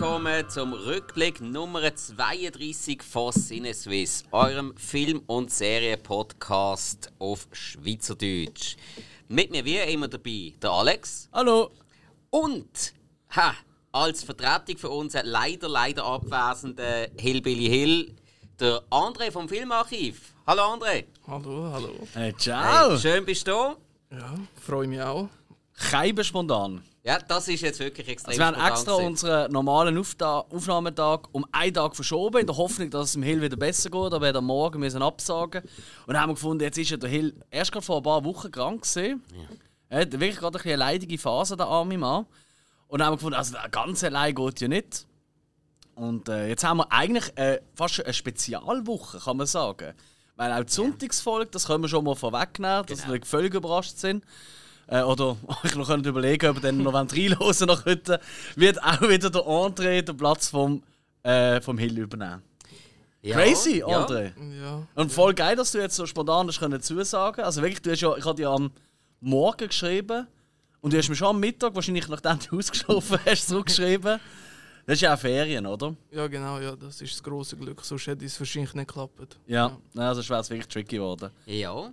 willkommen zum Rückblick Nummer 32 von Sinneswiss, eurem Film- und Serienpodcast auf Schweizerdeutsch. Mit mir wie immer dabei der Alex. Hallo. Und ha, als Vertretung für unseren leider, leider abwesenden Hillbilly Hill, der André vom Filmarchiv. Hallo André. Hallo, hallo. Hey, ciao. Hey, schön bist du da. Ja, freue mich auch. Keiben spontan. Ja, das ist jetzt wirklich extrem Also wir haben extra gewesen. unseren normalen Aufta Aufnahmetag um einen Tag verschoben, in der Hoffnung, dass es dem Hill wieder besser geht, aber er am Morgen müssen absagen. Und dann haben wir gefunden, jetzt ist ja der Hill erst gerade vor ein paar Wochen krank gesehen. Er hat wirklich gerade eine leidige Phase, der arme Mann. Und dann haben wir gefunden, also ganz allein geht ja nicht. Und äh, jetzt haben wir eigentlich äh, fast eine Spezialwoche, kann man sagen. Weil auch die Sonntagsfolge, das können wir schon mal vorwegnehmen, dass Genau. wir völlig überrascht sind. Äh, oder ich noch könnte überlegen, ob wir dann noch reinhören nach heute, wird auch wieder der André den Platz vom, äh, vom Hill übernehmen. Ja, Crazy, ja. André. Ja, Und voll geil, dass du jetzt so spontan das können zusagen. Also wirklich, du hast ja, ich habe dir am Morgen geschrieben und du hast mir schon am Mittag, wahrscheinlich nachdem du ausgeschlafen hast, zurückgeschrieben. Das ist ja auch Ferien, oder? ja, genau, ja, das ist das große Glück. Sonst hätte es wahrscheinlich nicht geklappt. Ja, ja. also wäre es wirklich tricky geworden. Ja.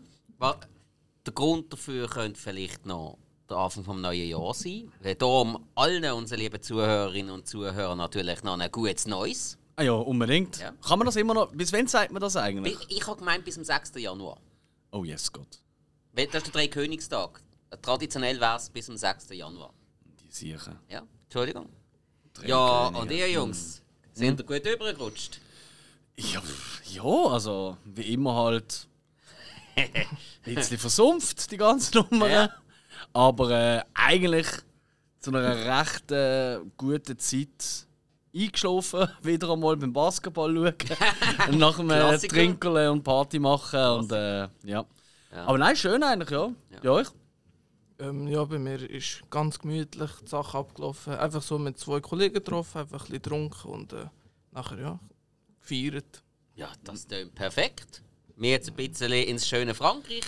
Der Grund dafür könnte vielleicht noch der Anfang vom neuen Jahr sein. Weil darum allen unseren lieben Zuhörerinnen und Zuhörern natürlich noch ein gutes Neues. Ah ja, unbedingt. Ja. Kann man das immer noch. Bis wann sagt man das eigentlich? Ich, ich habe gemeint bis zum 6. Januar. Oh yes, Gott. Das ist der Dreikönigstag. Traditionell wäre es bis zum 6. Januar. Die Siechen. Ja, Entschuldigung. Drei Ja, Könige. und ihr Jungs, sind ihr gut übergerutscht? Ja, ja, also wie immer halt. Ein bisschen versumpft, die ganze Nummer. Ja. Aber äh, eigentlich zu einer recht äh, guten Zeit eingeschlafen, wieder einmal beim Basketball schauen. und nach dem äh. Trinkeln und Party machen. Und, äh, ja. Ja. Aber nein, schön eigentlich, ja. Ja, ich. Ähm, ja, bei mir ist ganz gemütlich die Sache abgelaufen. Einfach so mit zwei Kollegen getroffen, einfach ein bisschen getrunken und äh, nachher ja, gefeiert. Ja, das klingt perfekt. Wir jetzt ein bisschen ins schöne Frankreich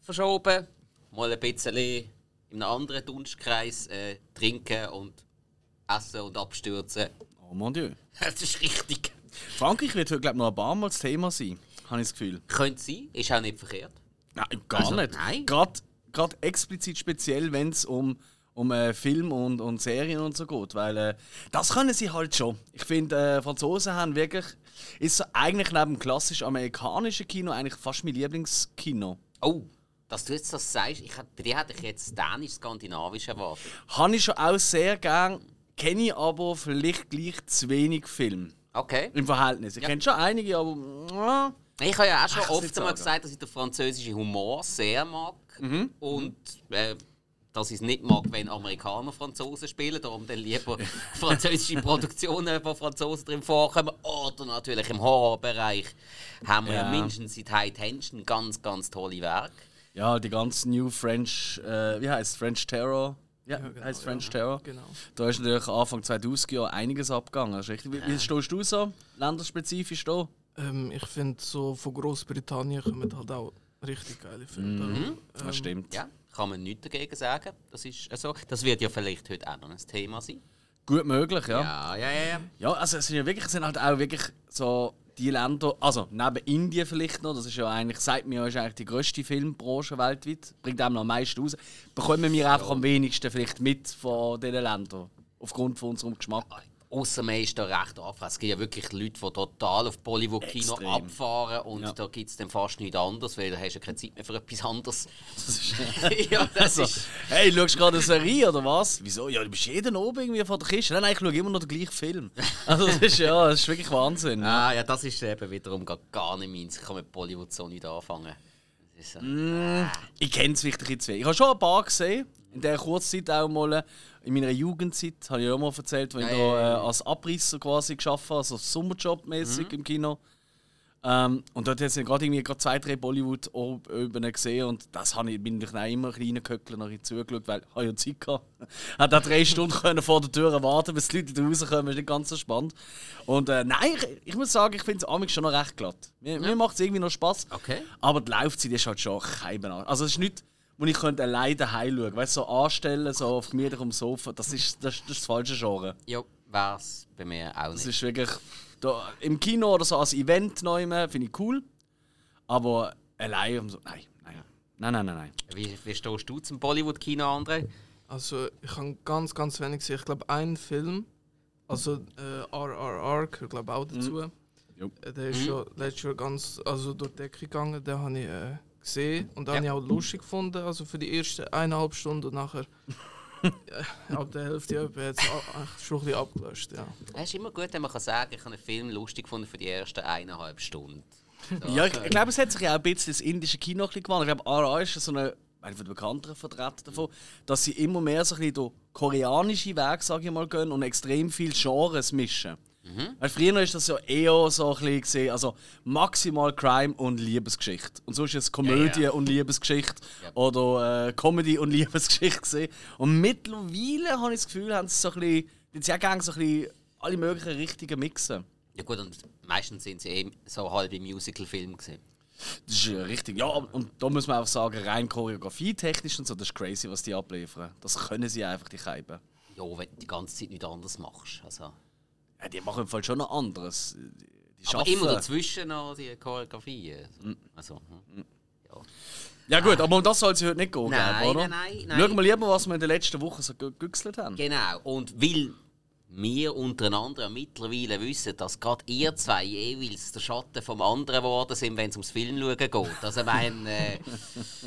verschoben. Mal ein bisschen in einem anderen Dunstkreis äh, trinken und essen und abstürzen. Oh mon Dieu. Das ist richtig. Frankreich wird heute, glaube ich, noch ein paar Mal das Thema sein, habe ich das Gefühl. Könnte sein, ist auch nicht verkehrt. Nein, gar Also, nicht. nein. Gerade, gerade explizit speziell, wenn es um, um äh, Film und, und Serien und so geht. Weil äh, das können sie halt schon. Ich finde, äh, Franzosen haben wirklich. Ist so eigentlich neben dem klassisch amerikanischen Kino eigentlich fast mein Lieblingskino. Oh, dass du jetzt das sagst, ich, hätt- bei dir hätte ich jetzt dänisch-skandinavisch erwartet. Habe ich schon auch sehr gern, kenne ich aber vielleicht gleich zu wenig Film. Okay. Im Verhältnis. Ich Ja. kenne schon einige, aber. äh, Ich habe ja auch schon Ach, oft sagen. gesagt, dass ich den französischen Humor sehr mag. Mhm. Und äh, dass ich es nicht mag, wenn Amerikaner Franzosen spielen. Darum dann lieber französische Produktionen, wo Franzosen drin vorkommen. Oder natürlich im Horrorbereich haben wir ja. Ja. mindestens seit High Tension ganz, ganz tolle Werke. Ja, die ganzen New French. Äh, wie heißt French Terror? Ja, genau, heißt French ja. Terror. Genau. Da ist natürlich Anfang 2000 Jahre einiges abgegangen. Das richtig. Wie, wie stehst du so? Länderspezifisch da? Ähm, ich finde, so von Großbritannien kommen halt auch richtig geile Filme. Das ähm, stimmt. Ja, kann man nichts dagegen sagen. Das ist so. Das wird ja vielleicht heute auch noch ein Thema sein. Gut möglich, ja. Ja, ja, ja. ja. Ja, also es sind ja wirklich, sind halt auch wirklich so die Länder, also neben Indien vielleicht noch, das ist ja eigentlich, sagt mir ja, ist eigentlich die grösste Filmbranche weltweit, bringt einem noch am meisten raus, bekommen wir einfach am wenigsten vielleicht mit von diesen Ländern, aufgrund von unserem Geschmack. Außer man ist da recht anfällig. Es gibt ja wirklich Leute, die total auf Bollywood-Kino abfahren und Ja. da gibt es dann fast nichts anderes, weil da hast du ja keine Zeit mehr für etwas anderes. Das ist, ja, das also, ist... hey, schaust du gerade eine Serie oder was? Wieso? Ja, du bist jeden oben irgendwie vor der Kiste. Nein, nein, ich schaue immer noch den gleichen Film. Also das ist ja, das ist wirklich Wahnsinn. Ah, ja, das ist eben wiederum gar, nicht meins. Ich kann mit Bollywood so nicht anfangen. Das ist, so- Ich kenne es wirklich bisschen. Ich habe schon ein paar gesehen. In der Kurzzeit auch mal. In meiner Jugendzeit habe ich ja auch mal erzählt, wenn ich Ja, da, ja, ja. äh, als Abrisser quasi geschafft habe, also Sommerjob-mäßig im Kino. Ähm, und dort hat gerade irgendwie gerade zwei, drei Bollywood-Ebenen gesehen und das habe ich, bin ich dann immer kleine Köckler noch zugeschaut, weil ich ja Zeit gehabt. Hat auch drei Stunden können vor der Tür warten, bis die Leute da rauskommen, ist nicht ganz so spannend. Und äh, nein, ich, ich muss sagen, ich finde es schon noch recht glatt. Mir, mir macht es irgendwie noch Spaß. Okay. Aber die Laufzeit ist halt schon kein Also es ist nicht wo ich könnte alleine daheim schauen Weißt du, so anstellen, so auf gemütlich am Sofa, das ist das, das, ist das falsche Genre. Ja, wär's bei mir auch Das nicht. ist wirklich. Da, Im Kino oder so als Event neu finde ich cool. Aber allein um so. Nein, nein. Nein, nein, nein, nein. Wie, wie stehst du zum Bollywood-Kino, André? Also ich habe ganz, ganz wenig gesehen. Ich glaube, einen Film, also äh, RRR, gehört glaube auch dazu. Jo. Äh, Der ist ja letztes Jahr ganz also durch die Decke gegangen. Den habe ich äh, gesehen und den Ja. habe ich auch lustig gefunden. Also für die ersten eineinhalb Stunden und nachher ja, ab der Hälfte hat es schon ein bisschen abgelöscht. Ja. Es ist immer gut, wenn man kann sagen ich habe einen Film lustig gefunden für die ersten eineinhalb Stunden. So. Ja, ich, ich glaube, es hat sich ja auch ein bisschen das indische Kino ein bisschen gewandelt. Ich glaube, RA ist so eine, eine der bekannteren Vertreter davon, dass sie immer mehr so ein bisschen durch koreanische Wege, sage ich mal, gehen und extrem viele Genres mischen. Weil früher ist das ja eher so ein bisschen also maximal Crime und Liebesgeschichte. Und so ist es Komödie Ja, ja. und Liebesgeschichte Ja. oder äh, Comedy und Liebesgeschichte gesehen. Und mittlerweile habe ich das Gefühl, haben sie so ein bisschen, sie auch gerne so ein bisschen alle möglichen Richtungen mixen. Ja gut, und meistens sind sie eben so halbe Musical-Filme gesehen. Das ist richtig. Ja, und da muss man auch sagen, rein choreografietechnisch und so, das ist crazy, was die abliefern. Das können sie einfach, die Keiben. Ja, wenn du die ganze Zeit nichts anderes machst. Also. Ja, die machen im Fall schon noch anderes. Die, Aber immer dazwischen noch die Choreografie. Also, hm. ja. Ja gut, aber um das soll es heute nicht gehen, Nein, oder? nein, nein, nein. Schauen wir lieber, was wir in den letzten Wochen so ge- gegüchselt haben. Genau. Und weil wir untereinander mittlerweile wissen, dass gerade ihr zwei jeweils der Schatten vom anderen geworden sind, wenn es ums Film schauen geht. Also ich meine, äh,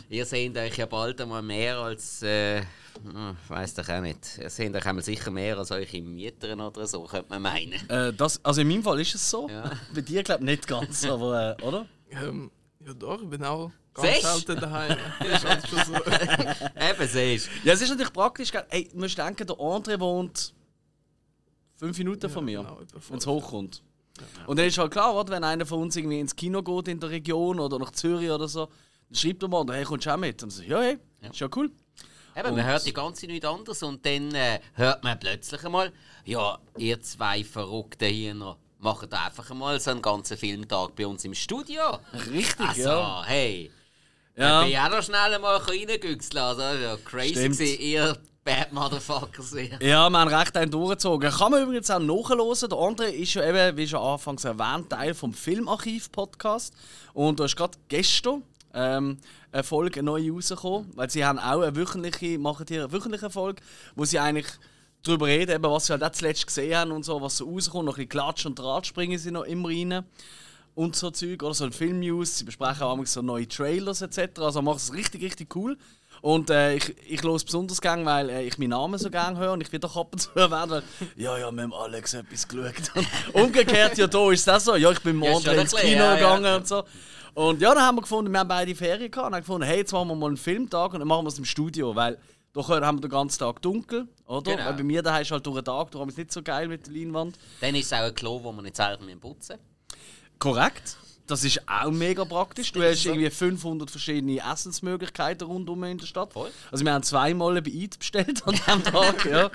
ihr seht euch ja bald einmal mehr als, äh, hm, weiß doch auch nicht, ihr seht euch einmal sicher mehr als eure Mietern oder so, könnte man meinen. Äh, das, also in meinem Fall ist es so. Ja. Bei dir glaube ich nicht ganz, aber äh, oder? Ähm, ja doch, ich bin auch ganz selten daheim. Das ist halt schon so. Eben, siehst Ja, es ist natürlich praktisch. Ey, du musst denken, der André wohnt fünf Minuten von mir, genau, wenn es hochkommt. Und dann ist halt klar, oder, wenn einer von uns irgendwie ins Kino geht in der Region oder nach Zürich oder so, dann schreibt er mal, hey, kommst du auch mit? Und so, ja, hey, ist ja cool. Eben, man hört die ganze Zeit nichts anderes und dann äh, hört man plötzlich einmal, ja, ihr zwei Verrückten hier noch, macht einfach einmal so einen ganzen Filmtag bei uns im Studio. Richtig, Also, ja. hey, Ja. ich bin auch noch schnell mal reingegüchselt. Also, ja, crazy Stimmt. gewesen, ihr Bad Motherfuckers. hier. Ja, wir haben recht einen durchgezogen. Kann man übrigens auch nachhören. Der andere ist ja eben, wie schon anfangs erwähnt, Teil vom Filmarchiv-Podcast. Und da ist gerade gestern ähm, eine Folge neu rausgekommen, weil sie haben auch eine wöchentliche, machen die eine wöchentliche Folge, wo sie eigentlich darüber reden, eben, was sie halt auch zuletzt gesehen haben und so, was so rauskommt. Noch ein bisschen Klatsch und Draht springen sie noch immer rein. Und so Zeug, oder so ein Film-News. Sie besprechen auch so neue Trailers etc. Also machen es richtig, richtig cool. Und äh, ich, ich höre es besonders gerne, weil äh, ich meinen Namen so gerne höre und ich will doch ab und zu erwähnen, weil ja, ja, wir haben Alex etwas geschaut. Und umgekehrt, ja, da ist das so. Ja, ich bin Ja, morgen ins Kino ja, ja. gegangen und so. Und ja, dann haben wir gefunden, wir haben beide Ferien gehabt und haben gefunden, hey, jetzt machen wir mal einen Filmtag und dann machen wir es im Studio, weil da können- haben wir den ganzen Tag dunkel, oder? Genau. Weil bei mir daheim ist halt durch den Tag, da haben wir es nicht so geil mit der Leinwand. Dann ist es auch ein Klo, wo man nicht selber putzen müssen. Korrekt. Das ist auch mega praktisch. Du hast irgendwie 500 verschiedene Essensmöglichkeiten rundum in der Stadt. Voll. Also wir haben zweimal bei Eid bestellt an diesem Tag. ja.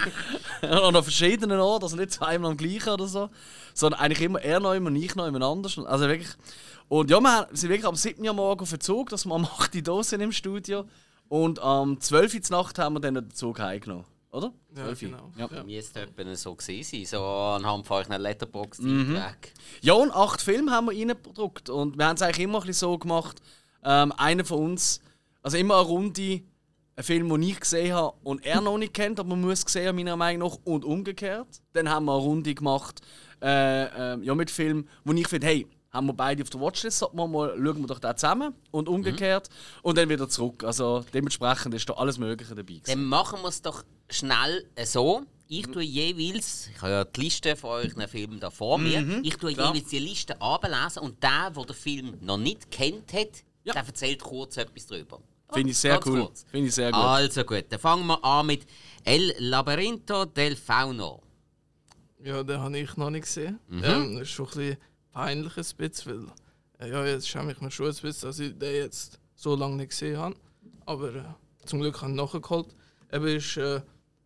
Und an verschiedenen Orten, also nicht zweimal am gleichen oder so. Sondern eigentlich immer er noch immer, ich noch immer anders. Also wirklich. Und ja, wir sind wirklich am 7. Uhr morgen verzog, dass wir am 8. Uhr da sind im Studio. Und am 12. Uhr Nacht haben wir dann den Zug heimgenommen. Oder? Ja, 12 Uhr. genau. Ja. Ja. Mir ist es etwa so gewesen, so anhand von euren letterbox Mhm. weg. Ja, und acht Filme haben wir reingedruckt. Und wir haben es eigentlich immer ein bisschen so gemacht, ähm, einer von uns, also immer eine Runde, ein Film, den ich gesehen habe und er noch nicht kennt, aber man muss gesehen haben, meiner Meinung nach, und umgekehrt. Dann haben wir eine Runde gemacht, äh, äh, ja, mit Filmen, wo ich finde, hey, haben wir beide auf der Watchlist, sollten wir mal, schauen wir doch da zusammen und umgekehrt und dann wieder zurück. Also dementsprechend ist da alles Mögliche dabei. gewesen. Dann machen wir es doch schnell so. Ich tue jeweils, ich habe ja die Liste von euren Filmen da vor mir, Mhm, ich tue klar. jeweils die Liste ablesen und der, der den Film noch nicht kennt hat, Ja. der erzählt kurz etwas drüber. Finde ich sehr Ganz cool. Finde ich sehr gut. Also gut, dann fangen wir an mit El Labyrinto del Fauno. Ja, den habe ich noch nicht gesehen. Mhm. Ähm, das ist schon ein bisschen peinlich, ein bisschen, weil äh, ja, jetzt schäme ich mich schon ein bisschen, dass ich den jetzt so lange nicht gesehen habe. Aber äh, zum Glück habe ich nachgeholt. Eben ist äh,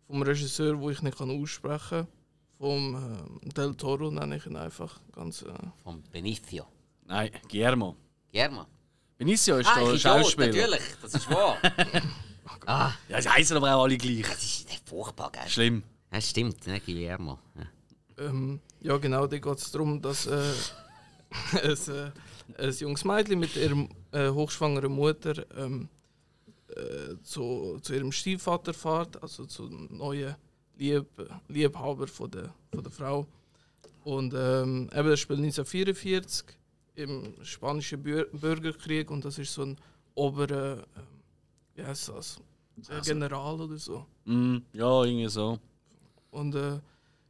vom Regisseur, wo ich nicht kann aussprechen kann, vom äh, Del Toro nenne ich ihn einfach ganz. Äh, Von Benicio. Nein, Guillermo. Guillermo. Benicio ist Ah, der Schauspieler. natürlich, das ist wahr. heißen aber auch alle gleich. Das ist nicht furchtbar, gell? Schlimm. Ja, stimmt, ne, Guillermo. Ja. Ähm, ja, genau, da geht es darum, dass äh, ein, äh, ein junges Mädchen mit ihrer äh, hochschwangeren Mutter ähm, äh, zu, zu ihrem Stiefvater fährt, also zum neuen Lieb Liebhaber von der, von der Frau. Und ähm, eben, das spielt 1944 im spanischen Bür Bürgerkrieg und das ist so ein oberer, ähm, wie heißt das, ein General oder so. Mm, ja, irgendwie so. Und äh,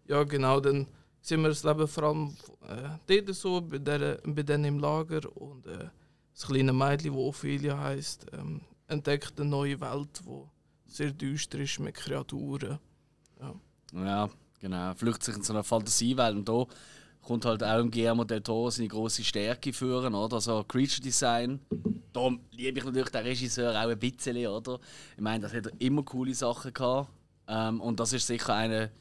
ja, genau, dann sehen wir das Leben vor allem äh, dort so, bei, der, bei denen im Lager. Und äh, das kleine Mädchen, das Ophelia heisst, ähm, entdeckt eine neue Welt, die sehr düster ist mit Kreaturen. Ja. Ja, genau. Flüchtet sich in so eine Fantasiewelt. Und da kommt halt auch im Guillermo del Toro seine grosse Stärke führen, oder? Also Creature Design. Da liebe ich natürlich den Regisseur auch ein bisschen, oder? Ich meine, das hat er immer coole Sachen gehabt. Ähm, und das ist sicher eine.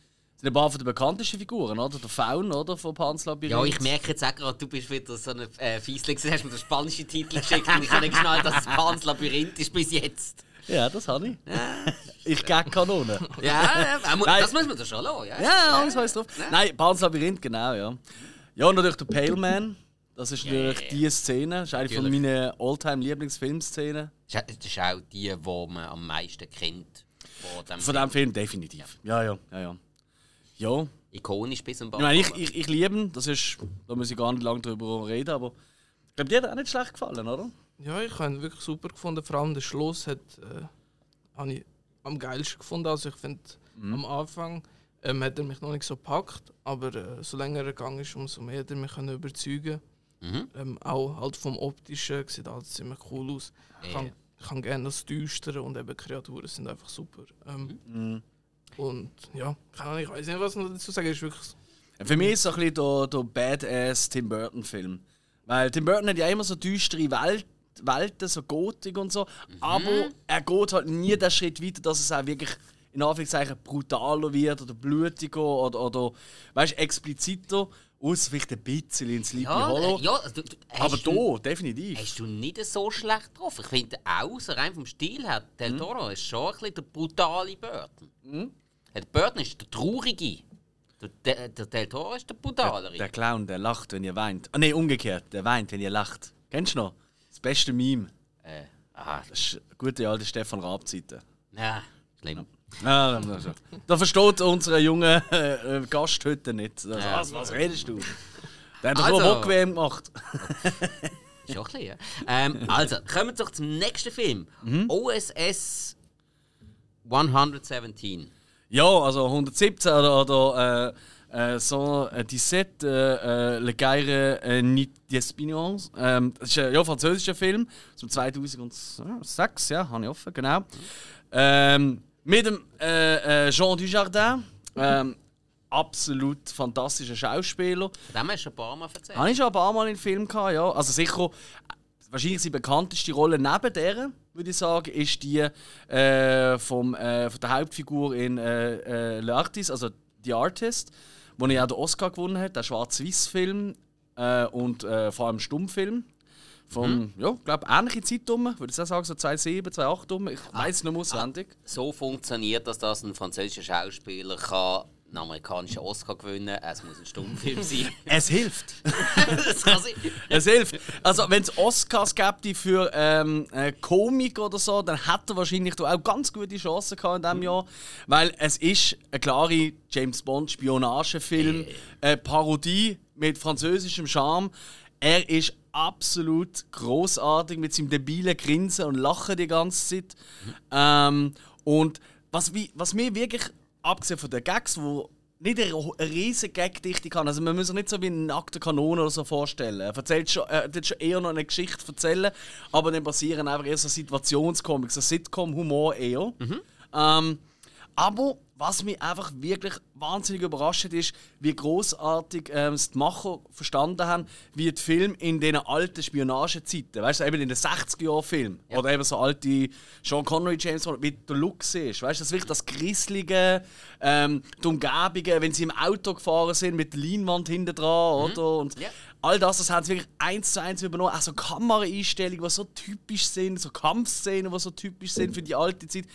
Sind ein paar von den bekanntesten Figuren, oder? Der Faun, oder? Von Pans Labyrinth. Ja, ich merke jetzt auch gerade, du bist wieder so ein äh, Fiesling, du hast mir den spanischen Titel geschickt und ich habe nicht geschnallt, dass es Pans Labyrinth ist bis jetzt. Ja, das habe ich. ich gehe Kanone. Ja, äh, mu- Nein. das muss man doch schon lassen, ja? Ja, alles weiß drauf. Nein, Pans Labyrinth, genau, ja. Ja, und natürlich der Pale Man. Das ist natürlich ja. die Szene. Das ist eine von meinen Alltime-Lieblingsfilmszenen. Das ist- das ist auch die, die man am meisten kennt. Von dem Von diesem Film definitiv. Ja, ja, ja, ja. Ja, Ikonisch bis zum ich meine, ich, ich, ich liebe ihn. Das ist, da muss ich gar nicht lange drüber reden, aber ich glaube, dir hat er auch nicht schlecht gefallen, oder? ja, ich habe ihn wirklich super gefunden. Vor allem der Schluss hat, äh, habe ich am geilsten gefunden. Also ich finde, am Anfang ähm, hat er mich noch nicht so gepackt, aber äh, so länger er gegangen ist, umso mehr hat er mich können überzeugen Mhm. ähm, Auch halt vom Optischen sieht alles ziemlich cool aus. Ich kann, ich kann gerne das Düstere und eben Kreaturen sind einfach super. Ähm, Und ja, Ahnung, ich weiß nicht, was noch dazu sagen. Ist wirklich Für mich ist es so ein bisschen der, der Badass Tim Burton-Film. Weil Tim Burton hat ja immer so düstere Welt, Welten, so gotik und so. Aber er geht halt nie den Schritt weiter, dass es auch wirklich in Anführungszeichen brutaler wird oder blutiger oder, oder weißt, expliziter. Außer vielleicht ein bisschen ins Sleepy ja, Hollow. äh, ja, du, du, Aber du, da, definitiv. hast du nicht so schlecht drauf. Ich finde auch, so rein vom Stil her, Del Mhm. Toro ist schon ein bisschen der brutale Burton. Der Burton ist der traurige. Der, der, der Del Toro ist der brutalere. Der Clown, der lacht, wenn ihr weint. Ah, nee, umgekehrt. Der weint, wenn ihr lacht. Kennst du noch? Das beste Meme. äh, aha, Das ist gute alte Stefan Raab-Zeiten. ja, schlimm. Ja, da- da- versteht unser junger äh, äh, Gast heute nicht. Das, was, was redest du? Der hat doch Also. nur WM gemacht. Schon ein bisschen, ja. Ähm, also, kommen wir doch zum nächsten Film. Mhm. OSS 117. Ja, also 117 oder, oder äh, äh, so äh, 17 äh, äh, Le Guerre äh, Nid d'Espionance. Ähm, das ist ein ja, französischer Film dem 2006, ja, habe ich offen, genau. Ähm, mit dem äh, äh, Jean Dujardin. Ähm, absolut fantastischer Schauspieler. Dem hast du schon ein paar Mal erzählt. Habe ich schon ein paar Mal in Film gehabt, ja. Also sicher, wahrscheinlich die bekannteste Rolle neben der, würde ich sagen, ist die äh, vom, äh, von der Hauptfigur in äh, äh, Le Artist, also The Artist, wo er auch den Oscar gewonnen hat, der Schwarz-Weiß-Film äh, und äh, vor allem Stummfilm. Vom, ja, glaube ähnliche Zeit rum, würde ich auch sagen, so 2007, 2008 rum. Ich weiß nicht mehr auswendig. So funktioniert das, dass ein französischer Schauspieler kann einen amerikanischen Oscar gewinnen. Es muss ein Stummfilm sein. Es hilft. Es hilft. Also, wenn es Oscars gäbe für ähm, äh, Komik oder so, dann hätte er wahrscheinlich auch ganz gute Chancen gehabt in diesem Jahr. Weil es ist eine klare James Bond-Spionagefilm, eine Parodie mit französischem Charme. Er ist absolut großartig mit seinem debilen Grinsen und Lachen die ganze Zeit. Ähm, und was, wie, was mir wirklich, abgesehen von den Gags, wo nicht eine, riesige Gagdichte kann, also man muss sich nicht so wie eine nackte Kanone oder so vorstellen. Er erzählt schon, er tut schon eher noch eine Geschichte erzählen, aber dann passieren einfach eher so Situationscomics, so Sitcom-Humor eher. Ähm, aber was mich einfach wirklich wahnsinnig überrascht hat, ist, wie großartig ähm, die Macher verstanden haben, wie die Film in den alten Spionagezeiten, weißt du, eben in den 60er-Jahren-Film oder eben so alte Sean Connery, James Bond, wie der Look ist, weißt du, das wirklich das Grisslige, ähm, die Umgebungen, wenn sie im Auto gefahren sind mit der Leinwand hinten dran, oder? Und Ja. all das, das haben sie wirklich eins zu eins übernommen. Auch so Kameraeinstellungen, die so typisch sind, so Kampfszenen, die so typisch sind für die alte Zeit.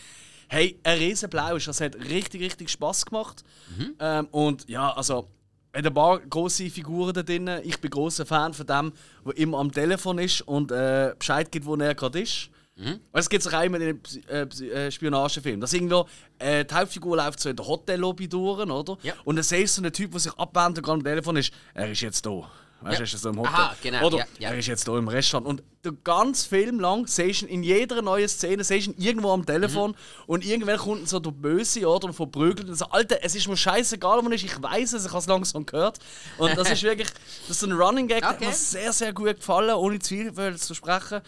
Hey, ein Riesenblau ist, das hat richtig, richtig Spaß gemacht. Mhm. Ähm, und ja, also, hat ein paar grosse Figuren da drin. Ich bin großer Fan von dem, der immer am Telefon ist und äh, Bescheid gibt, wo er gerade ist. Mhm. Es gibt auch immer in den äh, äh, Spionagefilmen. Dass irgendwo äh, die Hauptfigur läuft so in der Hotellobby durch, oder? Ja. Und dann siehst du so einen Typ, der sich abwendet und gerade am Telefon ist. Er ist jetzt da. Weißt du, Ja. ist er so im Hotel. Aha, genau, Oder ja, ja. er ist jetzt hier im Restaurant. Und den ganzen Film lang siehst du in jeder neuen Szene siehst du irgendwo am Telefon Mhm. und irgendwann kommt so der Böse oder und verprügelt und so, Alter, es ist mir scheißegal, wo ist, ich weiß es, ich habe es langsam gehört. Und das ist wirklich, das ist ein Running Gag, der Okay. mir sehr, sehr gut gefallen, ohne zu viel zu sprechen.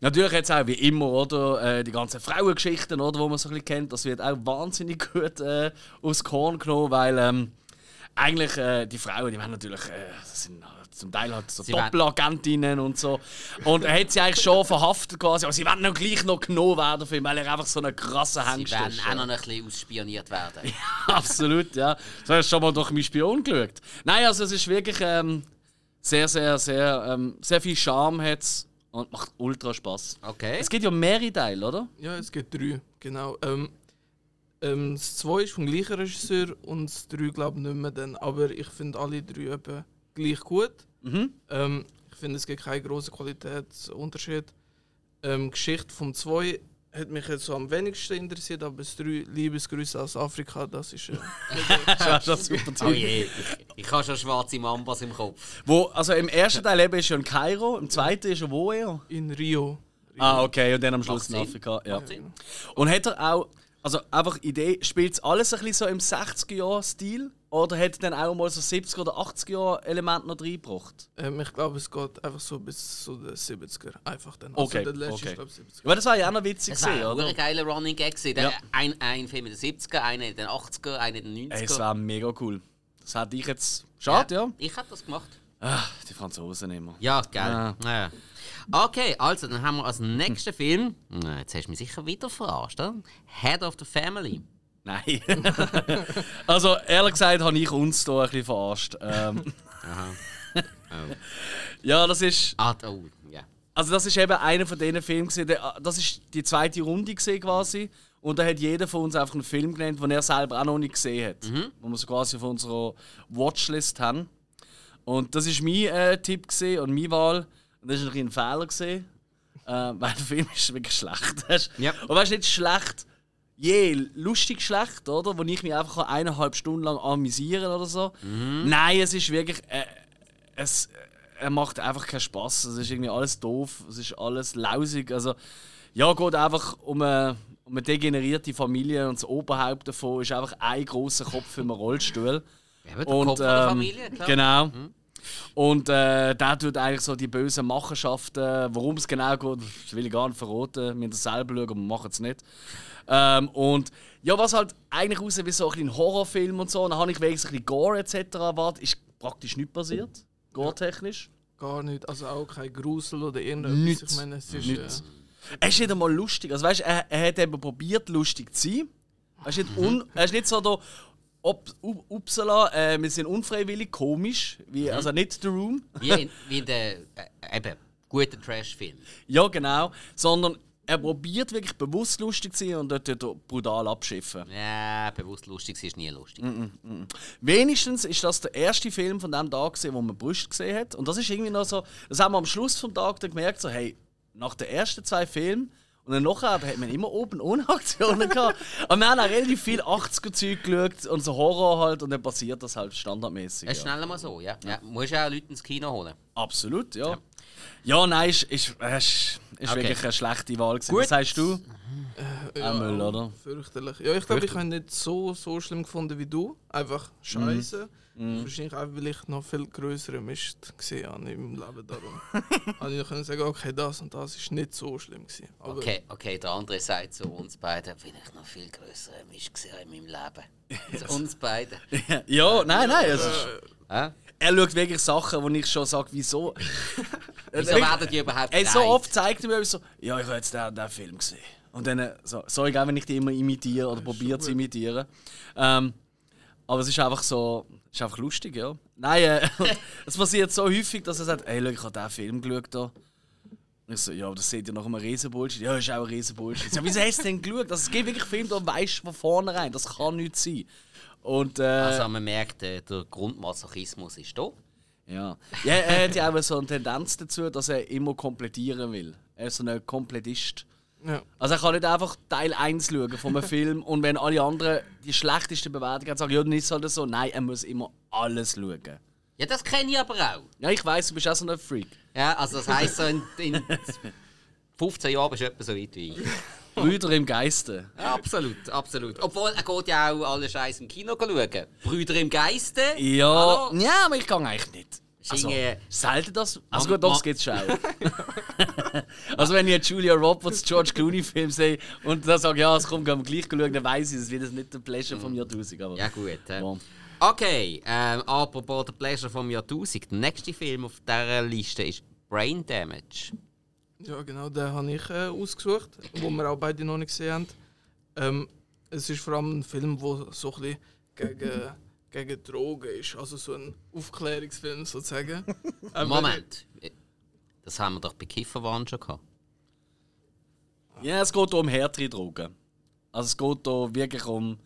Natürlich jetzt auch wie immer, oder, äh, die ganzen Frauengeschichten, oder, wo man so ein bisschen kennt, das wird auch wahnsinnig gut äh, aus Korn genommen, weil ähm, eigentlich äh, die Frauen, die werden natürlich, äh, das sind zum Teil halt so Sie werden- Doppelagentinnen und so. Und er hat sie eigentlich schon verhaftet quasi, aber sie werden noch gleich noch genommen werden für ihn, weil er einfach so ein krasser Sie Hengst werden ist. auch ja. noch ein bisschen ausspioniert werden. Absolut, ja. Du hast schon mal durch meinen Spion geschaut. Nein, also es ist wirklich ähm, sehr, sehr, sehr, ähm, sehr viel Charme hat's und macht ultra Spaß. Okay. Es gibt ja mehrere Teile, oder? Ja, es gibt drei, genau. Ähm, ähm, das 2 ist vom gleichen Regisseur und das 3 glaube ich nicht mehr dann. Aber ich finde alle drei eben gleich gut. Mhm. Ähm, ich finde, es gibt keinen großen Qualitätsunterschied. Ähm, die Geschichte vom 2 hat mich jetzt so am wenigsten interessiert, aber das 3 Liebesgrüße aus Afrika, das ist. Äh, Das ist super Oh je, ich, ich habe schon schwarze Mambas im Kopf. Wo, also im ersten Teil eben ist ja in Kairo, im zweiten ist er wo eher? in Rio. Ah, okay, und dann am Schluss in. Afrika. Ja. Und hat er auch, also einfach Idee, spielt es alles ein bisschen so im 60er-Jahr-Stil? Oder hat dann auch mal so 70er- oder 80er-Element noch reingebracht? Ähm, ich glaube, es geht einfach so bis zu den 70er. Einfach dann. Okay, also der letzte okay. 70er. Aber das war ja auch noch witzig, Das war gewesen, ein oder? geiler Running Gag. Ja. Ein, ein Film in den 70er, einer in den 80er, einer in den 90er. Ey, es war mega cool. Das hätte ich jetzt. Schade, ja. Ich hätte das gemacht. Ah, die Franzosen immer. Ja, geil. Ja. Okay, also dann haben wir als nächsten Film. Na, Jetzt hast du mich sicher wieder verarscht, oder? Head of the Family. Nein. also, ehrlich gesagt, habe ich uns hier ein bisschen verarscht. Ähm, Oh. ja, das ist. Ah, oh, ja. Also, das ist eben einer von diesen Filmen. der- Das ist die zweite Runde quasi. Und da hat jeder von uns einfach einen Film genannt, den er selber auch noch nicht gesehen hat. Wo wir so quasi auf unserer Watchlist haben. Und das ist mein äh, Tipp und meine Wahl. Und das war ein, Fehler. Gewesen, äh, weil der Film ist wirklich schlecht. Ja. Und weißt du, nicht schlecht, je lustig schlecht, oder? Wo ich mich einfach eineinhalb Stunden lang amüsieren oder so. Nein, es ist wirklich. Äh, es, äh, er macht einfach keinen Spaß. Es ist irgendwie alles doof, es ist alles lausig. Also, ja, geht einfach um eine, um eine degenerierte Familie und das Oberhaupt davon ist einfach ein großer Kopf im Rollstuhl. Eben, der Kopf der Familie, klar. Genau. Und äh, der tut eigentlich so die bösen Machenschaften, worum es genau geht, das will ich gar nicht verraten. Wir müssen das selber schauen, aber wir machen es nicht. Ähm, und ja, was halt eigentlich aussieht wie so ein, Horrorfilm und so, dann habe ich wenigstens ein bisschen Gore etc. erwartet, ist praktisch nicht passiert, gore-technisch. Gar nicht. Also auch kein Grusel oder irgendetwas. Nichts. Ich meine, es ist. Nichts. Äh, Er ist nicht einmal lustig. Also weißt, er, er hat eben probiert, lustig zu sein. Er ist nicht, un, er ist nicht so da, ob, up, upsala, äh, wir sind unfreiwillig komisch, wie, also nicht The Room. Wie in, wie in der äh, eben, guten Trash-Film. Ja, genau. Sondern er probiert wirklich bewusst lustig zu sein und dort er brutal abschiffen. Ja, bewusst lustig ist nie lustig. Wenigstens ist das der erste Film von dem Tag, gewesen, wo man Brust gesehen hat. Und das ist irgendwie noch so, das haben wir am Schluss vom Tag dann gemerkt, so, hey, nach den ersten zwei Filmen und dann nachher da hat man immer oben ohne Aktionen gehabt. Aber wir haben auch relativ viel 80er-Zeug geschaut und so Horror halt und dann passiert das halt standardmäßig. Es ist Ja. schneller mal so, ja. ja. Musst auch Leute ins Kino holen. Absolut, ja. Ja, nein, ist, ist, ist, ist Okay. wirklich eine schlechte Wahl. Gewesen. Gut. Was sagst du? ja, Auch Müll, oder? Fürchterlich. Ja, ich glaube, ich habe ihn nicht so, so schlimm gefunden wie du. Einfach scheiße. Mhm. Wahrscheinlich auch, weil ich noch viel größere Mist gesehen habe in meinem Leben. Darum habe ich noch können sagen, okay, das und das ist nicht so schlimm gewesen. Aber Okay, okay, der andere sagt zu uns beiden, bin ich noch viel größere Misch gesehen in meinem Leben. Zu uns beiden. Ja, nein, nein. Es ist, Hä? er schaut wirklich Sachen, wo ich schon sage, wieso. Wieso werden die überhaupt Ey, so oft zeigt er mir so, ja, ich habe jetzt den, den Film gesehen. Und dann, äh, so, sorry, auch wenn ich die immer imitiere oder probiere zu imitieren. Ähm, aber es ist einfach so, ist einfach lustig, ja. Nein, äh, es passiert so häufig, dass er sagt, ey, schau, ich habe diesen Film geschaut. Da. Ich so, ja, das seht ihr nach einem Riesenbullshit. Ja, ist auch ein Riesenbullshit. Ja, wieso hast du denn geschaut? Also, es gibt wirklich Filme, da weißt du von vornherein, das kann nicht sein. Und, äh, Also man merkt, äh, der Grundmasochismus ist da. ja. ja, er hat ja auch so eine Tendenz dazu, dass er immer komplettieren will. Er ist so ein Komplettist. Ja. Also er kann nicht einfach Teil 1 schauen von einem Film und wenn alle anderen die schlechteste Bewertung haben, sagen, ja, dann ist es halt so. Nein, er muss immer alles schauen. Ja, das kenne ich aber auch. Ja, ich weiß, du bist auch so ein Freak. Ja, also das heisst, so in, in 15 Jahren bist du etwa so weit wie ich. Brüder im Geiste. Ja, absolut, absolut. Obwohl, er geht ja auch alle Scheiß im Kino schauen. Brüder im Geiste. Ja, Hallo? ja, aber ich kann eigentlich nicht. Also, Schinge- selten das. Also gut, doch, ma- es schon. auch. also wenn ich einen Julia Roberts, George Clooney Film sehe und dann sage, ja, es kommt, gehen wir gleich schauen, dann weiß ich, es wird jetzt nicht der Pleasure vom Jahrtausend. Aber Ja, gut. Äh. Okay, ähm, apropos der Pleasure vom Jahrtausend. Der nächste Film auf dieser Liste ist Brain Damage. Ja, genau, den habe ich äh, ausgesucht, wo wir auch beide noch nicht gesehen haben. Ähm, es ist vor allem ein Film, der so ein bisschen gegen, gegen Drogen ist, also so ein Aufklärungsfilm sozusagen. Moment. Das haben wir doch bei Kifferwahn schon gehabt. Ja, es geht hier um härtere Drogen. Also es geht hier wirklich um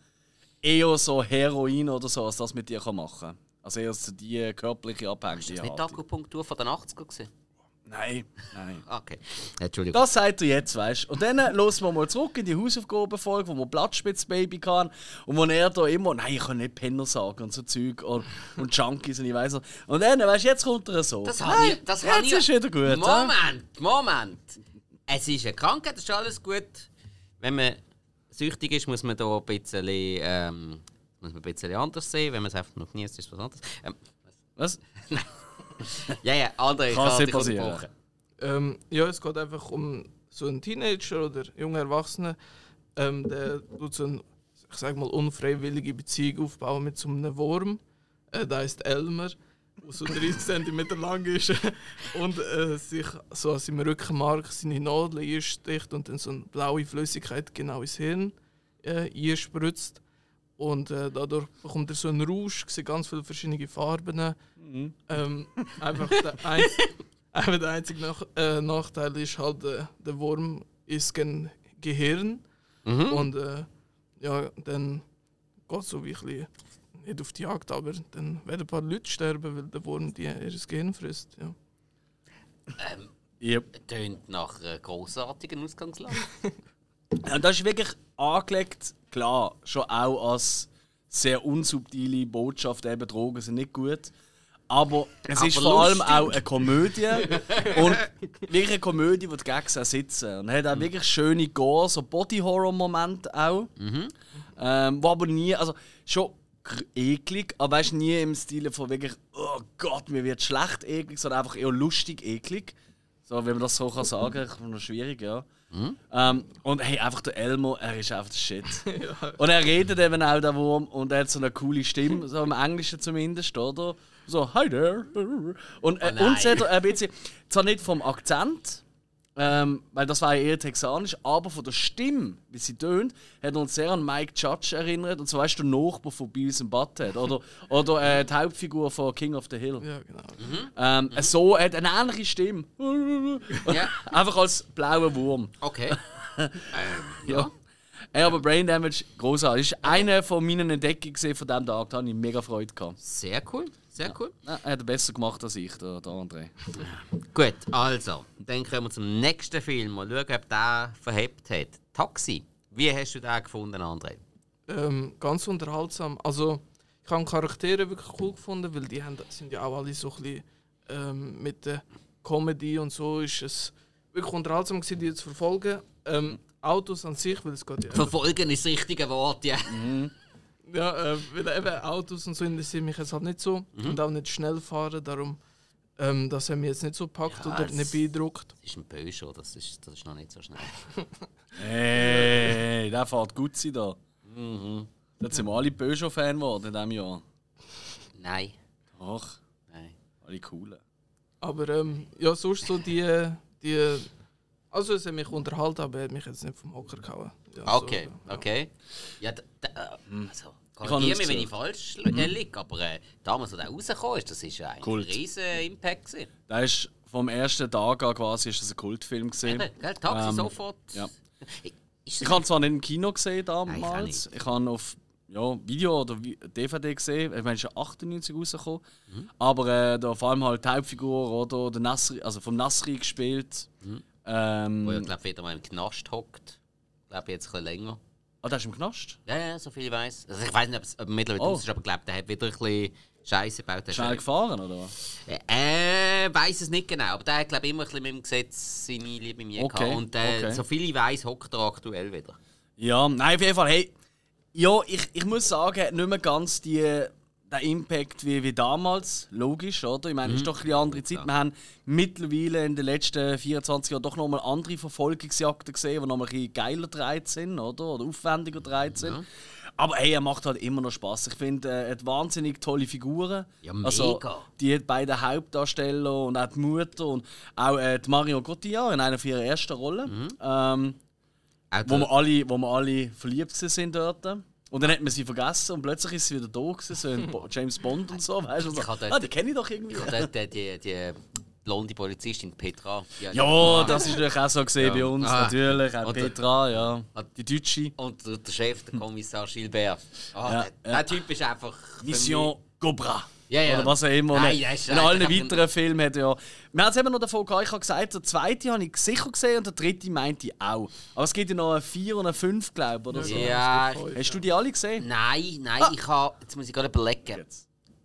eher so Heroin oder so, als das mit dir kann machen kann. Also eher so die körperliche Ist Abhängigkeit. das nicht die Akupunktur von den 80er gewesen? Nein, nein. Okay. Entschuldigung. Das sagt er jetzt, weißt du. Und dann los wir mal zurück in die Hausaufgabenfolge, wo wir Blattspitzbaby kann und wo er da immer, nein, ich kann nicht Penner sagen und so Zeug und, und Junkies und ich weiß nicht. Und dann, weißt du, jetzt kommt er so. Das Nein, habe ich. Das jetzt ich. ist wieder gut. Moment, Moment. Es ist eine Krankheit, das ist alles gut. Wenn man süchtig ist, muss man da ein bisschen, ähm, muss man ein bisschen anders sehen. Wenn man es einfach noch genießt, ist es was anderes. Ähm, Was? ja, ja, andere Kann's kann nicht passieren. Ähm, ja, es geht einfach um so einen Teenager oder junge Erwachsene, ähm, der tut so eine, ich sag mal, unfreiwillige Beziehung aufbauen mit so einem Wurm. Äh, der heißt Elmer, der so 30 cm lang ist und äh, sich so an seinem Rückenmark seine Nadel einsticht und dann so eine blaue Flüssigkeit genau ins Hirn äh, einspritzt. Und äh, dadurch bekommt er so einen Rausch, sieht ganz viele verschiedene Farben. Ähm, einfach der, ein, einfach der einzige Nach äh, Nachteil ist halt, äh, der Wurm ist kein Gehirn. Und äh, ja, dann geht es so wie ein bisschen, nicht auf die Jagd, aber dann werden ein paar Leute sterben, weil der Wurm die, ihr Gehirn frisst. Ja. Yep. Tönt nach einer grossartigen Ausgangslage. Und das ist wirklich angelegt, klar, schon auch als sehr unsubtile Botschaft, eben Drogen sind nicht gut. Aber es Aber ist vor allem auch eine Komödie. und wirklich eine Komödie, wo die Gags auch sitzen. Und hat auch wirklich schöne Gore, so Body-Horror-Momente auch. Ähm, wo aber nie, also schon eklig, aber weißt nie im Stil von wirklich, oh Gott, mir wird schlecht eklig, sondern einfach eher lustig eklig. So, wenn man das so kann sagen, ist noch schwierig, ja. Ähm, und hey, einfach der Elmo, er ist einfach der Shit. Und er redet eben auch, der Wurm, und er hat so eine coole Stimme, so im Englischen zumindest, oder? So, hi there. Und, äh, Oh sie hat ein bisschen, zwar nicht vom Akzent, ähm, weil das war ja eher texanisch, aber von der Stimme, wie sie tönt, hat uns sehr an Mike Judge erinnert. Und so weißt du, der Nachbar von Beavis and Butthead. Oder, oder äh, die Hauptfigur von King of the Hill. ja, genau. Ähm, So hat eine ähnliche Stimme. Ja. Einfach als blauer Wurm. Okay. Ja. Ey, aber Brain Damage, großartig. Das ist eine von meinen Entdeckungen von diesem Tag. Da hatte ich mega Freude. Gehabt. Sehr cool, sehr cool. Ja, er hat er besser gemacht als ich, der, der André. Gut, also, dann kommen wir zum nächsten Film. Mal schauen, ob der verhebt hat. Taxi. Wie hast du den gefunden, André? Ähm, ganz unterhaltsam. Also, ich habe die Charaktere wirklich cool gefunden, weil die haben, sind ja auch alle so ein bisschen ähm, mit der Comedy und so ist es wirklich unterhaltsam gewesen, die zu verfolgen. Ähm, Autos an sich, weil es geht ja Verfolgen ist das richtige Wort, ja. Ja, äh, weil eben Autos und so interessieren mich jetzt halt nicht so und auch nicht schnell fahren, darum ähm, das hat mich jetzt nicht so gepackt Ja, oder nicht beeindruckt. Das ist ein Peugeot, das ist, das ist noch nicht so schnell. Hey, der fährt gut sein da. Mhm. Jetzt sind wir alle Peugeot-Fan geworden in diesem Jahr. Nein, Ach, nein. alle coolen. Aber ähm, ja, sonst so die, die also es hat mich unterhalten, aber er hat mich jetzt nicht vom Hocker gehauen. Ja, Okay, so, ja. okay. Ja, da, da, äh, also, korrigiere mich, wenn ich falsch äh, liege, aber äh, damals, als der rausgekommen ist, das ist ja ein riesen Impact. Gewesen. Der ist vom ersten Tag an quasi ist das ein Kultfilm. Eben, gell, Taxi Ähm, sofort. ja. Ich das habe zwar nicht im Kino gesehen Nein, ich damals, nicht. ich habe auf ja, Video oder DVD gesehen. Ich meine, es ist ja 98 rausgekommen. Mhm. Aber äh, da vor allem halt die Hauptfigur oder der Nasri, also vom Nasri gespielt. Ähm, wo ja, glaube wieder mal im Knast hockt. Ich glaube jetzt ein bisschen länger. Ah, der ist im Knast? Ja, ja, so viel ich weiß. Also ich weiß nicht, ob es er mittlerweile Oh. ist, aber ich glaube, der hat wieder ein bisschen Scheiße gebaut. Schnell Chef. gefahren, oder was? Äh, weiß es nicht genau, aber der hat glaube ich immer ein bisschen mit dem Gesetz seine Liebe mir Okay, gehabt. Und äh, okay. so viel ich weiß, hockt er aktuell wieder. Ja, nein, auf jeden Fall. Hey, ja, ich, ich muss sagen, nicht mehr ganz die, den Impact wie, wie damals. Logisch, oder? Ich meine, es ist doch eine andere Zeit. Wir haben mittlerweile in den letzten 24 Jahren doch nochmal andere Verfolgungsjagden gesehen, die nochmal ein bisschen geiler gedreht sind, oder? Oder aufwendiger gedreht sind. Aber hey, er macht halt immer noch Spaß. Ich finde, er hat wahnsinnig tolle Figuren. Ja, Also, mega. die beiden Hauptdarsteller und auch die Mutter und auch äh, die Mario Cotillard in einer ihrer ersten Rollen. Ähm, Auch wo der- wir alle, wo wir alle verliebt sind dort. Und dann hat man sie vergessen und plötzlich ist sie wieder da gewesen, so in Bo- James Bond und so, weißt du? Ich So. Ah, die kenne ich doch irgendwie. der, der, die, die blonde Polizistin Petra. die- Ja, das ist natürlich auch so gesehen Ja. bei uns, Ah. natürlich. Auch Und Petra, ja. Die Deutsche. Und der Chef, der Kommissar Gilbert. Ah, Ja, der, ja. der Typ ist einfach. Mission Cobra. Ja, ja. Oder was auch immer. Nein, in das ist in allen weiteren Filmen hat ja. Wir haben es eben noch davon gehabt, ich habe gesagt, der zweite habe ich sicher gesehen und der dritte meinte ich auch. Aber es gibt ja noch eine 4 und eine 5, glaube ich, oder so. Ja, Hast du die alle gesehen? nein, nein, ich habe. Jetzt muss ich gerade überlegen.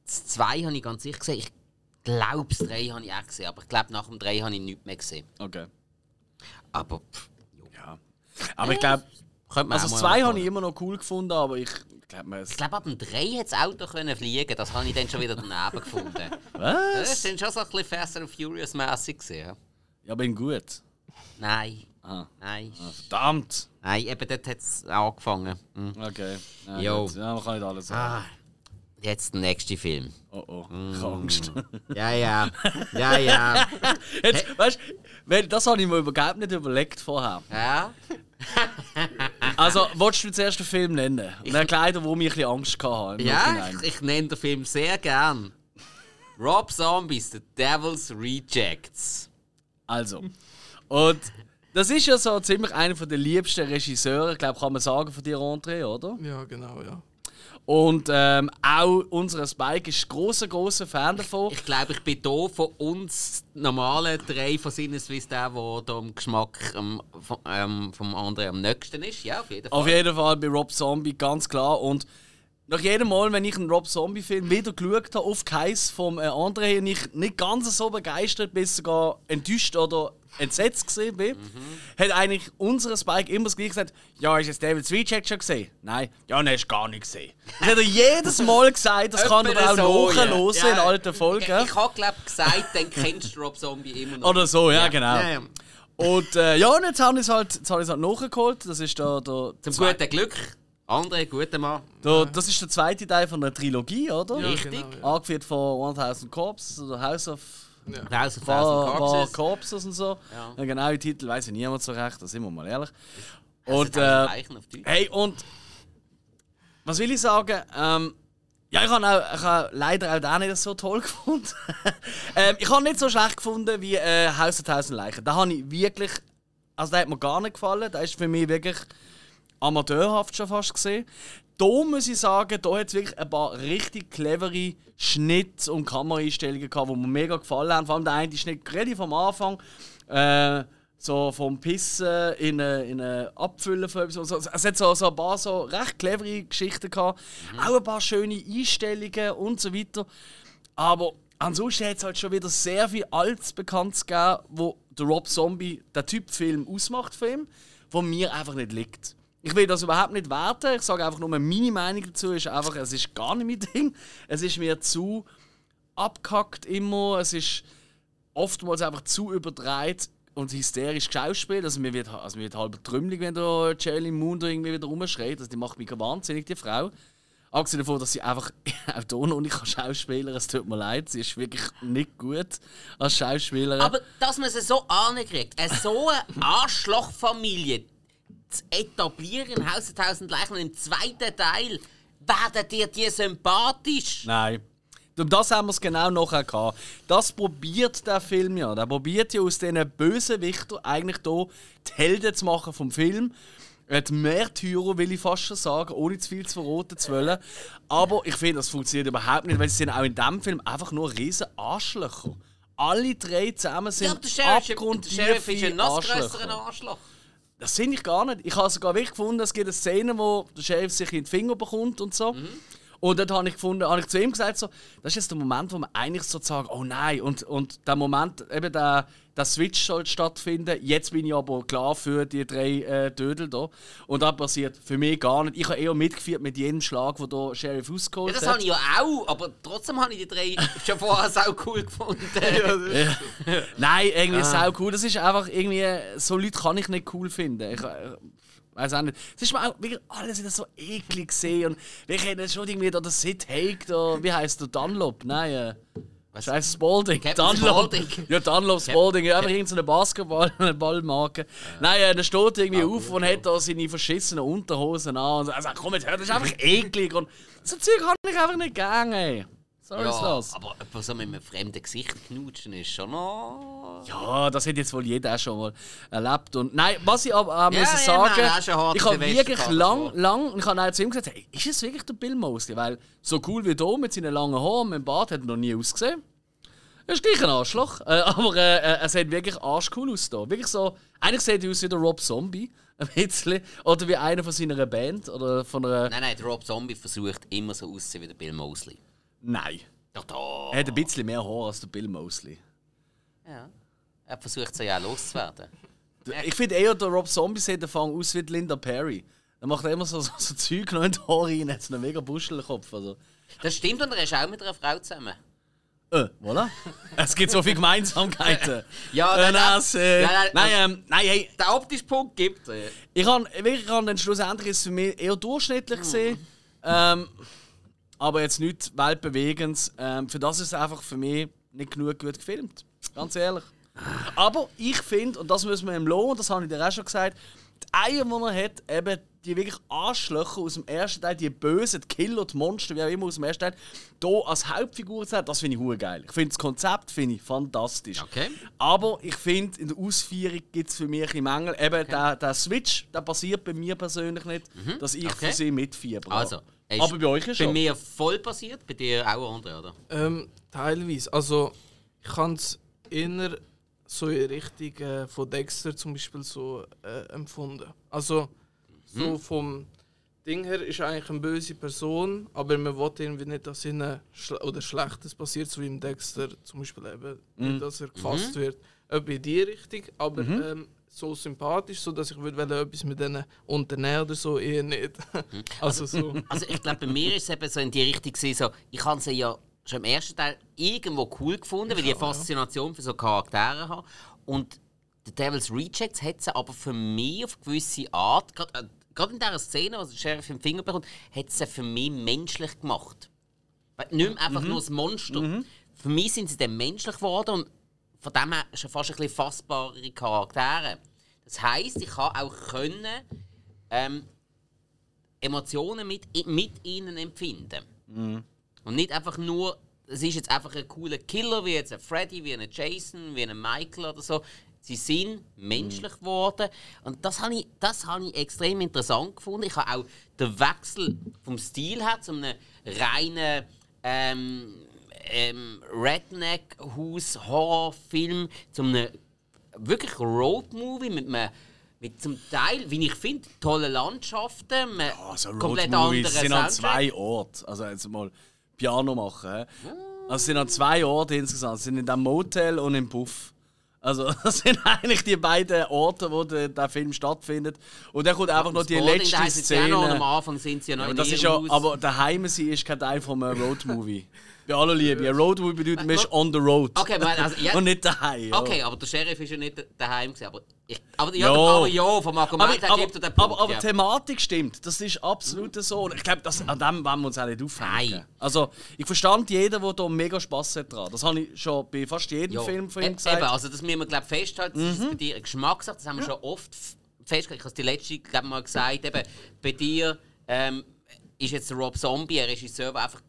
Das 2 habe ich ganz sicher gesehen. Ich glaube, das 3 habe ich auch gesehen. Aber ich glaube, nach dem 3 habe ich nichts mehr gesehen. Okay. Aber. Pff, Ja. Aber ich glaube, also das mal 2 habe ich immer noch cool gefunden, aber ich Ich glaube, ab dem 3 hat das Auto können fliegen. Das habe ich dann schon wieder daneben gefunden. Das Was? sind schon so ein bisschen Fast and Furious mäßig gesehen. Ja, bin gut. Nein. Ah. Nein. Verdammt! Nein, eben dort hat es angefangen. Hm. Okay. Ja, Jo. gut. ja, man kann nicht alles sagen. Ah, jetzt der nächste Film. Oh oh, ich habe Angst. Ja, ja. Ja, ja. Jetzt, weißt du, das habe ich mir überhaupt nicht überlegt vorher. Ja? Also, wolltest du zuerst den Film nennen? Und dann gleich, wo ich ein bisschen Angst hatte. im Ja, ich, ich nenne den Film sehr gern. Rob Zombies, The Devil's Rejects. Also. Und das ist ja so ziemlich einer der liebsten Regisseure, ich glaube, kann man sagen, von dir, André, oder? Ja, genau, ja. Und ähm, auch unser Spike ist großer, großer Fan davon. Ich glaube, ich bin hier von uns normalen drei von Sinneswiss der, der da im Geschmack ähm, vom, ähm, vom anderen am nächsten ist. Ja, auf jeden Fall. Auf jeden Fall bei Rob Zombie, ganz klar. Und nach jedem Mal, wenn ich einen Rob Zombie-Film wieder geschaut habe, auf Kais vom äh, André, und ich nicht ganz so begeistert, bis sogar enttäuscht oder entsetzt gesehen bin, hat eigentlich unser Spike immer das gleiche gesagt: Ja, hast du jetzt David Reject schon gesehen? Nein, ja, nein, hast du gar nicht gesehen. Das hat er jedes Mal gesagt, das kann er auch so, ja. nachhören Ja. in alten Folgen. Ich, ich habe, glaube gesagt, dann kennst du Rob Zombie immer noch. Oder so, ja, genau. Ja, ja. Und äh, ja, und jetzt habe ich es halt, jetzt halt nachgeholt. Das ist der, der, Zum zwei- guten Glück. Andere, guter Mann. der, das ist der zweite Teil von der Trilogie, oder? Ja, Richtig. Genau, ja. Angeführt von 1000 Corps oder House of Thousand war Corpses. Corpses und so. Ja. Der genaue Titel weiß ich niemand so recht, da sind wir mal ehrlich. Und, äh, Leichen auf Deutsch. hey, und was will ich sagen? Ähm, ja, ich habe habe leider auch den nicht so toll gefunden. ähm, ich habe nicht so schlecht gefunden wie äh, Haus der Tausend Leichen. Da habe ich wirklich, also der hat mir gar nicht gefallen. Der ist für mich wirklich amateurhaft schon fast gesehen. Da muss ich sagen, da hat es wirklich ein paar richtig clevere Schnitt- und Kameraeinstellungen gehabt, die mir mega gefallen haben. Vor allem der eine Schnitt relativ am Anfang. Äh, so vom Pissen in eine, in eine Abfüllen von etwas. Also, es hat so, so ein paar so recht clevere Geschichten gehabt. Auch ein paar schöne Einstellungen und so weiter. Aber ansonsten hat es halt schon wieder sehr viel Altes bekannt gegeben, wo der Rob Zombie, der Typ Film ausmacht für ihn, wo mir einfach nicht liegt. Ich will das überhaupt nicht werten. Ich sage einfach nur, meine Meinung dazu ist einfach, es ist gar nicht mein Ding. Es ist mir zu abkackt immer. Es ist oftmals einfach zu überdreht und hysterisch geschauspielt. Also mir wird, also wird halb trümmelig, wenn da Charlie Moon irgendwie wieder rumschreit. Also die macht mich wahnsinnig, die Frau. Abgesehen davon, dass sie einfach auch hier noch nicht Schauspielerin Es tut mir leid, sie ist wirklich nicht gut als Schauspielerin. Aber dass man sie so ankriegt, so eine Arschlochfamilie zu etablieren Haus der Tausend Leichen und im zweiten Teil werden dir die sympathisch. Nein. Um das haben wir es genau nachher gehabt. Das probiert der Film ja. Der probiert ja aus diesen Bösewichtern eigentlich hier die Helden zu machen vom Film. Die Märtyrer will ich fast schon sagen, ohne zu viel zu verraten zu wollen. Aber ich finde, das funktioniert überhaupt nicht, weil sie sind auch in diesem Film einfach nur riesen Arschlöcher. Alle drei zusammen sind Ja, der Sheriff, der abgrundtiefe Sheriff ist ein noch grösserer Arschloch. Das finde ich gar nicht. Ich habe sogar wirklich gefunden, es gibt eine Szene, wo der Sheriff sich in den Finger bekommt und so. Und dort habe ich gefunden, habe ich zu ihm gesagt, so, das ist jetzt der Moment, wo man eigentlich so sagt, oh nein, und, und der Moment, eben der, der Switch soll stattfinden. Jetzt bin ich aber klar für die drei äh, Dödel da. Und das passiert für mich gar nicht. Ich habe eher mitgeführt mit jedem Schlag, den der Sheriff Ja, ausgeholt das hat. habe ich ja auch, aber trotzdem habe ich die drei schon vorher sau cool gefunden. Nein, irgendwie Ah. sau cool. Das ist einfach irgendwie, so Leute kann ich nicht cool finden. Ich, äh, weiß auch nicht. Es ist mir auch wirklich alles wieder so eklig gesehen und wir kennen schon irgendwie da den Sid Haig, da, wie heißt der Dunlop? Nein, äh, Scheiße, Spalding. Captain Dunlop. Spaulding. Ja, Dunlop Spalding. Ja, einfach irgendeine Basketball, eine Ballmarke. Nein, äh, der steht irgendwie auf und hat da seine verschissenen Unterhosen an. Und so. Also komm jetzt, hör, das ist einfach eklig. Und so Zeug kann ich einfach nicht gern, ey. Sorry, ja, ist das. aber etwas so mit einem fremden Gesicht knutschen ist schon noch... Ja, das hat jetzt wohl jeder auch schon mal erlebt. Und nein, was ich aber auch Ja, muss ja, sagen, hart ich habe wirklich lang, lang, und ich habe auch zu ihm gesagt, hey, ist es wirklich der Bill Mosley? Weil so cool wie hier mit seinen langen Haaren und mit dem Bart hat er noch nie ausgesehen. Er ist gleich ein Arschloch, äh, aber äh, äh, er sieht wirklich arschcool aus da. Wirklich so, eigentlich sieht er aus wie der Rob Zombie, ein bisschen. Oder wie einer von seiner Band, oder von einer... Nein, nein, der Rob Zombie versucht immer so auszusehen wie der Bill Mosley. Nein. Doch, doch. Er hat ein bisschen mehr Haar als der Bill Mosley. Ja. Er versucht sie ja auch loszuwerden. Ich finde eher, der Rob Zombie sieht der Fang aus wie Linda Perry. Er macht immer so, so, so Zeug noch in die Haare rein, hat so einen mega Buschelkopf. Also. Das stimmt und er ist auch mit einer Frau zusammen. Äh, voilà. Es gibt so viele Gemeinsamkeiten. Ja, äh, nein, das, äh, nein, nein, nein, ähm, nein, hey, Der optische Punkt gibt es. ich habe wirklich ich hab dann schlussendlich ist es für mich eher durchschnittlich gesehen. Ähm, aber jetzt nicht weltbewegendes. Ähm, für das ist es einfach für mich nicht genug gut gefilmt. Ganz ehrlich. Aber ich finde, und das müssen wir ihm lohnen, das habe ich dir auch schon gesagt, die Eier, die er hat, eben die wirklich Arschlöcher aus dem ersten Teil, die bösen, die Killer, die Monster, wie auch immer aus dem ersten Teil, hier als Hauptfigur zu haben, das finde ich hure geil. Ich finde das Konzept finde ich fantastisch. Okay. Aber ich finde, in der Ausführung gibt es für mich ein bisschen Mängel. Eben der, der Switch, der passiert bei mir persönlich nicht, dass ich Mhm. Okay. für sie mitfieber. Also, er Aber bei euch ist Bei schon. mir voll passiert, bei dir auch, André, oder? Ähm, teilweise. Also, ich kann es eher so in Richtung äh, von Dexter zum Beispiel so äh, empfunden. Also, so vom Ding her ist er eigentlich eine böse Person, aber man will irgendwie nicht, dass ihnen schle oder Schlechtes passiert, so wie im Dexter zum Beispiel eben, nicht, dass er gefasst wird. Etwa in die Richtung, aber ähm, so sympathisch, so dass ich würde etwas mit denen unternehmen oder so, eher nicht. also so. Also ich glaube, bei mir ist es eben so in die Richtung so, ich habe sie ja schon im ersten Teil irgendwo cool gefunden, weil ich eine Faszination für so Charaktere habe. Und The Devil's Rejects hat sie aber für mich auf eine gewisse Art, gerade äh, gerade in dieser Szene, wo der Sheriff im Finger bekommt, hat sie für mich menschlich gemacht. Nicht mehr einfach nur das Monster. Für mich sind sie dann menschlich geworden und von dem her schon fast ein bisschen fassbare Charaktere. Das heisst, ich kann auch können, ähm, Emotionen mit, mit ihnen empfinden. Und nicht einfach nur, es ist jetzt einfach ein cooler Killer, wie jetzt ein Freddy, wie ein Jason, wie ein Michael oder so. Sie sind menschlich geworden. Und das habe ich, das habe ich extrem interessant gefunden. Ich habe auch den Wechsel vom Stil her zu einem reinen ähm, ähm, Redneck-Haus-Horrorfilm, zu einem wirklich Road-Movie mit einem mit zum Teil, wie ich finde, tollen Landschaften, einem Also komplett anderen sind an Soundtrack. zwei Orten. Also jetzt mal Piano machen. hä? Also es sind an zwei Orte insgesamt. Es sind in dem Motel und im Puff. Also das sind eigentlich die beiden Orte, wo der, der Film stattfindet. Und dann kommt einfach noch die Sporting, letzte es ja noch, am Szene. Anfang sind sie ja noch Aber in das ist ja, Haus. aber daheim sein ist kein Teil vom Roadmovie. Bei aller Liebe. Ein Roadmovie bedeutet, man ist on the road. Okay, weil, also, ja, Und nicht daheim. ja. okay, aber der Sheriff ist ja nicht daheim gewesen, aber ich, aber, ja, Ja. aber ja, vom Aber, Argument her aber, gibt er den Punkt, aber, aber ja. die Thematik stimmt. Das ist absolut so. Und ich glaube, an dem wollen wir uns auch nicht aufhängen. Nein. Also, ich verstand jeden, der da mega Spass hat dran. Das habe ich schon bei fast jedem Ja. Film von ihm gesagt. Mhm. Eben, also das müssen wir glaub, festhalten, das ist bei dir eine Geschmackssache, das haben wir schon oft f- festgehalten. Ich habe es die letzte glaub, mal gesagt, eben, bei dir ähm, ist jetzt Rob Zombie ein Regisseur, der einfach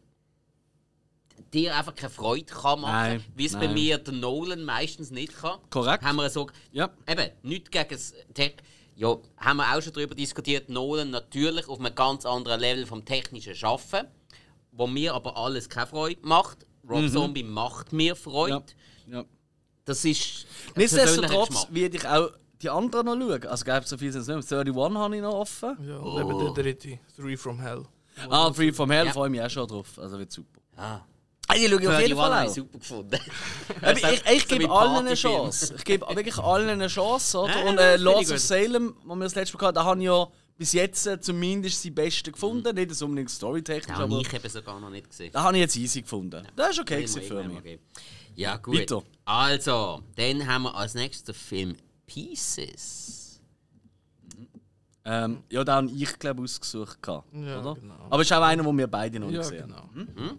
dir einfach keine Freude kann machen Nein, wie es bei mir der Nolan meistens nicht kann. Korrekt. Haben wir so, Ja. eben, nichts gegen das Tech. Ja, haben wir auch schon darüber diskutiert, Nolan natürlich auf einem ganz anderen Level vom technischen Schaffen, wo mir aber alles keine Freude macht. Rob Zombie macht mir Freude. Mhm. Ja. Das ist Nichtsdestotrotz werde ich auch die anderen noch schauen. Also, gäbe so viel sind es nicht. mehr. 31 habe ich noch offen. Ja, und eben der dritte, Three from Hell. Ah, Free from Hell Ja. freue ich mich auch schon drauf. Also, wird super. Ah. Die schaue ich auf jeden 31 Fall habe ich auch. super gefunden. Ich, ich, ich So gebe allen eine. Chance. Ich gebe wirklich allen eine Chance. Oder? Ja, Und ja, äh, Lords ich of. Salem, wo wir das letzte Mal hatten, da habe ich ja bis jetzt äh, zumindest die besten gefunden. Nicht so unbedingt storytechnisch, Den habe aber ich eben sogar noch nicht gesehen. da habe ich jetzt easy gefunden. Das war okay ich für mich. Ja, gut. Weiter. Also, dann haben wir als nächstes den Film Pieces. Ähm, ja, da habe ich glaube ausgesucht. Gehabt, Ja, oder? genau. Aber es ist auch einer, den wir beide noch nicht Ja, gesehen haben. genau.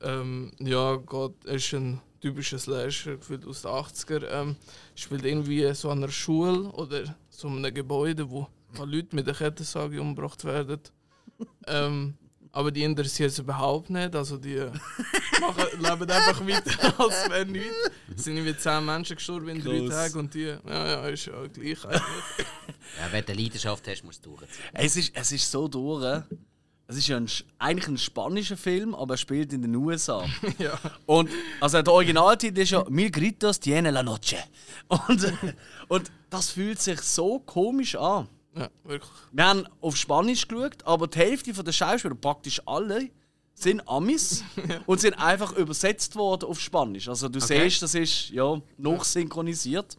Ähm, ja, Gott, er ist ein typischer Slasher, gefühlt aus den 80er. Ähm, spielt irgendwie so an einer Schule oder so einem Gebäude, wo ein paar Leute mit der Kettensäge umgebracht werden. ähm, aber die interessiert es überhaupt nicht. Also die machen, leben einfach weiter, als wäre nichts. Es sind irgendwie 10 Menschen gestorben in drei Gross. Tagen und die, ja, ja, ist ja gleich eigentlich. Ja, wenn du Leidenschaft hast, musst du durchziehen. Es ist, es ist so durch. Es ist ja ein, eigentlich ein spanischer Film, aber er spielt in den USA. ja. Und also der Originaltitel ist ja Mil gritos tiene la noche. Und, und das fühlt sich so komisch an. ja, wirklich. Wir haben auf Spanisch geschaut, aber die Hälfte der Schauspieler, praktisch alle, sind Amis und sind einfach übersetzt worden auf Spanisch. Also du Okay. siehst, das ist ja noch synchronisiert.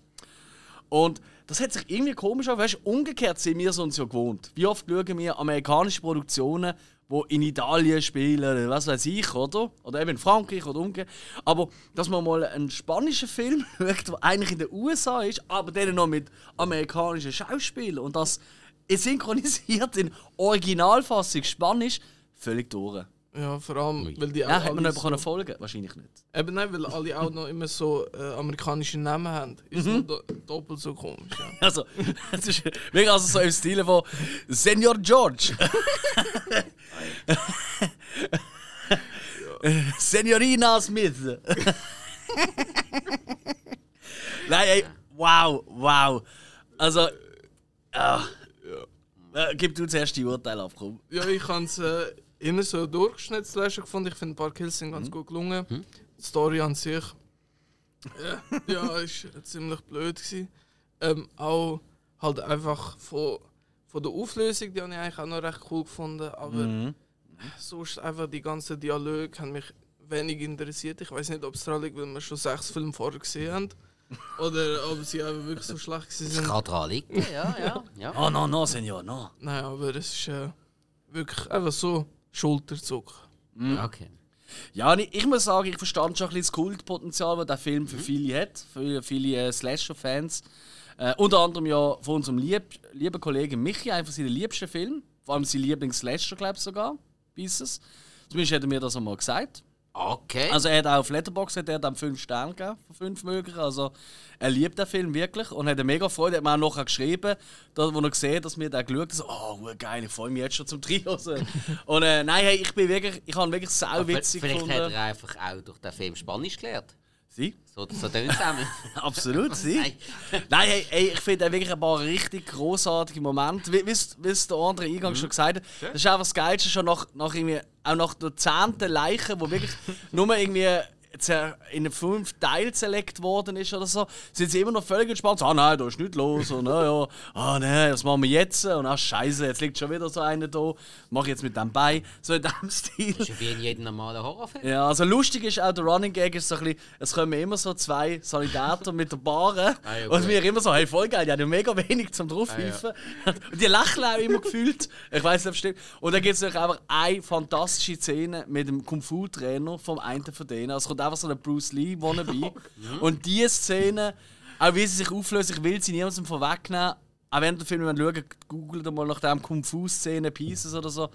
Und das hat sich irgendwie komisch an. Weißt, du, umgekehrt sind wir es uns ja gewohnt. Wie oft schauen wir amerikanische Produktionen, die in Italien spielen, was weiß ich, oder? Oder eben in Frankreich oder umgekehrt. Aber dass man mal einen spanischen Film schaut, der eigentlich in den USA ist, aber dann noch mit amerikanischen Schauspielern und das synchronisiert in Originalfassung Spanisch, völlig durch. Ja, vor allem, weil die auch Ja, hätte man noch so- können folgen Wahrscheinlich nicht. Eben nein, weil alle auch noch immer so äh, amerikanische Namen haben. Ist Mhm. noch do doppelt so komisch. Ja. Also, es ist wirklich also so im Stil von Senior George. Signorina Smith. Nein, ey, wow, wow. Also, ah, äh, gib du zuerst die Urteile ab, komm. ja, ich habe es äh, immer so Durchschnittslöscher gefunden. Ich finde, ein paar Kills sind Mhm. ganz gut gelungen. Die Story an sich äh, ja, ist ziemlich blöd. Gewesen. Ähm, auch halt einfach von, von der Auflösung, die habe ich eigentlich auch noch recht cool gefunden. Aber Mhm. sonst einfach die ganzen Dialoge haben mich wenig interessiert. Ich weiß nicht, ob es daran liegt, weil wir schon sechs Filme vorher gesehen haben. Oder ob sie einfach wirklich so schlecht Das sind. kann dran liegen. Ja, ja, ja. Oh, no, no, Senior, no. Nein, aber es ist äh, wirklich einfach so Schulterzuck. Okay. Ja, ich, muss sagen, ich verstand schon ein bisschen das Kultpotenzial, das der Film für viele hat, für viele äh, Slasher-Fans. Äh, unter anderem ja von unserem lieb, lieben Kollegen Michi, einfach seinen liebsten Film. Vor allem sein Lieblings-Slasher, glaube ich sogar. Pieces. Zumindest hat er mir das einmal gesagt. Okay. Also er hat auch auf Letterboxd hat er dann 5 Sterne gegeben, von 5 möglichen. Also er liebt den Film wirklich und hat eine mega Freude. Er hat mir auch nachher geschrieben, da, wo er gesehen dass wir den geschaut haben. So, oh, geil, ich freue mich jetzt schon zum Trio. Und äh, nein, hey, ich bin wirklich, ich habe wirklich sau witzig Vielleicht gefunden. hat er einfach auch durch den Film Spanisch gelernt. Sie? So, so tönt es. Absolut, sie. Nein. Nein, hey, hey, ich finde auch wirklich ein paar richtig großartige Momente. Wie wie es wie es der andere Eingang schon gesagt hat, das ist einfach das Geilste, schon nach, nach irgendwie, auch nach der zehnten Leiche, wo wirklich nur irgendwie in fünf Teile selekt worden ist oder so, sind sie immer noch völlig entspannt. So, ah nein, da ist nichts los. Und, ah, ja, ah nein, was machen wir jetzt? Und ah, scheiße, jetzt liegt schon wieder so einer da. Mach ich jetzt mit dem bei. So in diesem Stil. Das ist wie in jedem normalen Horrorfilm. Ja, also lustig ist auch der Running Gag ist so ein bisschen, es kommen immer so zwei Sanitäter mit der Bahre Ah, ja, und wir immer so, hey voll geil, die haben ja mega wenig zum draufhieven. Und die lächeln auch immer gefühlt. Ich weiß nicht, ob es stimmt. Und dann gibt es einfach eine fantastische Szene mit dem Kung-Fu-Trainer vom einen von denen. Also kommt einfach so ein Bruce Lee wannabe. und diese Szene, auch wie sie sich auflöst, ich will sie niemandem vorwegnehmen, auch wenn der Film wenn schaut, googelt mal nach dem Kung-Fu-Szene Pieces oder so.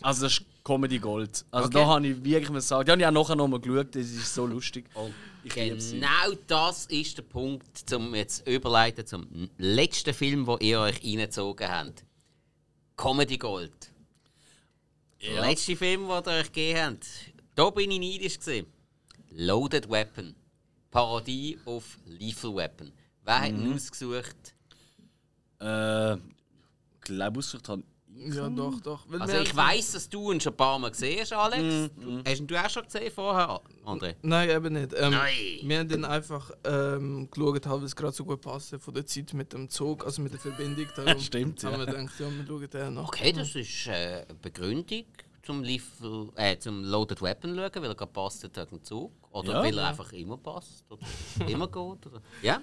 Also das ist Comedy Gold. Also Okay. da habe ich wirklich mal gesagt, die habe ich auch nachher nochmal geschaut, das ist so lustig. Liebe sie. genau das ist der Punkt, zum jetzt überleiten zum letzten Film, wo ihr euch reingezogen habt. Comedy Gold. Der letzte Film, den ihr euch gegeben habt. Da bin ich neidisch gesehen. Loaded Weapon. Parodie auf Lethal Weapon. Wer hat ihn ausgesucht? Äh, glaube ausgesucht habe. Ja, doch, doch. Weil Also wir ich haben- weiß, dass du ihn schon ein paar Mal gesehen hast, Alex. Du, hast ihn du auch schon gesehen vorher, André? Nein, eben nicht. Ähm, Nein. Wir haben dann einfach ähm, geschaut, halt, weil es gerade so gut passt von der Zeit mit dem Zug, also mit der Verbindung. Darum Stimmt, haben ja. wir gedacht, ja, wir schauen den nach. Okay, das ist äh, eine Begründung zum, Lethal, äh, zum Loaded Weapon schauen, weil er gerade passt wegen dem Zug. Oder Ja, weil er ja. einfach immer passt. Oder immer geht. Oder? Ja?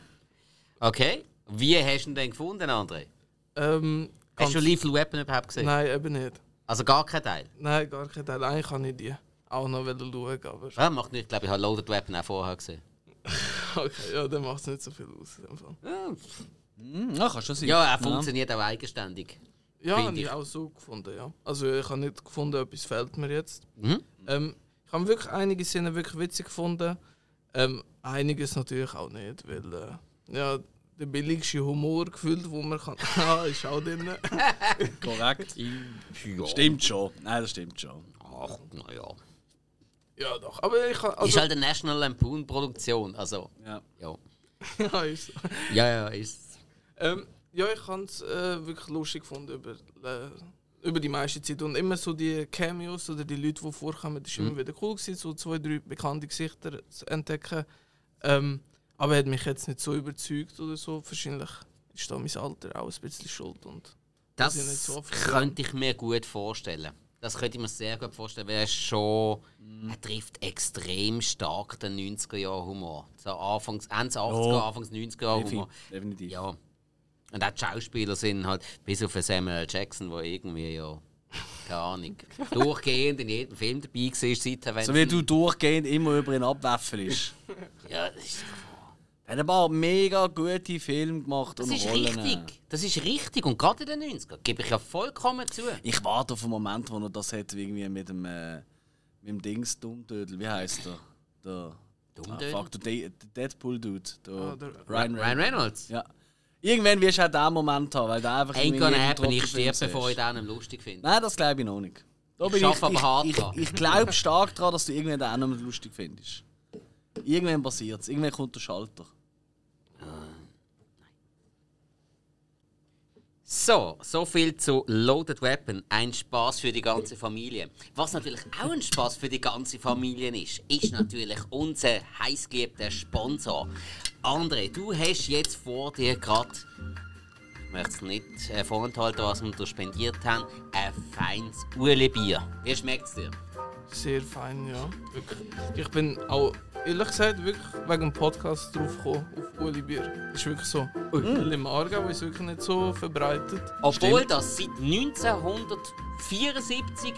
Okay. Wie hast du ihn denn gefunden, André? Ähm, Hast du ganz- Lethal Weapon überhaupt gesehen? Nein, eben nicht. Also gar kein Teil? Nein, gar kein Teil. Eigentlich kann ich die auch noch schauen, aber Ja, macht nicht. Ich glaube, ich habe Loaded Weapon auch vorher gesehen. okay, ja, dann macht es nicht so viel aus. In dem Fall. Ja, Hm, ja, kann schon sein. ja er funktioniert auch eigenständig. Ja, habe ich ich. auch so gefunden, ja. Also ich habe nicht gefunden, etwas fehlt mir jetzt. Mhm. Ähm, ich habe wirklich einige Szenen wirklich witzig gefunden. Ähm, einiges natürlich auch nicht, weil äh, ja, der billigste Humor gefühlt, wo man kann. ah, ist auch drin. Korrekt. Ja. Stimmt schon. Nein, das stimmt schon. Ach, naja. ja, doch. Aber ich kann. ist Also, halt eine National Lampoon Produktion. Also, Ja. ja. ja, ist. Ja, ja, ist. ähm, ja, ich habe es äh, wirklich lustig gefunden über, äh, über die meiste Zeit. Und immer so die Cameos oder die Leute, die vorkommen, das war immer wieder cool, gewesen, so zwei, drei bekannte Gesichter zu entdecken. Ähm, aber hat mich jetzt nicht so überzeugt oder so. Wahrscheinlich ist da mein Alter auch ein bisschen schuld. Und Das ich nicht so oft könnte ich mir gut vorstellen. Das könnte ich mir sehr gut vorstellen, weil er schon. Mhm. Er trifft extrem stark den 90er-Jahr-Humor. So Anfangs, Ende 80er, Ja. Anfangs 90er-Jahr-Humor. Definitiv. Ja. Und auch die Schauspieler sind halt, bis auf den Samuel. Jackson, der irgendwie ja. Keine Ahnung. durchgehend in jedem Film dabei war, seither, wenn So wie du durchgehend immer über ihn abwäffelst. Ja, das ist, Er hat ein paar mega gute Filme gemacht das und ist Rollen. richtig. Das ist richtig. Und gerade in den 90er gebe ich ja vollkommen zu. Ich warte auf einen Moment, wo er das hat, irgendwie mit dem, äh, mit dem Dings Dummdödel. Wie heißt der? Der. Ah, Dummdödel? fuck, der, De der Deadpool-Dude. Der Ah, der- Ryan, Ryan Reynolds. Reynolds. Ja. Irgendwann wirst du auch diesen Moment haben, weil der einfach Ain't gonna happen, ich sterbe, bevor ich den lustig finde. Nein, das glaube ich noch nicht. Da Ich schaffe aber hart ich, ich, ich glaube stark daran, dass du irgendwann den auch noch lustig findest. Irgendwann passiert es. Irgendwann kommt der Schalter. So, so viel zu Loaded Weapon. Ein Spaß für die ganze Familie. Was natürlich auch ein Spaß für die ganze Familie ist, ist natürlich unser heißgeliebter Sponsor. André, du hast jetzt vor dir gerade, ich möchte es nicht äh, vorenthalten, was wir dir spendiert haben, ein feines Ueli-Bier. Wie schmeckt es dir? Sehr fein, ja. Wirklich. Ich bin auch, ehrlich gesagt, wirklich wegen dem Podcast drauf gekommen, auf Uli Bier. Das ist wirklich so. Weil im Aargau ist es wirklich nicht so verbreitet. Obwohl das seit 1974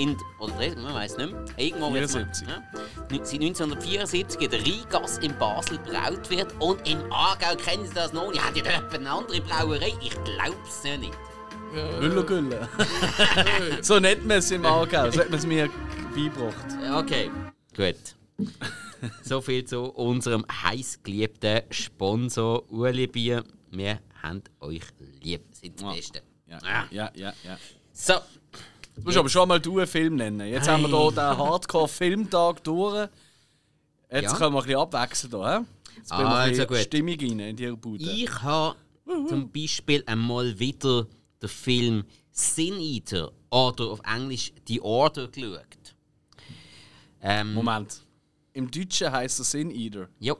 in, oder man weiß nicht mehr, irgendwo wird's mal- 74. ja, seit 1974 in der Rheingasse in Basel braut wird und im Aargau kennen Sie das noch nicht. Hat ja dort eine andere Brauerei? Ich glaub's ja nicht. Ja, Gülle, Gülle. so nennt man es im Aargau. So hat man es mir beigebracht. Okay, gut. so viel zu unserem heißgeliebten Sponsor Uli Bier. Wir haben euch lieb, sind die Ja. Besten. Ja, Ah. ja, ja. ja. So, Du musst aber schon mal du einen Film nennen. Jetzt haben wir hier den Hardcore-Filmtag durch. Jetzt Ja. können wir ein bisschen abwechseln. Hier, he? Jetzt bringen wir ein Also. Stimmung rein in die Bude. Ich habe zum Beispiel einmal wieder den Film Sin Eater oder auf Englisch The Order geschaut. Ähm, Moment. Im Deutschen heisst er Sin Eater. Ja,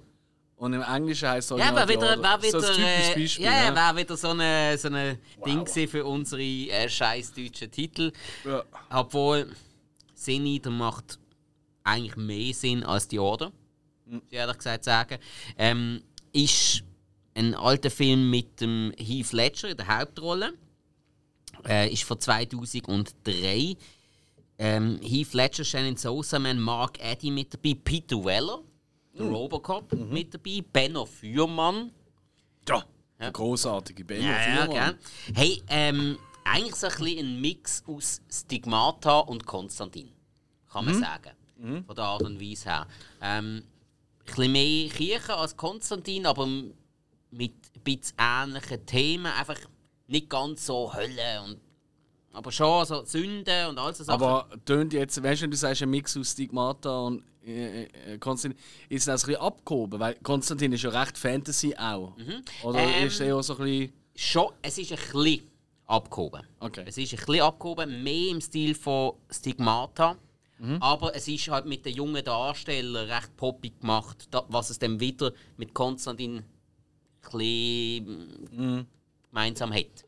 Und im Englischen heisst er ja war wieder, war So wieder, ein typisches äh, Beispiel. ja, ja. war wieder so eine, so eine Ding gewesen für unsere äh, scheiß deutschen Titel. Ja. Obwohl Sin Eater macht eigentlich mehr Sinn als die Order, muss ich ehrlich gesagt sagen. Ähm, ist ein alter Film mit dem Heath Ledger in der Hauptrolle. Äh, ist von 2003. Ähm, Heath Ledger, Shannon Sosa, man Mark Eddy mit dabei, Peter Weller, der Robocop mit dabei, Benno Fürmann. Ja, der großartige Benno Ja, ja, Fürmann. gell? Hey, ähm, eigentlich so ein, bisschen ein Mix aus Stigmata und Konstantin, kann man sagen. Von der Art und Weise her. Ähm, ein bisschen mehr Kirche als Konstantin, aber mit ein bisschen ähnlichen Themen. Einfach nicht ganz so Hölle und aber schon so Sünden und all so Sachen. Aber tönt jetzt, weißt du, wenn du sagst, ein Mix aus Stigmata und äh, äh, Konstantin, ist das ein bisschen abgehoben? Weil Konstantin ist ja recht Fantasy auch. Oder Ähm, ist er eher so ein bisschen. schon, es ist ein bisschen abgehoben. Okay. Es ist ein bisschen abgehoben, mehr im Stil von Stigmata. Aber es ist halt mit den jungen Darstellern recht poppig gemacht, was es dann wieder mit Konstantin ein bisschen gemeinsam hat.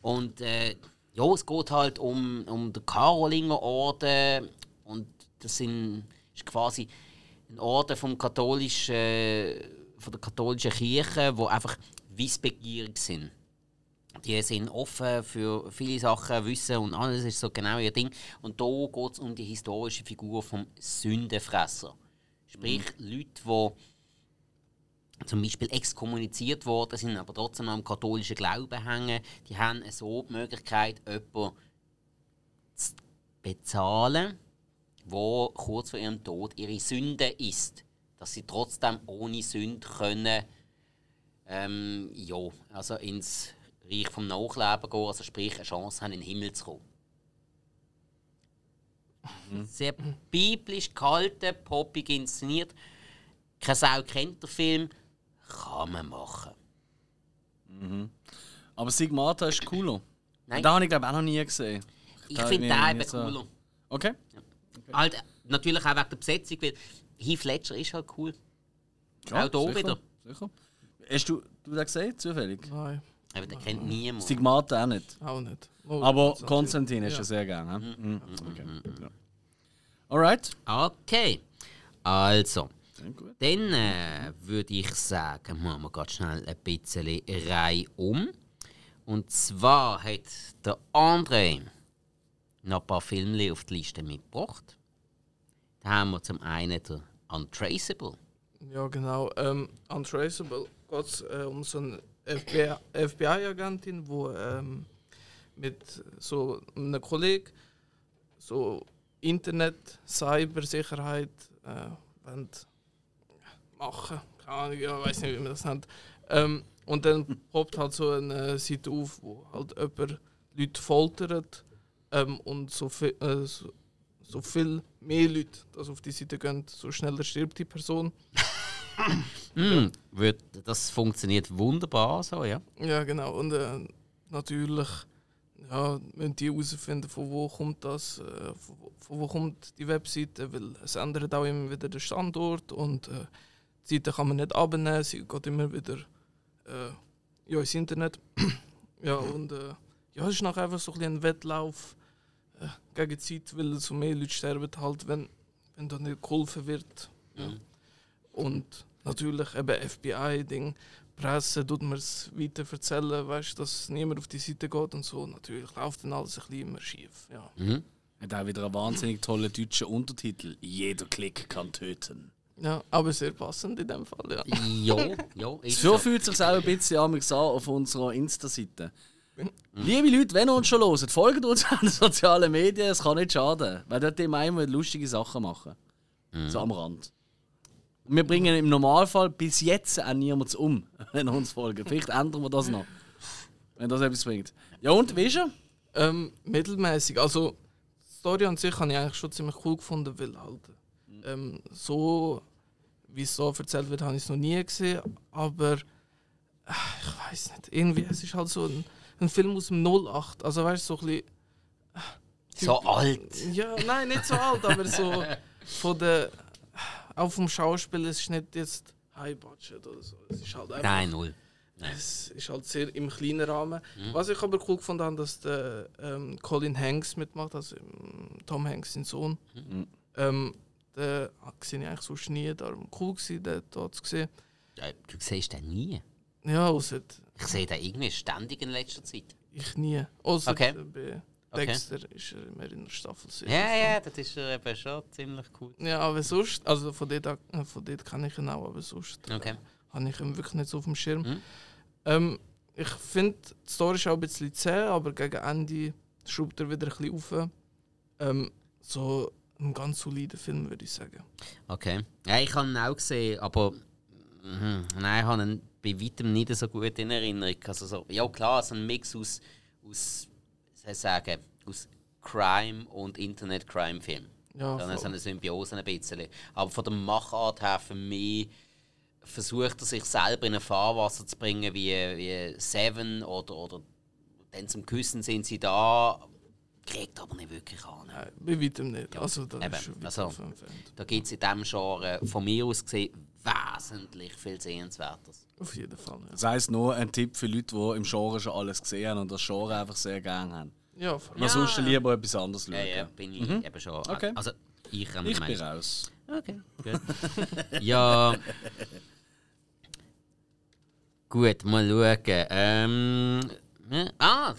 Und äh, ja, es geht halt um, um den Karolinger Orden und das sind, ist quasi ein Orden vom katholischen, von der katholischen Kirche, wo einfach wissbegierig sind. Die sind offen für viele Sachen, wissen und alles ist so genau ihr Ding. Und da geht es um die historische Figur vom Sündenfresser. Sprich, Leute, die zum Beispiel exkommuniziert worden sind, aber trotzdem noch am katholischen Glauben hängen, die haben so die Möglichkeit, jemanden zu bezahlen, wo kurz vor ihrem Tod ihre Sünde ist. Dass sie trotzdem ohne Sünde können, ähm, ja, also ins Reich vom Nachleben gehen, also sprich eine Chance haben, in den Himmel zu kommen. Sehr biblisch gehalten, poppig inszeniert. Keine Sau kennt den Film, kann man machen. Aber Stigmata ist cooler. Nein. Den habe ich glaube auch noch nie gesehen. Ich Da finde den ich eben so- cooler. Okay. Halt, natürlich auch wegen der Besetzung, weil Heath Ledger ist halt cool. Ja, auch hier sicher, wieder. Sicher. Hast du, du das gesehen, zufällig? Nein, Aber den kennt niemand. Stigmata auch nicht. auch nicht. Oh, Aber ist Konstantin hast Ja. sehr gerne. ne? Mhm. Okay. Ja. Alright. Okay. Also. Dann äh, würde ich sagen, machen wir ganz schnell ein bisschen Reihe um. Und zwar hat der André noch ein paar Filme auf die Liste mitgebracht. Da haben wir zum einen den Untraceable. Ja, genau. Ähm, Untraceable geht äh, um so eine FBI FBI-Agentin, die ähm, mit so einem Kollegen so Internet, Cybersicherheit äh, machen. Keine Ahnung, ja, weiß nicht, wie man das nennt. Ähm, und dann poppt halt so eine Seite auf, wo halt jemand Leute foltert ähm, und so viel, äh, so, so viel mehr Leute das auf die Seite gehen, so schneller stirbt die Person. Mm, das funktioniert wunderbar so, ja. Ja, genau. Und äh, natürlich ja, müssen die herausfinden, von wo kommt das, äh, von, wo- von wo kommt die Webseite, weil es ändert auch immer wieder den Standort und äh, die Seite kann man nicht abnehmen, sie geht immer wieder äh, ja, ins Internet. ja, und äh, ja, es ist nachher einfach so ein, Wettlauf äh, gegen die Zeit, weil so mehr Leute sterben halt, wenn, wenn da nicht geholfen wird. Ja. Mhm. Und natürlich eben FBI-Ding. Presse tut man es weiter erzählen, weißt, dass niemand auf die Seite geht und so. Natürlich läuft dann alles ein bisschen immer schief. Ja. Mhm. Hat auch wieder einen wahnsinnig tollen deutschen Untertitel. Jeder Klick kann töten. Ja, aber sehr passend in dem Fall, ja. Ja, ja, So fühlt es sich auch ein bisschen an, auf unserer Insta-Seite. Liebe Leute, wenn ihr uns schon hört, folgt uns an den sozialen Medien, es kann nicht schaden. Weil dort immer immer lustige Sachen machen. So am Rand. Wir bringen im Normalfall bis jetzt auch niemand um, wenn ihr uns folgt. Vielleicht ändern wir das noch. Wenn das etwas bringt. Ja und, wie ist er? Ähm, mittelmäßig. Also, die Story an sich habe ich eigentlich schon ziemlich cool gefunden, weil halt ähm, so, wie es so erzählt wird, habe ich es noch nie gesehen. Aber äh, ich weiß nicht, irgendwie, es ist halt so ein, ein Film aus dem 08. Also, weißt du, so ein bisschen. So alt. Ja, nein, nicht so alt, aber so von der. Auch vom Schauspiel, es ist nicht jetzt High Budget oder so. Es ist halt einfach. Nein, null. Es ist halt sehr im kleinen Rahmen. Was ich aber cool gefunden habe, dass der ähm, Colin Hanks mitmacht, also ähm, Tom Hanks, sein Sohn. Ähm, der sehe ich eigentlich sonst nie, darum cool gewesen, den da zu sehen. Ja, Du siehst den nie. Ja, außer Ich sehe den irgendwie ständig in letzter Zeit. ich nie. Außer Okay. bei Okay. Dexter ist er mehr in der Staffel. Ja, ja, das ist äh, eben schon ziemlich cool. Ja, aber sonst, also von dort, an- von dort kann ich ihn auch, aber sonst äh, Okay. habe ich ihn wirklich nicht so auf dem Schirm. Mhm. Ähm, ich finde, die Story ist auch ein bisschen zäh, aber gegen Ende schraubt er wieder ein bisschen auf. Ähm, so ein ganz solider Film, würde ich sagen. Okay. Ja, ich habe ihn auch gesehen, aber mhm, nein, ich habe ihn bei weitem nicht so gut in Erinnerung. Also so, ja klar, so ein Mix aus, aus soll ich sagen, aus Crime und Internet-Crime-Film. Ja, Dann so voll. eine Symbiose ein bisschen. Aber von der Machart her für mich versucht er sich selber in ein Fahrwasser zu bringen wie, wie Seven oder, oder dann zum Küssen sind sie da. Kriegt aber nicht wirklich an. Nein, bei weitem nicht. Also, da Eben, ist schon weit also- davon entfernt. Da gibt es in diesem Genre von mir aus gesehen wesentlich viel Sehenswertes. Auf jeden Fall. Ja, Das heisst nur ein Tipp für Leute, die im Genre schon alles gesehen haben und das Genre einfach sehr gerne haben. ja voll. Man sonst lieber etwas anderes schauen. Ja, ja, bin ich eben schon. Okay. Also, ich kann Ich bin meinen. raus. Okay, gut. ja. Gut, mal schauen. Ähm, ah,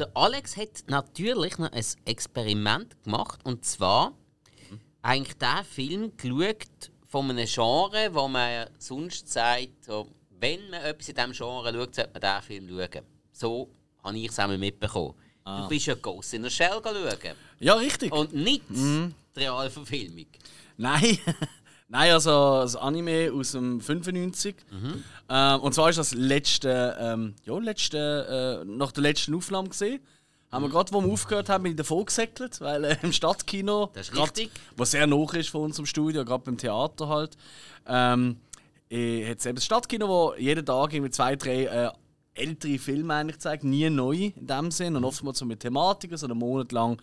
der Alex hat natürlich noch ein Experiment gemacht. Und zwar eigentlich den Film geschaut von einem Genre, wo man sonst sagt, so, wenn man etwas in diesem Genre schaut, sollte man diesen Film schauen. So habe ich es einmal mitbekommen. Du bist ja Ghost in the Shell schauen. Ja, richtig. Und nicht die Realverfilmung. Nein. Nein, also das Anime aus dem 95. Ähm, und zwar ist das letzte, ähm, ja, letzte, äh, nach der letzten Aufnahme gesehen. Haben wir gerade, wo wir aufgehört haben, bin ich davon gesäckelt, weil äh, im Stadtkino, Das ist grad- richtig. was sehr nah ist von unserem Studio, gerade beim Theater halt, ähm, äh, hat es eben das Stadtkino, wo jeden Tag irgendwie zwei, drei äh, ältere Filme eigentlich zeigt, nie neu in dem Sinn und oftmals so mit Thematiken, so einen Monat lang.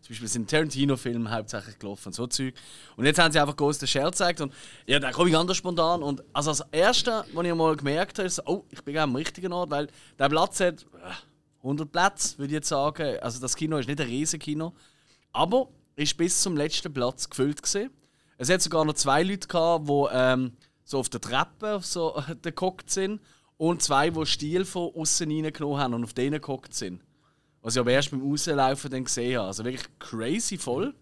Zum Beispiel sind Tarantino-Filme hauptsächlich gelaufen so Zeug. Und jetzt haben sie einfach in the Shell gezeigt und ja, da komme ich ganz spontan. Und also das Erste, was ich mal gemerkt habe, ist, oh, ich bin am richtigen Ort, weil der Platz hat äh, 100 Plätze, würde ich jetzt sagen. Also das Kino ist nicht ein Riesenkino. Aber ist bis zum letzten Platz gefüllt gesehen. Es hat sogar noch zwei Leute gehabt, die ähm, so auf der Treppe auf so, gehockt sind und zwei, die Stiel von außen reingenommen haben und auf denen gehockt sind. Was ich aber erst beim Rauslaufen dann gesehen habe. Also wirklich crazy voll.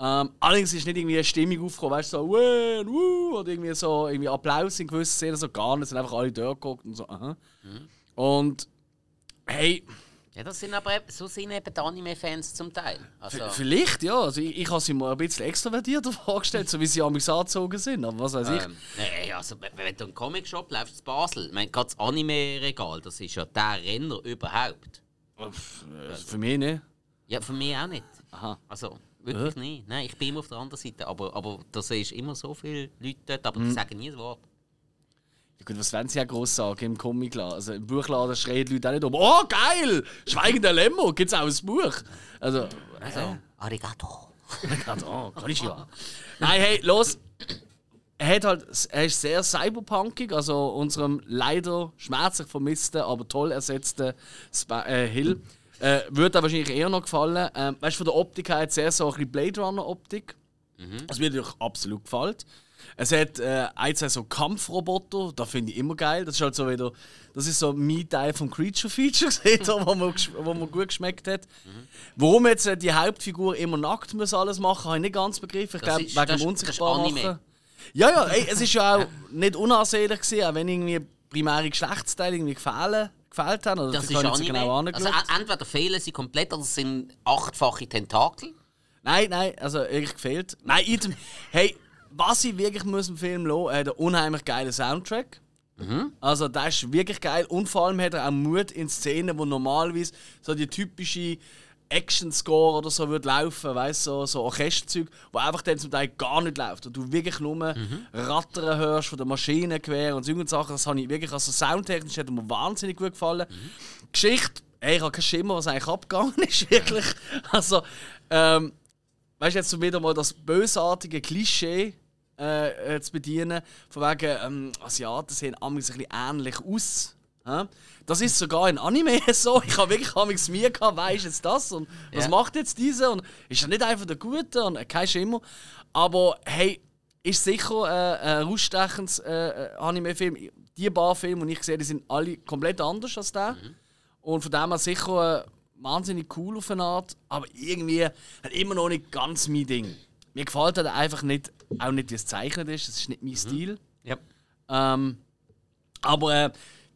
Ähm, allerdings ist nicht irgendwie eine Stimmung aufgekommen, weißt du, so, und «Wuh» oder irgendwie so irgendwie Applaus in gewissen Szenen, so gar nicht, es sind einfach alle dort geguckt und so, aha. Und hey, Ja, das sind aber so sind eben die Anime-Fans zum Teil. Also, vielleicht ja, also ich, ich habe sie mir ein bisschen extrovertierter vorgestellt, so wie sie amigs angezogen sind, aber was weiß ich. ähm, nee, also wenn du einen Comic-Shop läufst in Basel, ich meine, gerade das Anime-Regal, das ist ja der Renner überhaupt. Äh, Für mich nicht. Ja, für mich auch nicht. Aha. Also, wirklich nicht. Nein, ich bin immer auf der anderen Seite. Aber, aber da siehst immer so viele Leute dort, aber die sagen nie ein Wort. Ja gut, was wollen sie ja groß sagen im Comicladen? Also im Buchladen schreien die Leute auch nicht um «Oh, geil! Schweigender Lemmo, gibt's auch ein Buch?» Also, Also, Arigato. Also, oh, kann ich ja. Nein, hey, los. Er, hat halt, er ist sehr cyberpunkig, also unserem leider schmerzlich vermissten, aber toll ersetzten Spa äh, Hill. Äh, würde er wahrscheinlich eher noch gefallen. Ähm, weißt du, von der Optik her hat es sehr so ein bisschen Blade Runner-Optik. Das mir natürlich absolut gefällt. Es hat äh, ein, zwei so Kampfroboter, das finde ich immer geil. Das ist halt so wieder, das ist so mein Teil vom Creature Feature, wo, mir, gesch- wo mir gut geschmeckt hat. Warum jetzt äh, die Hauptfigur immer nackt muss alles machen, habe ich nicht ganz begriffen. Ich glaube, wegen dem unsichtbar machen. Ja, ja, ey, es ist ja auch nicht unansehlich gewesen, auch wenn irgendwie primäre Geschlechtsteile irgendwie gefallen, gefällt haben. Oder Das ist nicht so genau also, angeschaut. en- entweder fehlen sie komplett oder es sind achtfache Tentakel. Nein, nein, also wirklich gefehlt. Nein, item, hey, was ich wirklich muss im Film lassen, er hat einen unheimlich geilen Soundtrack. Also der ist wirklich geil und vor allem hat er auch Mut in Szenen, wo normalerweise so die typische Action-Score oder so würde laufen, weißt so, so Orchesterzeug, wo einfach dann zum Teil gar nicht läuft und du wirklich nur Rattern hörst von der Maschinengewehr und solche Sachen. Das habe ich wirklich, also soundtechnisch hat mir wahnsinnig gut gefallen. Geschichte, ey, ich habe keinen Schimmer, was eigentlich abgegangen ist, wirklich. Also, ähm, weißt du, jetzt wieder mal das bösartige Klischee äh, äh, zu bedienen, von wegen ähm, Asiaten sehen amigs ein bisschen ähnlich aus. Das ist sogar in Anime so. Ich habe wirklich amigs mir gehabt, wer ist jetzt das und was Ja. macht jetzt dieser und ist er nicht einfach der Gute und äh, kein Schimmer. Aber hey, ist sicher äh, ein rausstechendes äh, äh, Anime-Film. Die paar Filme, die ich sehe, die sind alle komplett anders als der. Und von dem her sicher äh, wahnsinnig cool auf eine Art, aber irgendwie hat immer noch nicht ganz mein Ding. Mir gefällt halt einfach nicht, auch nicht wie es gezeichnet ist, das ist nicht mein Stil. Ja. Ähm, aber äh,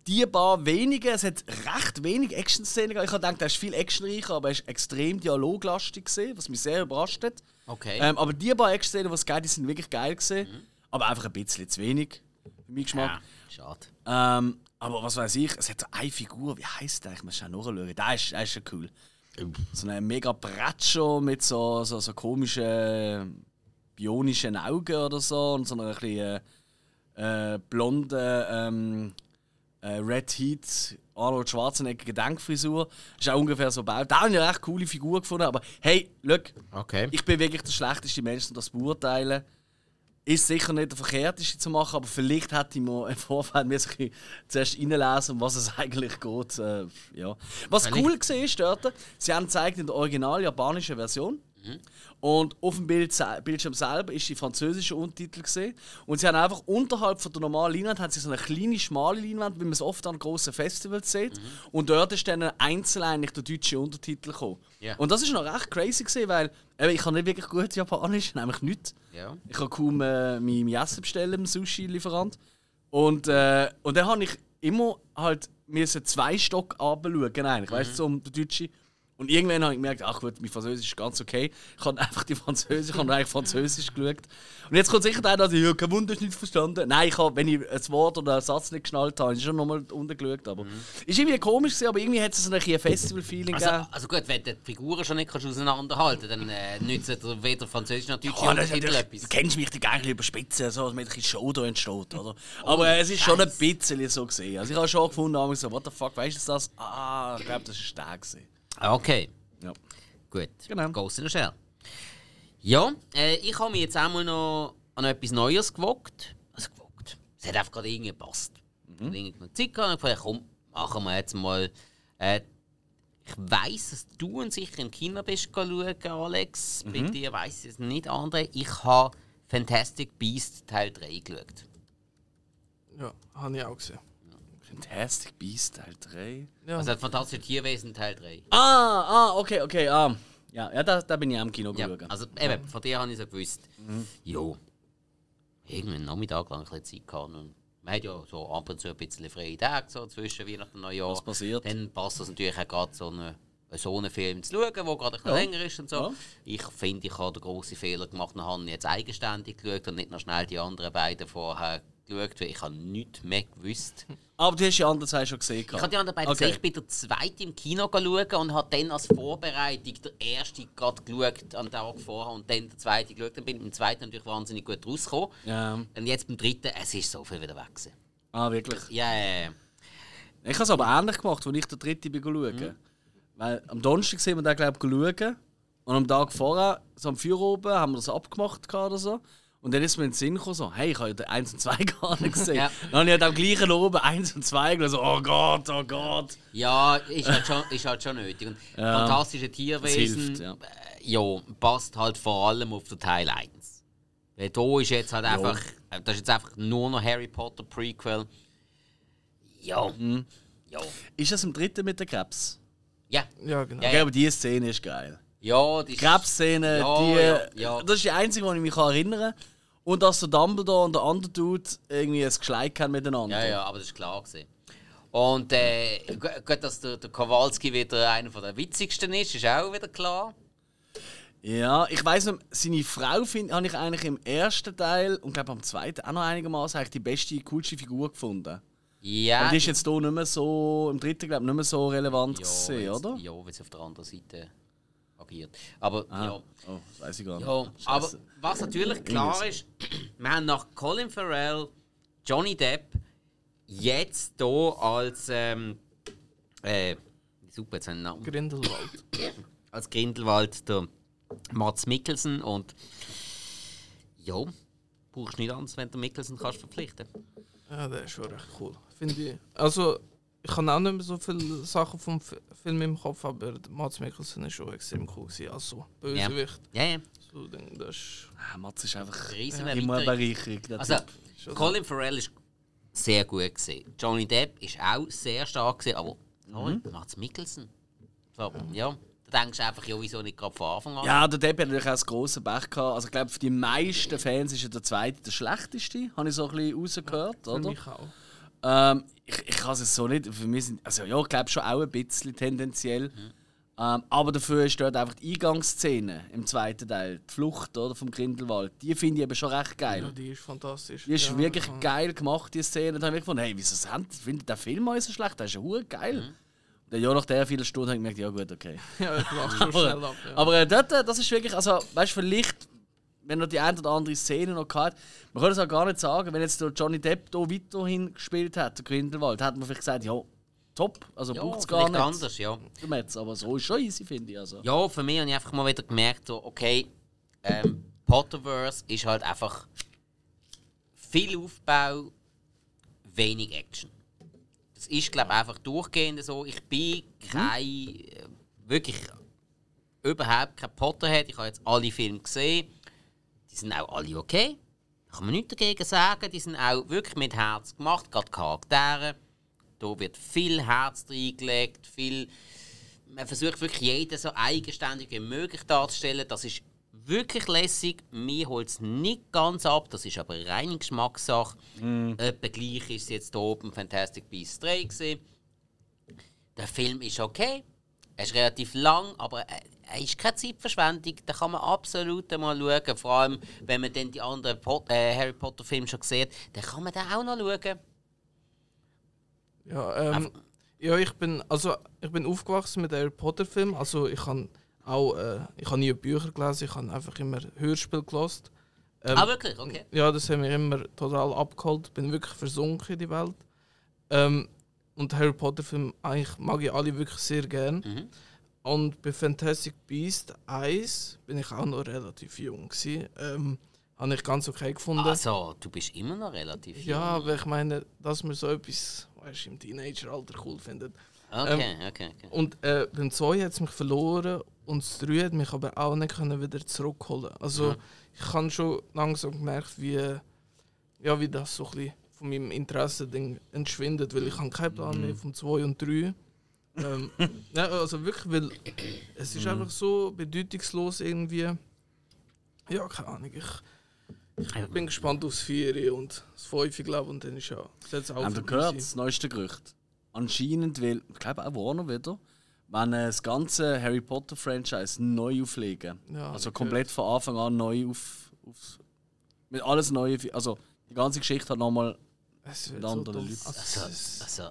die paar wenige, es hat recht wenig Action-Szenen gegeben. Ich habe gedacht, er ist viel actionreicher, aber er ist extrem dialoglastig gesehen, was mich sehr überrascht hat. Okay. Ähm, aber die paar Action-Szenen, die es gab, die sind wirklich geil gesehen. Aber einfach ein bisschen zu wenig, für meinen Geschmack. Schade. Ähm, aber was weiß ich, es hat so eine Figur, wie heißt der? Ich muss schon nachschauen. Der ist, der ist schon cool. So ein mega Bretscho mit so, so, so komischen bionischen Augen oder so und so einer bisschen äh, äh, blonden ähm, äh, Red Heat Arnold Schwarzenegger Gedenkfrisur. Ist auch ungefähr so gebaut. Da habe ich eine recht coole Figur gefunden. Aber hey, look, Okay. ich bin wirklich der schlechteste Mensch, um das zu beurteilen. Ist sicher nicht der verkehrteste zu machen, aber vielleicht hätte ich mir im Vorfeld mir so ein bisschen zuerst reinlesen, um was es eigentlich geht. Äh, ja. Was cool war, dort, sie haben gezeigt in der original japanischen Version. Und auf dem Bild, Bildschirm selber ist die französische Untertitel gesehen und sie haben einfach unterhalb von der normalen Leinwand haben sie so eine kleine schmale Leinwand, wie man es oft an großen Festivals sieht. Und dort ist dann einzeln eigentlich der deutsche Untertitel gekommen. Ja. Und das ist noch recht crazy gesehen, weil eben, ich kann nicht wirklich gut Japanisch, nämlich nicht. Ja. Ich kann kaum äh, mein, mein Essen bestellen im Sushi-Lieferant. Und, äh, und dann habe ich immer halt müssen zwei Stock runterschauen, eigentlich, weißt du, so um den Deutschen. Und irgendwann habe ich gemerkt, ach gut, mein Französisch ist ganz okay. Ich habe einfach die Französisch, ich habe eigentlich Französisch geschaut. Und jetzt kommt sicher der, dass ich, ja, kein Wunder, ist nicht verstanden. Nein, ich habe, wenn ich ein Wort oder einen Satz nicht geschnallt habe, habe ich schon nochmal unten geschaut. Aber ist irgendwie komisch gewesen, aber irgendwie hat es so ein bisschen ein Festival-Feeling Also, gegeben. also gut, wenn du die Figuren schon nicht kannst auseinanderhalten kannst, dann äh, nützt dir weder Französisch noch Deutsch Oh, Untertitel natürlich- etwas. Du kennst mich die eigentlich überspitzen, so dass mit ein bisschen Show da entsteht, oder? Aber äh, es ist schon ein bisschen so gesehen. Also ich habe schon gefunden, so, what the fuck, weißt du das? Ah, ich glaube, das ist der gewesen. Okay, Ja. gut. Genau. Ghost in the Shell. Ja, äh, ich habe mich jetzt einmal noch an etwas Neues gewogt. Also gewogt. Es hat einfach gerade irgendwie gepasst. Mhm. Ich habe noch Zeit gehabt und ich komm, machen wir jetzt mal. Äh, ich weiss, dass du und sicher im Kino bist schauen, Alex. Bei dir weiss ich es nicht, andere. Ich habe Fantastic Beast Teil 3 geschaut. Ja, habe ich auch gesehen. Fantastic Beast Teil 3. Ja, Also Fantastische Tierwesen Teil 3. Ah, ah, okay, okay, ah. Ja, ja da, da bin ich auch im Kino Ja, geschaut. also eben, von dir habe ich so gewusst. Jo. Irgendwie einen Nachmittag lang ein bisschen Zeit gehabt. Und man hat ja so ab und zu ein bisschen freie Tage so zwischen Weihnachten und Neujahr. Was passiert? Dann passt es natürlich auch gerade so einen, so einen Film zu schauen, der gerade ein Ja. länger ist und so. Ja. Ich finde, ich habe den grossen Fehler gemacht und habe jetzt eigenständig geschaut und nicht noch schnell die anderen beiden vorher geschaut, weil ich habe nichts mehr gewusst. Aber du hast die anderen zwei schon gesehen. Ich habe die anderen beiden Okay. gesehen. Ich bin der zweite im Kino schauen und habe dann als Vorbereitung der erste gerade geschaut, an den Tag vorher und dann der zweite geschaut. Dann bin ich beim zweiten natürlich wahnsinnig gut rausgekommen. Ja. Und jetzt beim dritten, es ist so viel wieder weg. gewesen. Ah, wirklich. Ja, ja. Ich habe es aber ähnlich gemacht, als ich der dritte bin schauen. Mhm. Weil am Donnerstag sind wir da, glaube ich, schauen. Und am Tag vorher, so am Feuer oben, haben wir das abgemacht oder so. Und dann ist mir in den Sinn gekommen, so, hey, ich habe ja den 1 und 2 gar nicht gesehen. Ja. Dann habe ich halt am gleichen oben 1 und 2 gelesen, so, oh Gott, oh Gott. Ja, ist halt schon, ist halt schon nötig. Und Ja. fantastische Tierwesen, hilft, ja. äh, ja, passt halt vor allem auf den Teil 1. Weil da ist jetzt halt einfach, äh, das ist jetzt einfach nur noch Harry Potter Prequel. Ja. Mhm. Ja. Ist das im dritten mit der Krebs? Ja. ja genau. Ja, aber die Szene ist geil. Ja, die Krebsszene, Ja, die, ja, ja. das ist die einzige, die ich mich erinnern kann. Und dass der Dumbledore und der andere Dude irgendwie ein Geschleik haben miteinander. Ja, ja, aber das ist klar gewesen. Und äh, gu- gut, dass der, der Kowalski wieder einer der witzigsten ist, ist auch wieder klar. Ja, ich weiß noch, seine Frau habe ich eigentlich im ersten Teil und glaube am zweiten auch noch einigermaßen eigentlich die beste, coolste Figur gefunden. Ja. Und die ist jetzt hier nicht mehr so, im dritten glaube ich, nicht mehr so relevant ja, gewesen, weil's- oder? Ja, weil sie auf der anderen Seite agiert. Aber Ah. ja. Oh, das weiß ich gar nicht. Ja, aber was natürlich klar ist, wir haben nach Colin Farrell, Johnny Depp, jetzt hier als ähm, äh, super, jetzt den Namen. Grindelwald. als Grindelwald der Mats Mikkelsen und ja, brauchst nicht anders, wenn du Mikkelsen kannst verpflichten. Ja, der ist schon recht cool. Finde ich. Also, ich habe auch nicht mehr so viele Sachen vom Film im Kopf, aber Mats Mikkelsen ist schon extrem cool gewesen. Also, Bösewicht. Ja, ja, So, denk, das ist Ah, Mats ist einfach riesen immer eine. Bereicherung. Also, Typ. schon Colin Farrell ist sehr gut gesehen. Johnny Depp ist auch sehr stark gesehen, aber Mhm. Mats Mikkelsen. So, ja, da denkst du einfach, ja, wieso nicht gerade von Anfang an? Ja, der Depp hat natürlich auch das grosse Pech gehabt. Also ich glaube, für die meisten Fans ist er der zweite der schlechteste, habe ich so ein bisschen rausgehört, für oder? mich auch. Ähm, ich ich kann es so nicht. Für mich sind, also ja, ich glaube schon auch ein bisschen tendenziell. Ähm, aber dafür ist dort einfach die Eingangsszene im zweiten Teil, die Flucht oder, vom Grindelwald, die finde ich eben schon recht geil. Ja, die ist fantastisch. Die ist ja, wirklich ja. geil gemacht, die Szene. Da habe ich gefunden, hey, wieso sind- findet der Film auch so schlecht? Der ist ja hure geil. ja, nach der vielen Stunden habe ich gemerkt, ja gut, okay. Ja, lach schon schnell ab. Ja. Aber äh, dort, äh, das ist wirklich, also, weißt du, vielleicht, wenn er die eine oder andere Szene noch gehabt man kann es auch gar nicht sagen, wenn jetzt der Johnny Depp da weiterhin gespielt hat, der Grindelwald, hätte man vielleicht gesagt, ja, top, also Ja, braucht es gar nicht. anders, ja. Metz, aber so ist schon easy, finde ich. Also. Ja, für mich habe ich einfach mal wieder gemerkt, so, okay, ähm, Potterverse ist halt einfach viel Aufbau, wenig Action. Das ist, glaube ich, einfach durchgehend so. Ich bin kein, äh, wirklich überhaupt kein Potterhead. Ich habe jetzt alle Filme gesehen. Die sind auch alle okay. Da kann man nichts dagegen sagen. Die sind auch wirklich mit Herz gemacht, gerade Charaktere. Da wird viel Herz reingelegt, viel man versucht wirklich jeden so eigenständig wie möglich darzustellen. Das ist wirklich lässig. Mir holt es nicht ganz ab. Das ist aber eine reine Geschmackssache. Etwa gleich ist es jetzt hier oben Fantastic Beasts 3 gewesen. Der Film ist okay. Er ist relativ lang, aber er ist keine Zeitverschwendung. Da kann man absolut mal schauen. Vor allem, wenn man dann die anderen Pot äh, Harry Potter Filme schon sieht, dann kann man da auch noch schauen. Ja, ähm, ja, ich bin also ich bin aufgewachsen mit Harry Potter Film. Also ich habe auch äh, ich habe nie Bücher gelesen, ich habe einfach immer Hörspiel gelesen. Ähm, ah, wirklich? Okay. Ja, das hat mich immer total abgeholt. Bin wirklich versunken in die Welt. Ähm, und Harry Potter Film eigentlich mag ich alle wirklich sehr gern. Mhm. Und bei Fantastic Beast 1 bin ich auch noch relativ jung gewesen. Ähm, habe ich ganz okay gefunden. Also, du bist immer noch relativ jung. ja, aber ich meine, dass man so etwas weißt, im Teenageralter cool findet. Okay, okay, okay. Und äh, beim 2 hat es mich verloren und das 3 hat mich aber auch nicht können wieder zurückholen. Also ich habe schon langsam gemerkt, wie, ja, wie das so ein bisschen von meinem Interesse entschwindet, weil ich habe keinen Plan mehr von 2 und 3. ähm, ja, also wirklich, weil es ist einfach so bedeutungslos irgendwie. Ja, keine Ahnung. Ich, ich bin gespannt aufs 4 und das 5, glaube und dann ist ja das auch ihr vorbei gehört, das neueste Gerücht? Anscheinend will, ich glaube auch Warner wieder, wenn äh, das ganze Harry Potter Franchise neu auflegen. Ja, also komplett von Anfang an neu auf, auf mit alles neu. Also die ganze Geschichte hat nochmal. Es wird so anderen dumm. Also, Also, also,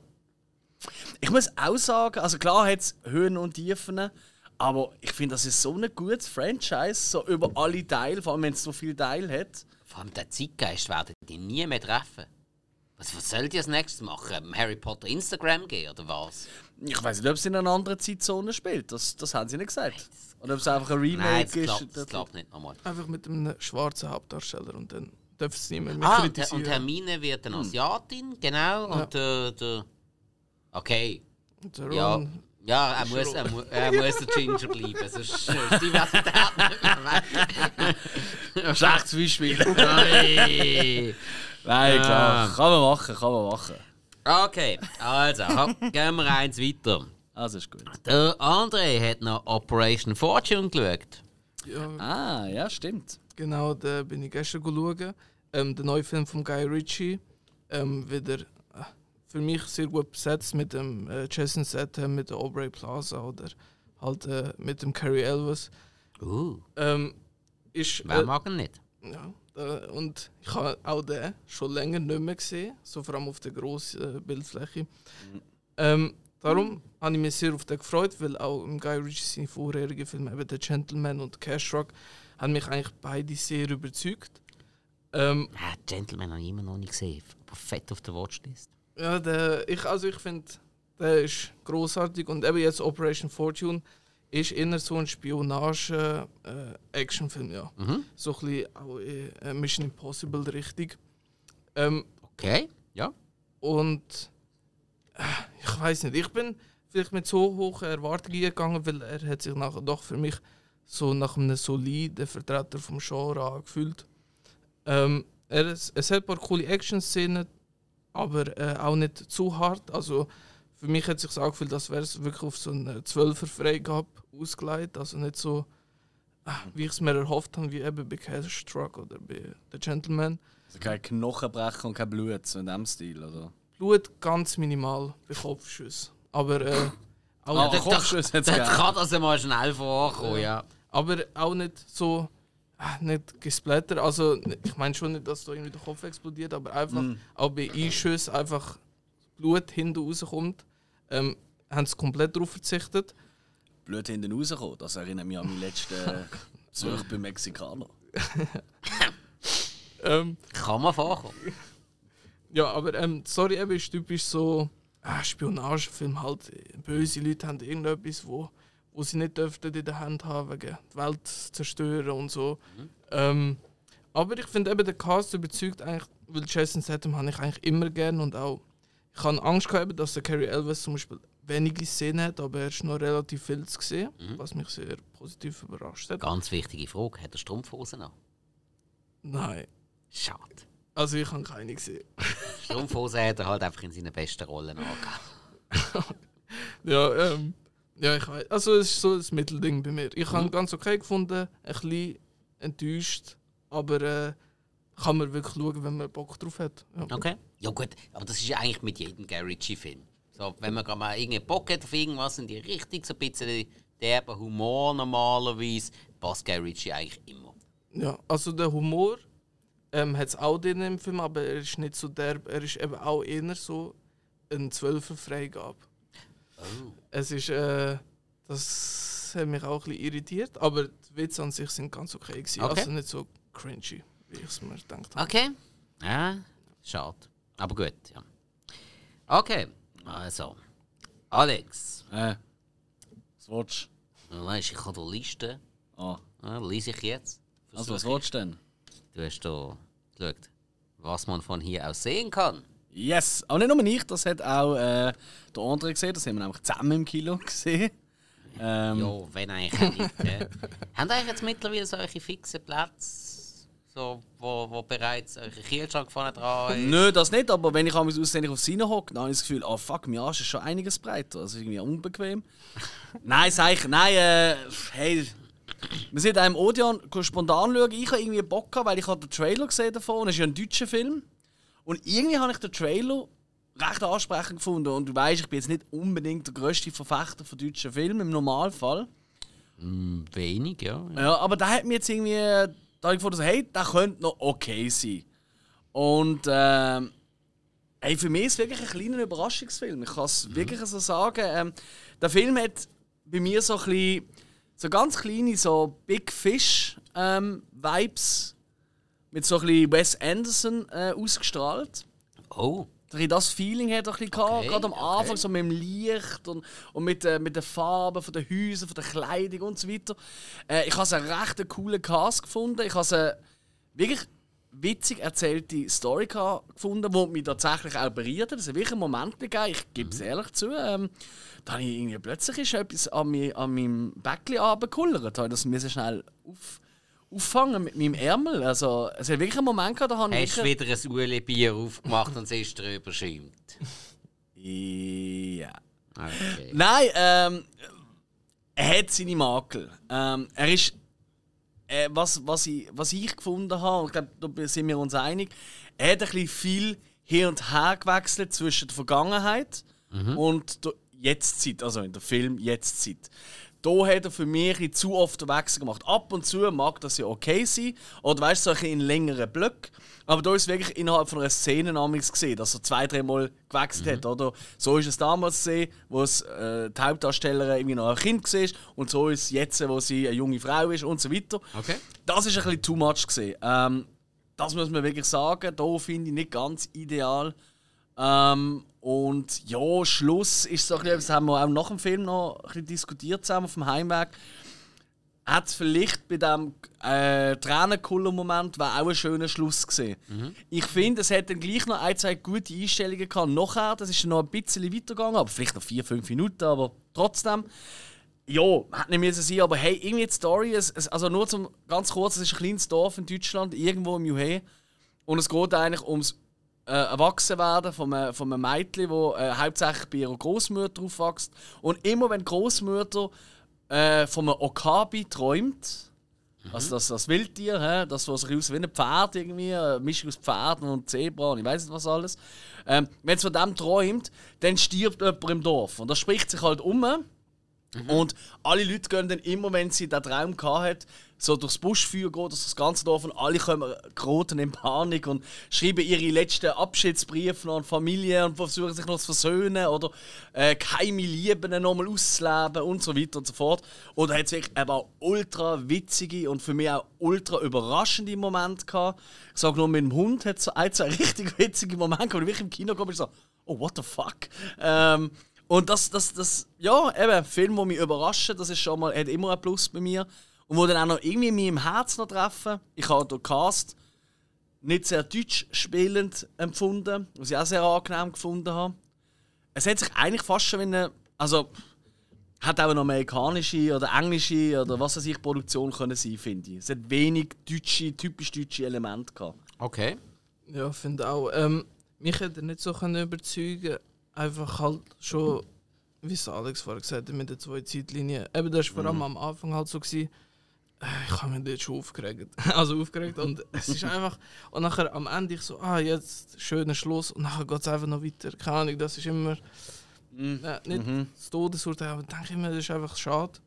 Ich muss auch sagen, also klar hat es Höhen und Tiefen, aber ich finde, das ist so ein gutes Franchise, so über alle Teile, vor allem wenn es so viele Teile hat. vor allem der Zeitgeist werden die nie mehr treffen. Was, was soll die als nächstes machen? Harry Potter Instagram gehen oder was? Ich weiß nicht, ob es in einer anderen Zeitzone spielt, das, das haben sie nicht gesagt. Oder ob es einfach ein Remake Nein, das ist. klappt, das klappt nicht nochmal. Einfach mit einem schwarzen Hauptdarsteller und dann darf es niemand mehr Ah, kritisieren. und Hermine wird eine Asiatin, genau. Und der, der. Okay. Der Ja. Ron, Ja, er muss, er, mu er muss der Ginger bleiben, sonst ist die Diversität nicht mehr weg. Schlechtes Beispiel. Nein, klar. Ah. Kann man machen, kann man machen. Okay, also, gehen wir eins weiter. Also ist gut. Der André hat noch Operation Fortune geschaut. ja, Ah, ja, stimmt. Genau, da bin ich gestern schauen. Ähm, der neue Film von Guy Ritchie. Ähm, wieder äh, für mich sehr gut besetzt mit dem äh, Jason Statham, mit der Aubrey Plaza oder halt äh, mit dem Carrie Elvis. Uh, Ähm, ist, wer äh, mag ihn nicht? Ja, und ich habe auch den schon länger nicht mehr gesehen, so vor allem auf der grossen äh, Bildfläche. Ähm, darum habe ich mich sehr auf den gefreut, weil auch im Guy Ritchie seine vorherigen Filme, eben «The Gentleman» und «Cash Rock», haben mich eigentlich beide sehr überzeugt. Ähm, Ah, Gentleman habe ich immer noch nicht gesehen. Aber fett auf der Watchlist. ja, der, ich, also ich finde, der ist großartig und eben jetzt «Operation Fortune» ist eher so ein Spionage-Actionfilm, ja. Mhm. So ein bisschen auch in äh, Mission Impossible richtig. Ähm, Okay, ja. Und äh, ich weiß nicht, ich bin vielleicht mit so hohen Erwartungen gegangen, weil er hat sich nachher doch für mich so nach einem soliden Vertreter vom Genre angefühlt. Ähm, er, es, es hat ein paar coole Action-Szenen, aber äh, auch nicht zu hart. Also für mich hat es sich angefühlt, als wäre es wirklich auf so eine 12er Freigabe ausgelegt. Also nicht so, äh, wie ich es mir erhofft habe, wie eben bei Cash Truck oder bei The Gentleman. Also kein Knochenbrechen und kein Blut, so in dem Stil, oder? Blut ganz minimal bei Kopfschüssen. Aber, äh, auch, Ah, das- Kopfschuss Das gegeben. kann das mal schnell vorkommen, ja. aber auch nicht so äh, nicht gesplattert. Also ich meine schon nicht, dass da irgendwie der Kopf explodiert, aber einfach auch bei Einschüssen einfach Blut hinten rauskommt. Ähm, haben sie komplett darauf verzichtet. Blöd hinten rausgekommen. Das erinnert mich an meinen letzten Besuch beim Mexikaner. Ähm, Kann man vorkommen. ja, aber ähm, Story eben ist typisch so äh, Spionagefilm halt. Böse Leute haben irgendetwas, wo, wo sie nicht dürften in der Hand haben, wegen die Welt zerstören und so. Ähm, aber ich finde eben, der Cast überzeugt eigentlich, weil Jason Statham habe ich eigentlich immer gern und auch ich habe Angst gehabt, dass der Carrie Elvis zum Beispiel wenige Szenen hat, aber er ist noch relativ viel zu sehen, was mich sehr positiv überrascht hat. Ganz wichtige Frage. Hat er Strumpfhosen an? Nein, Schade. Also ich habe keine gesehen. Strumpfhosen hat er halt einfach in seinen besten Rollen angegeben. Ja, ähm, ja, ich weiß. Also es ist so ein Mittelding bei mir. Ich habe ihn ganz okay gefunden, ein bisschen enttäuscht, aber äh, kann man wirklich schauen, wenn man Bock drauf hat. Ja. Okay. Ja gut, aber das ist eigentlich mit jedem Guy Ritchie-Film. So, wenn man gerade mal irgendeinen Bock hat auf irgendwas in die Richtung, so ein bisschen derber Humor normalerweise, passt Guy Ritchie eigentlich immer. ja, also der Humor ähm, hat es auch drin im Film, aber er ist nicht so derb. Er ist eben auch eher so ein Zwölfer Freigabe. Oh. Es ist, äh, das hat mich auch ein bisschen irritiert, aber die Witze an sich sind ganz okay gewesen. Okay. Also nicht so cringy, wie ich es mir gedacht habe. Okay. Ja, schade. Aber gut, ja. Okay, also. Alex, Äh, was willst du weißt, ich habe die Liste. Ah, Ja, lese ich jetzt. also was willst du denn? Du hast da geschaut, was man von hier aus sehen kann. Yes! Aber nicht nur ich, das hat auch äh, der andere gesehen, das haben wir nämlich zusammen im Kino gesehen. Ähm, Ja, wenn eigentlich nicht. Äh. Haben ihr jetzt mittlerweile solche fixen Plätze, so, wo, wo bereits eure Kühlschrank vorne dran ist? Nö, das nicht, aber wenn ich am aussehen auf Sine hocke, dann habe ich das Gefühl, oh fuck, mein Arsch ist schon einiges breiter. Also irgendwie unbequem. nein, sag ich, nein, äh, hey, wir sind einem Odeon spontan schauen. Ich habe irgendwie Bock gehabt, weil ich den Trailer gesehen davon es ist ja ein deutscher Film. Und irgendwie habe ich den Trailer recht ansprechend gefunden. Und du weißt, ich bin jetzt nicht unbedingt der grösste Verfechter von deutschen Filmen im Normalfall. Hm, Wenig, ja. Ja, aber da hat mir jetzt irgendwie. Da ich gefunden, so, hey, der könnte noch okay sein. Und ähm, hey, für mich ist es wirklich ein kleiner Überraschungsfilm. Ich kann es wirklich so sagen. Ähm, der Film hat bei mir so ein bisschen, so ganz kleine so Big Fish ähm, Vibes mit so ein bisschen Wes Anderson äh, ausgestrahlt. Oh, Dass ich das Feeling hat er ein bisschen Okay, gerade am okay. Anfang so mit dem Licht und, und mit, äh, mit den Farben von den Häusern, von der Kleidung und so weiter. Äh, ich habe einen recht coolen Cast gefunden. Ich habe eine wirklich witzig erzählte Story gefunden, die mich tatsächlich auch berührt hat. Es hat wirklich einen Moment gegeben, ich gebe es Mhm. ehrlich zu. Ähm, da habe ich irgendwie plötzlich ist etwas an, mi, an meinem Bäckchen runtergekullert. Da habe ich das schnell auf, auffangen mit meinem Ärmel. Also, es hat wirklich einen Moment gehabt, da habe ich hast du wieder ein Ueli-Bier aufgemacht und es ist drüber schäumt. Ja. Okay. Nein, ähm, er hat seine Makel. Ähm, er ist. Äh, was, was, ich, was ich gefunden habe, und ich glaube, da sind wir uns einig, er hat ein bisschen viel hin und her gewechselt zwischen der Vergangenheit und der Jetztzeit, also in der Film Jetztzeit. Da hat er für mich zu oft Wechsel gemacht. Ab und zu mag das ja okay sein, oder weißt du, in längeren Blöcken. Aber da ist es wirklich innerhalb von einer Szene namens gesehen, dass er zwei, dreimal gewechselt hat, oder? So ist es damals gesehen, wo es äh, die Hauptdarstellerin irgendwie noch ein Kind war, und so ist es jetzt, wo sie eine junge Frau ist und so weiter. Okay. Das ist ein bisschen too much gesehen. Ähm, das muss man wirklich sagen. Da finde ich nicht ganz ideal. Ähm, und ja, Schluss ist so ein bisschen, das haben wir auch nach dem Film noch ein bisschen diskutiert zusammen auf dem Heimweg. Hat es vielleicht bei diesem äh, Tränenkuller-Moment war auch ein schöner Schluss gesehen. Ich finde, es hätte dann gleich noch ein, zwei gute Einstellungen gehabt. Nachher, das ist noch ein bisschen weitergegangen, aber vielleicht noch vier, fünf Minuten, aber trotzdem. Ja, hat nicht müssen sein, aber hey, irgendwie die Story, es, es, also nur zum ganz kurz, es ist ein kleines Dorf in Deutschland, irgendwo im Juhe. Und es geht eigentlich ums äh, Erwachsenwerden von einem, von einem Mädchen, das äh, hauptsächlich bei ihrer Großmutter aufwächst. Und immer wenn Großmutter äh, von einem Okabi träumt, also das, das Wildtier, hä? das, was sich aus wie ein Pferd irgendwie, eine Mischung aus Pferden und Zebra und ich weiß nicht was alles. Ähm, wenn es von dem träumt, dann stirbt jemand im Dorf. Und das spricht sich halt um. Und alle Leute gehen dann immer, wenn sie den Traum hatten, so durchs Buschfeuer durch das ganze Dorf und alle kommen geraten in Panik und schreiben ihre letzten Abschiedsbriefe an Familie und versuchen sich noch zu versöhnen oder äh, geheime Lieben nochmal auszuleben und so weiter und so fort. Und da hat es wirklich aber ultra witzige und für mich auch ultra überraschende Momente gehabt. Ich sage nur, mit dem Hund hat es ein, zwei richtig witzige Momente gehabt, wo ich wirklich im Kino kam und so, oh, what the fuck? Ähm, und das, das, das, ja, eben, Film, der mich überraschen, das ist schon mal, hat immer ein Plus bei mir. Und wo dann auch noch irgendwie mich im Herz noch treffen. Ich habe den Cast nicht sehr deutsch spielend empfunden, was ich auch sehr angenehm gefunden habe. Es hat sich eigentlich fast schon wie eine, also hat auch eine amerikanische oder englische oder was weiß ich Produktion können sein, finde ich. Es hat wenig deutsche, typisch deutsche Elemente gehabt. Okay. Ja, finde auch. Ähm, mich hätte er nicht so können überzeugen Einfach halt schon, wie es Alex vorher gesagt hat, mit den zwei Zeitlinien. Eben, das war vor allem am Anfang halt so. Gewesen, ich habe mich dort schon aufgeregt. Also aufgeregt und es ist einfach... Und nachher am Ende ich so, ah, jetzt schöner Schluss und nachher geht es einfach noch weiter. Keine Ahnung, das ist immer... Äh, nicht das Todesurteil, aber denke ich mir, das ist einfach schade.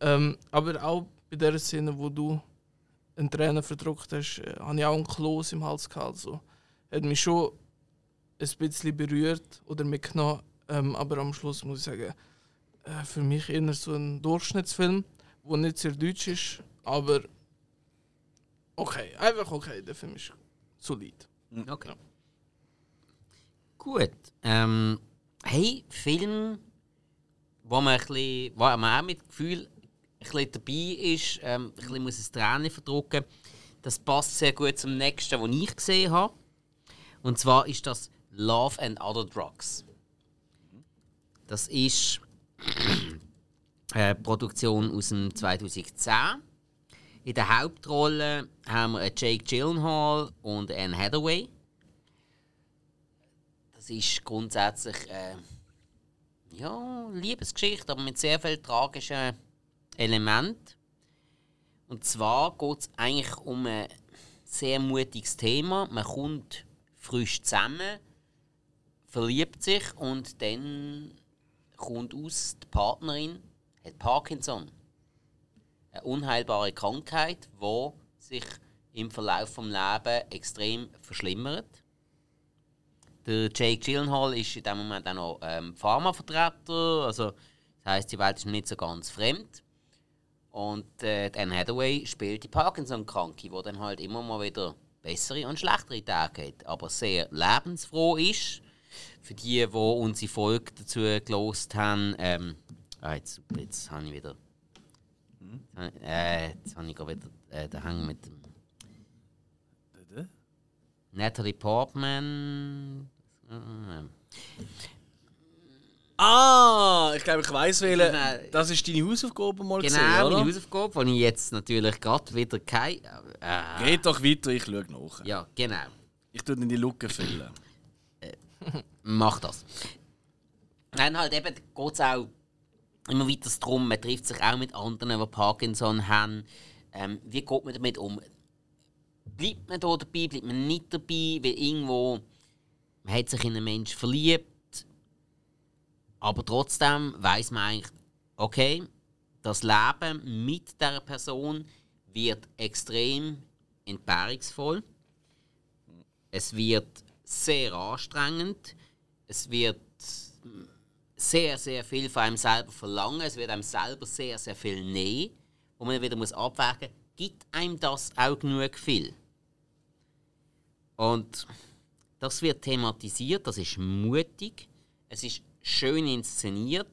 Ähm, aber auch bei der Szene, wo du einen Tränen verdruckt hast, äh, habe ich auch einen Kloß im Hals gehabt. So. Hat mich schon ein bisschen berührt oder mitgenommen. Ähm, aber am Schluss muss ich sagen, äh, für mich eher so ein Durchschnittsfilm, der nicht sehr deutsch ist, aber okay, einfach okay. Der Film ist solid. Okay. Gut. Ähm, hey, Film, wo man, ein bisschen, wo man auch mit Gefühl ein bisschen dabei ist, ähm, ein bisschen muss es Tränen verdrücken. Das passt sehr gut zum nächsten, den ich gesehen habe. Und zwar ist das Love and Other Drugs. Das ist eine Produktion aus dem 2010. In der Hauptrolle haben wir Jake Gyllenhaal und Anne Hathaway. Das ist grundsätzlich äh, ja, Liebesgeschichte, aber mit sehr vielen tragischen Elementen. Und zwar geht es eigentlich um ein sehr mutiges Thema. Man kommt frisch zusammen, verliebt sich und dann kommt aus, die Partnerin hat Parkinson. Eine unheilbare Krankheit, die sich im Verlauf des Lebens extrem verschlimmert. Der Jake Gyllenhaal ist in dem Moment auch noch ähm, Pharmavertreter, also das heißt, die Welt ist ihm nicht so ganz fremd. Und äh, Anne Hathaway spielt die Parkinson-Kranke, die dann halt immer mal wieder bessere und schlechtere Tage hat, aber sehr lebensfroh ist. Für die, die unsere Folge dazu gelost haben, ähm, ah, jetzt, jetzt habe ich wieder. Äh, jetzt habe ich gerade wieder äh, den Hang mit dem. Natalie Portman. Äh, Ah, ich glaube, ich weiß welche. Genau. Das ist deine Hausaufgabe mal Genau, gesehen, oder? meine Hausaufgabe, die ich jetzt natürlich gerade wieder keine. Äh, Geht doch weiter, ich schaue nach. ja, genau. Ich tue in die Lücke füllen. Mach das. Dann halt eben geht es auch immer weiter darum, man trifft sich auch mit anderen, die Parkinson haben. Ähm, wie geht man damit um? Bleibt man da dabei, bleibt man nicht dabei, weil irgendwo man hat sich in einen Menschen verliebt, aber trotzdem weiß man eigentlich, okay, das Leben mit der Person wird extrem entbehrungsvoll. Es wird sehr anstrengend. Es wird sehr, sehr viel von einem selber verlangen. Es wird einem selber sehr, sehr viel nehmen, wo man wieder muss abwägen muss, gibt einem das auch genug viel? Und das wird thematisiert, das ist mutig, es ist schön inszeniert.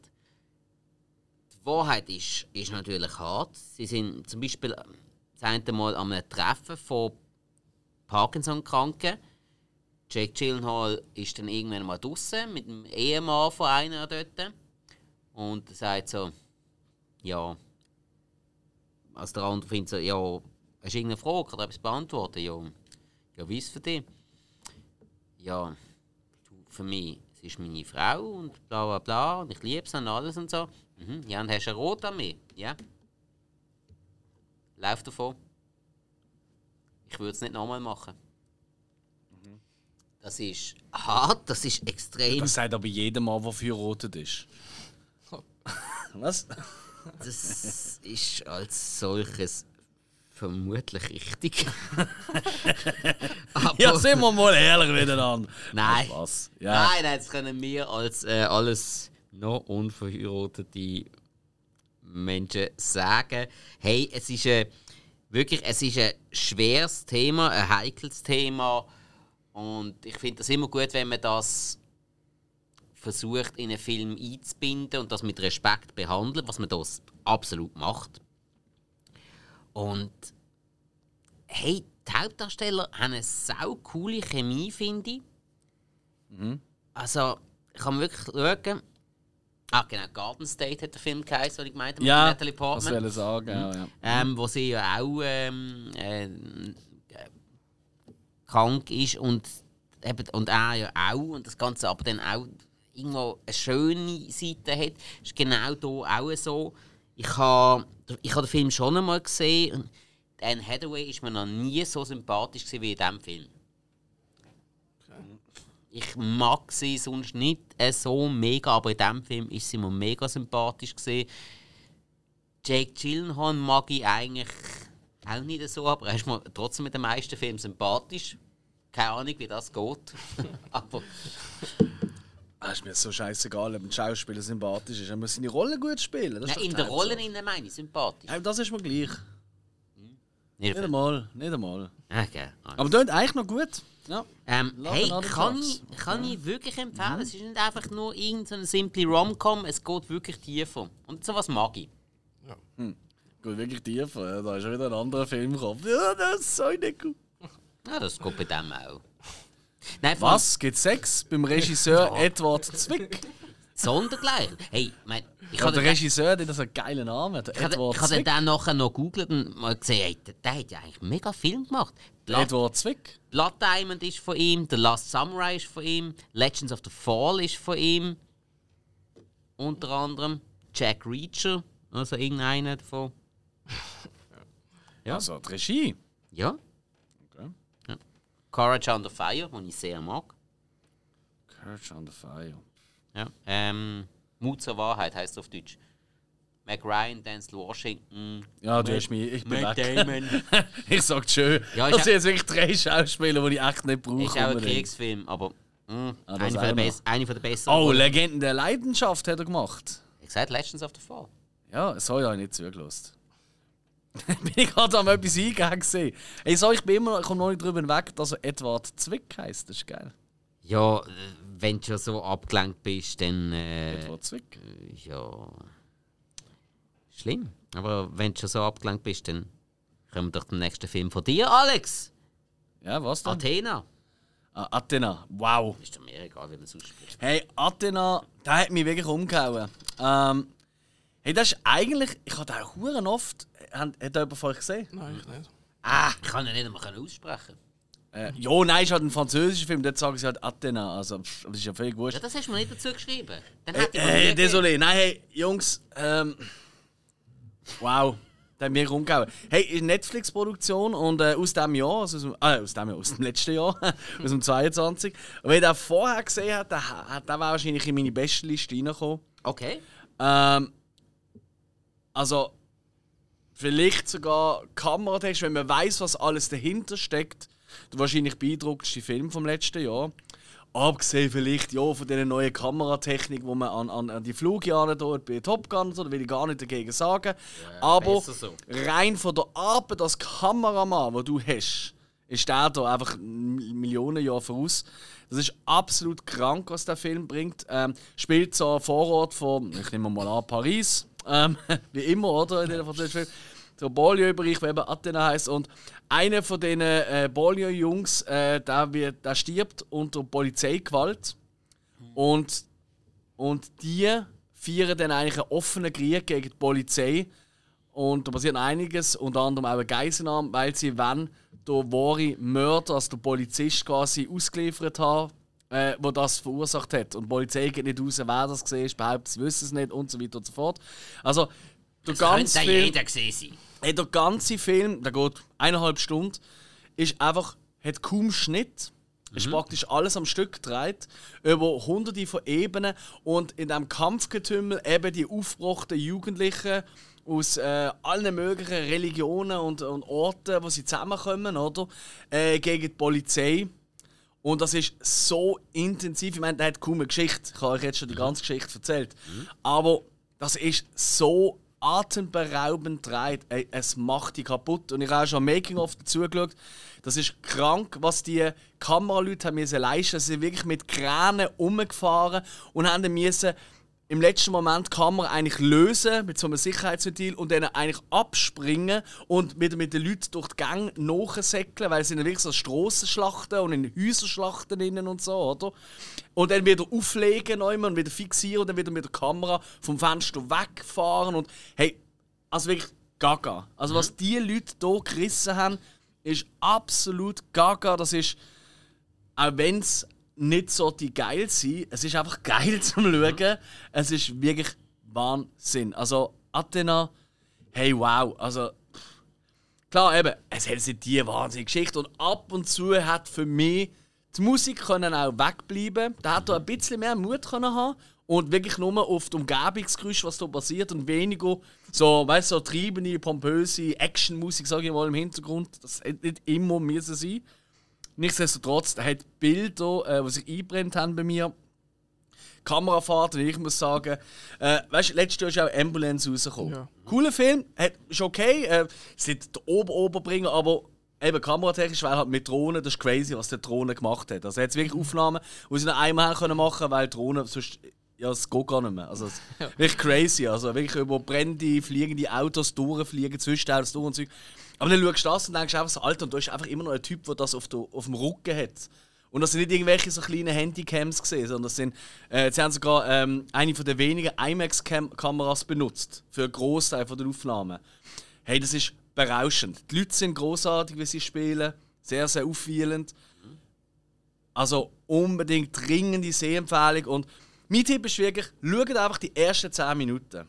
Die Wahrheit ist, ist natürlich hart. Sie sind zum Beispiel ähm, das eine Mal an einem Treffen von Parkinson-Kranken. Jake Gyllenhaal ist dann irgendwann mal draußen mit dem Ehemann von einer dort. Und er sagt so, ja. Also der andere findet so, ja, hast du irgendeine Frage oder etwas beantworten? Ja, ja wie ist es für dich? Ja, du, für mich, sie ist meine Frau und bla bla bla und ich liebe sie und alles und so. Mhm. Ja, und hast du Rot an mir? Ja. Lauf davon. Ich würde es nicht nochmal machen. Das ist hart, das ist extrem. Das sagt aber jedem Mann, der verheiratet ist. Was? Das ist als solches vermutlich richtig. Ja, sind wir mal ehrlich miteinander. Nein. Was? Ja. Nein, nein, das können wir als äh, alles noch unverheiratete Menschen sagen. Hey, es ist ein, wirklich, es ist ein schweres Thema, ein heikles Thema. Und ich finde das immer gut, wenn man das versucht, in einen Film einzubinden und das mit Respekt behandelt, was man das absolut macht. Und hey, die Hauptdarsteller haben eine sau coole Chemie, finde ich. Also, ich kann wirklich schauen. Ah, genau, Garden State hat der Film geheißen, den ich gemeint habe, mit Ja, Natalie das Portman. will ich sagen. Ja, ja. Ähm, wo sie ja auch ähm, äh, äh, krank ist und, eben, und er ja auch. Und das Ganze aber dann auch irgendwo eine schöne Seite hat. Ist genau hier auch so. Ich habe ich ha den Film schon einmal gesehen. Und Anne Hathaway ist mir noch nie so sympathisch wie in diesem Film. Ich mag sie sonst nicht äh, so mega, aber in diesem Film ist sie mir mega sympathisch gewesen. Jake Gyllenhaal mag ich eigentlich auch nicht so, aber er ist mir trotzdem mit den meisten Filmen sympathisch. Keine Ahnung, wie das geht. aber Ah, ist mir so scheißegal, ob ein Schauspieler sympathisch ist. Er muss seine Rolle gut spielen. Das nein, in der Rolle Hauptsache. innen meine ich sympathisch. Ja, das ist mir gleich. Nicht Nicht einmal, nicht einmal. Okay. Aber tönt eigentlich noch gut. Ja. Ähm, hey, kann ich, kann ich wirklich empfehlen. Es ist nicht einfach nur irgendeine simple Rom-Com, es geht wirklich tiefer. Und sowas mag ich. Gut, wirklich tiefer. Ja, da ist schon wieder ein anderer Film gekommen. Ja, das ist so nicht gut. Ja, das geht bei dem auch. Nein, Was? Gibt Sex beim Regisseur Edward Zwick? Sondergleichen. Hey, mein, ich Ja, der den, Regisseur, der hat so einen geilen Namen. Der ich habe- Edward ich habe den nachher noch gegoogelt und mal gesehen, hey, der, der hat ja eigentlich mega Film gemacht. Blood, Edward Zwick. Blood Diamond ist von ihm, The Last Samurai ist von ihm, Legends of the Fall ist von ihm. Unter anderem Jack Reacher, also irgendeiner davon. Ja. Also, die Regie. Ja. Okay. ja. Courage Under Fire, den ich sehr mag. Courage Under Fire. Ja. Ähm, Mut zur Wahrheit heißt auf Deutsch. Mac Ryan, Denzel Washington. Ja, du hast mich. Ich bin Matt weg. Damon. ich sag's schön. Ja, das sind jetzt wirklich drei Schauspieler, die ich echt nicht brauche. ist auch ein. Kriegsfilm, aber mh, Ah, das eine, von auch der eine von der besseren. Oh. Legenden der Leidenschaft hat er gemacht. Ich gesagt Legends of the Fall. Ja, so habe ich nicht zugelassen. bin ich gerade am etwas eingehen gesehen. Ey, so, ich bin immer, ich komme noch nicht drüber hinweg, dass er Edward Zwick heisst. Das ist geil. Ja, äh, wenn du schon so abgelenkt bist, dann. Äh, Edward Zwick. ja. Schlimm. Aber wenn du schon so abgelenkt bist, dann kommen wir doch zum nächsten Film von dir, Alex. Ja, was denn? Athena. Ah, Athena. Wow. Ist doch mir egal, wie man es ausspricht. Hey, Athena, der hat mich wirklich umgehauen. Ähm, hey, das ist eigentlich, ich habe den auch huren oft, hat, hat jemand von euch gesehen? Nein, ich nicht. Ah, ich kann ihn nicht einmal aussprechen. Äh, ja, nein, ist halt ein französischer Film, dort sagen sie halt Athena, also pff, das ist ja völlig wurscht. Ja, das hast du mir nicht dazu geschrieben. Dann Äh, hätte ich äh, nie désolé, nein, hey, Jungs, ähm, wow, der hat mich umgehauen. Hey, ist eine Netflix-Produktion und äh, aus dem Jahr, also aus, dem- äh, aus dem Jahr, aus dem letzten Jahr, aus dem 22. Und wenn ihr den vorher gesehen habt, der, der wäre wahrscheinlich in meine beste Liste reingekommen. Okay. Ähm, also, vielleicht sogar Kameratechnisch, wenn man weiß, was alles dahinter steckt, der wahrscheinlich beeindruckendste Film vom letzten Jahr. Abgesehen vielleicht ja, von dieser neuen Kameratechnik, die man an, an, an die Flugjahre dort bei Top Gun da will ich gar nicht dagegen sagen. Aber besser so. rein von der Arbeit als Kameramann, den du hast, ist der da einfach Millionen Jahre voraus. Das ist absolut krank, was der Film bringt. Ähm, spielt so ein Vorort von, ich nehme mal an, Paris. Ähm, wie immer, oder? In. So Banlieue-Bereich, der eben Athena heißt. Und einer von diesen äh, Banlieue-Jungs, äh, der, der stirbt unter Polizeigewalt. Und, und die feiern dann eigentlich einen offenen Krieg gegen die Polizei. Und da passiert einiges, unter anderem auch eine Geiselnahme, weil sie wenn der wahre Mörder, also der Polizist quasi ausgeliefert haben, äh, wo das verursacht hat. Und die Polizei geht nicht raus, wer das gesehen ist, behauptet, sie wissen es nicht und so weiter und so fort. Also, der Das ganze Film, jeder gesehen sein. hey, der ganze Film, der geht eineinhalb Stunden, ist einfach, hat kaum Schnitt. Es ist praktisch alles am Stück gedreht, über hunderte von Ebenen und in diesem Kampfgetümmel eben die aufgebrachten Jugendlichen aus äh, allen möglichen Religionen und, und Orten, wo sie zusammenkommen, oder? Äh, gegen die Polizei. Und das ist so intensiv. Ich meine, der hat kaum eine Geschichte. Ich habe euch jetzt schon die ganze Geschichte erzählt. Aber das ist so atemberaubend dreht. Es macht die kaputt. Und ich habe auch schon Making-of dazu geschaut. Das ist krank, was die Kameraleute haben müssen leisten. Sie sind wirklich mit Kränen umgefahren und haben müssen im letzten Moment die Kamera eigentlich lösen mit so einem Sicherheitsventil und dann eigentlich abspringen und wieder mit den Leuten durch die Gänge nachsäckeln, weil es sind ja wirklich so Strassenschlachten und in Häuserschlachten innen und so, oder? Und dann wieder auflegen und wieder fixieren und dann wieder mit der Kamera vom Fenster wegfahren und hey, also wirklich gaga. Also was die Leute hier gerissen haben, ist absolut gaga. Das ist, auch wenn es nicht so die geil sind, es ist einfach geil zum Schauen. Es ist wirklich Wahnsinn. Also Athena, hey wow. Also klar eben, es hat nicht die wahnsinnige Geschichte und ab und zu hat für mich die Musik können auch wegbleiben. Da hat er ein bisschen mehr Mut können haben und wirklich nur auf die Umgebungsgeräusche, was da passiert und weniger so, weißt so treibende, pompöse Actionmusik, sage ich mal, im Hintergrund. Das hätte nicht immer müssen sein. Nichtsdestotrotz, er hat Bilder, äh, die sich einbrennt haben bei mir. Kamerafahrt, und ich muss sagen, äh, weißt du, letztes Jahr ist auch Ambulance rausgekommen. Ja. Cooler Film, hat, ist okay, äh, ist nicht der Ober-Oberbringer, aber eben kameratechnisch, weil halt mit Drohnen, das ist crazy, was der Drohne gemacht hat. Also er hat wirklich Aufnahmen, die sie noch einmal können machen, weil Drohnen sonst, ja, es geht gar nicht mehr. Also es, wirklich crazy, also wirklich über brennende, fliegende Autos durchfliegen, Zwischenautos durch und so. Aber dann schaust du das und denkst einfach so, Alter, und da ist einfach immer noch ein Typ, der das auf, der, auf dem Rücken hat. Und das sind nicht irgendwelche so kleinen Handycams gesehen, sondern das sind, äh, sie haben sogar ähm, eine von den wenigen IMAX-Kameras benutzt für einen Großteil der Aufnahmen. Hey, das ist berauschend. Die Leute sind großartig, wie sie spielen, sehr, sehr aufwühlend. Also unbedingt dringende Sehempfehlung. Und mein Tipp ist wirklich, schaut einfach die ersten 10 Minuten.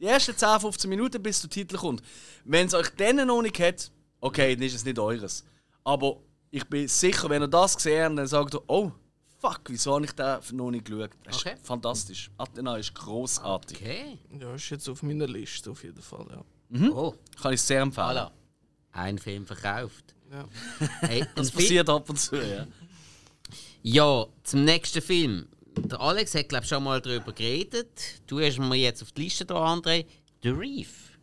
Die ersten 10, 15 Minuten, bis der Titel kommt. Wenn es euch dann noch nicht hat, okay, dann ist es nicht eures. Aber ich bin sicher, wenn ihr das gesehen habt, dann sagt ihr, oh, fuck, wieso habe ich den noch nicht geschaut? Das ist Okay. fantastisch. Athena ist großartig. Okay. Ja, ist jetzt auf meiner Liste auf jeden Fall, ja. Oh, Kann ich sehr empfehlen. voilà. Ein Film verkauft. ja. Hey, Das passiert ab und zu, ja. Ja, zum nächsten Film. Der Alex hat, glaube ich, schon mal darüber geredet. Du hast mir jetzt auf die Liste da, André. The Reef.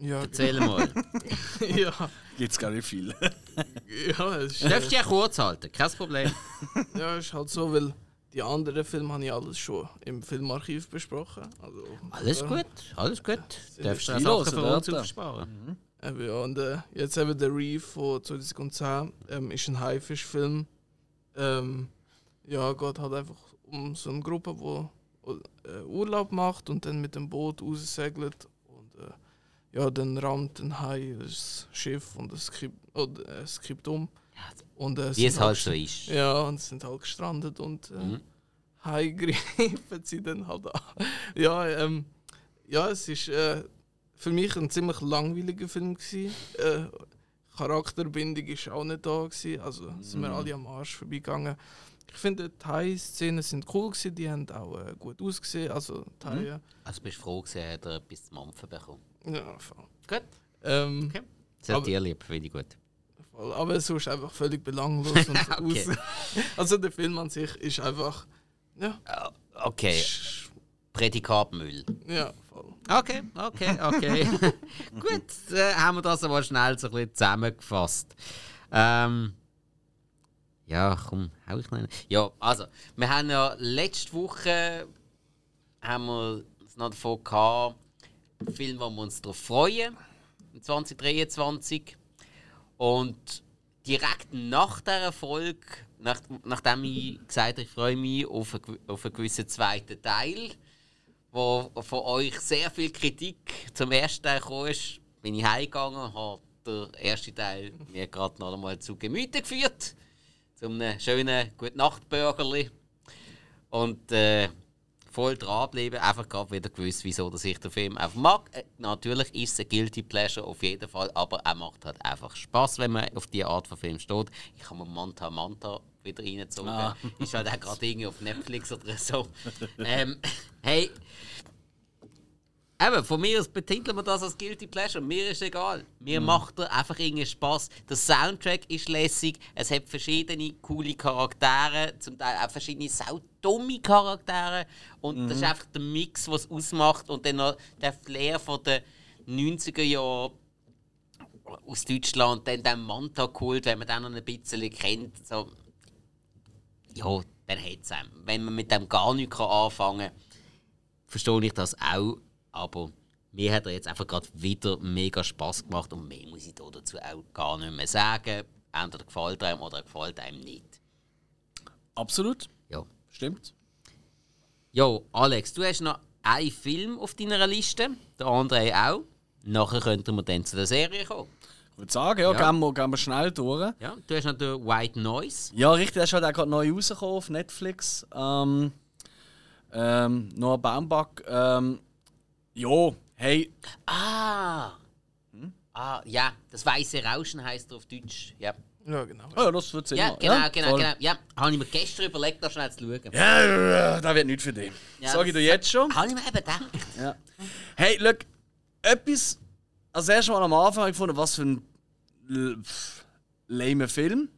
Ja, Erzähl mal. ja, Gibt's gar nicht viel. ja, es ist, Darfst du ja kurz halten, kein Problem. ja, ist halt so, weil die anderen Filme habe ich alles schon im Filmarchiv besprochen. Also, Alles gut, alles gut. Darfst du Sachen von uns oder? aufsparen. Eben, ja, und äh, jetzt eben der Reef von 2010 ähm, ist ein Haifischfilm. Ähm, ja, geht halt einfach um so eine Gruppe, die äh, Urlaub macht und dann mit dem Boot raussegelt. Und äh, ja, dann rammt ein Hai das Schiff und es kippt, oder, äh, es kippt um. Und, äh, Wie es halt so ist. Ja, und sie sind halt gestrandet und äh, Mhm. Hai greifen sie dann halt an. Ja, ähm, ja, es ist äh, für mich ein ziemlich langweiliger Film gewesen. Äh, Charakterbindung ist auch nicht da gewesen, also sind wir alle am Arsch vorbeigegangen. Ich finde, die Hai-Szenen sind cool gewesen, die haben auch äh, gut ausgesehen, also die Haie. Also bist du froh gewesen, hat er etwas zu mampfen bekommen. Ja, voll. Gut, Ähm, okay. Aber- dir lieb, finde ich gut. voll. Aber es ist einfach völlig belanglos. und Okay. aus also der Film an sich ist einfach, ja, Okay, Prädikatmüll. ja, voll. Okay, okay, okay. Gut, äh, haben wir das aber schnell so ein bisschen zusammengefasst. Ähm, ja, komm, hau ich noch. Ja, also, wir haben ja letzte Woche haben wir es noch davon gehabt, Film, wo wir uns darauf freuen, im 2023. Und direkt nach dieser Folge, nach, nachdem ich gesagt habe, ich freue mich auf einen, auf einen gewissen zweiten Teil, wo von euch sehr viel Kritik zum ersten Teil ist, bin ich heimgegangen und habe den ersten Teil mir gerade noch einmal zu Gemüte geführt. Zum einem schönen Gute-Nacht-Burgerli. Und äh, voll dranbleiben, einfach gerade wieder gewusst, wieso dass ich den Film einfach mag. Äh, natürlich ist es ein Guilty Pleasure auf jeden Fall, aber er macht halt einfach Spaß, wenn man auf diese Art von Film steht. Ich habe mir Manta Manta wieder reingezogen. Ah. Ist halt auch gerade irgendwie auf Netflix oder so. ähm, hey, Eben, von mir aus betiteln wir das als Guilty Pleasure. Mir ist egal. Mir macht er einfach irgendwie Spaß. Der Soundtrack ist lässig. Es hat verschiedene coole Charaktere, zum Teil auch verschiedene saudumme Charaktere. Und das ist einfach der Mix, was es ausmacht. Und dann noch der Flair von den 90er Jahren aus Deutschland, dann den Manta-Kult, wenn man den noch ein bisschen kennt. So. Ja, dann hat es Wenn man mit dem gar nichts anfangen kann, verstehe ich das auch. Aber mir hat er jetzt einfach gerade wieder mega Spaß gemacht und mehr muss ich da dazu auch gar nicht mehr sagen. Entweder gefällt einem oder er gefällt einem nicht. Absolut. Ja. Stimmt. Jo, Alex, du hast noch einen Film auf deiner Liste, der andere auch. Nachher könnten wir dann zu der Serie kommen. Ich würde sagen, ja, Ja. Gehen, wir, gehen wir schnell durch. Ja, du hast noch den White Noise. Ja, richtig, der ist halt auch gerade neu rausgekommen auf Netflix. Ähm, ähm, Noah Baumbach. Ähm, ja, hey, Ah! Ah, ja, das weiße Rauschen heißt er auf Deutsch. Ja, Ja, genau. oh, ja, das wird ja genau, genau, voll. genau. Ja, habe ich mir gestern überlegt, da schnell zu schauen. Ja, ja, ja, das wird nicht für dich. Ja, Sag ich dir jetzt schon. Habe ich mir eben gedacht. Ja. Hey, look, etwas. Als erstes Mal am Anfang habe ich gefunden, was für ein l- pff, lamer Film.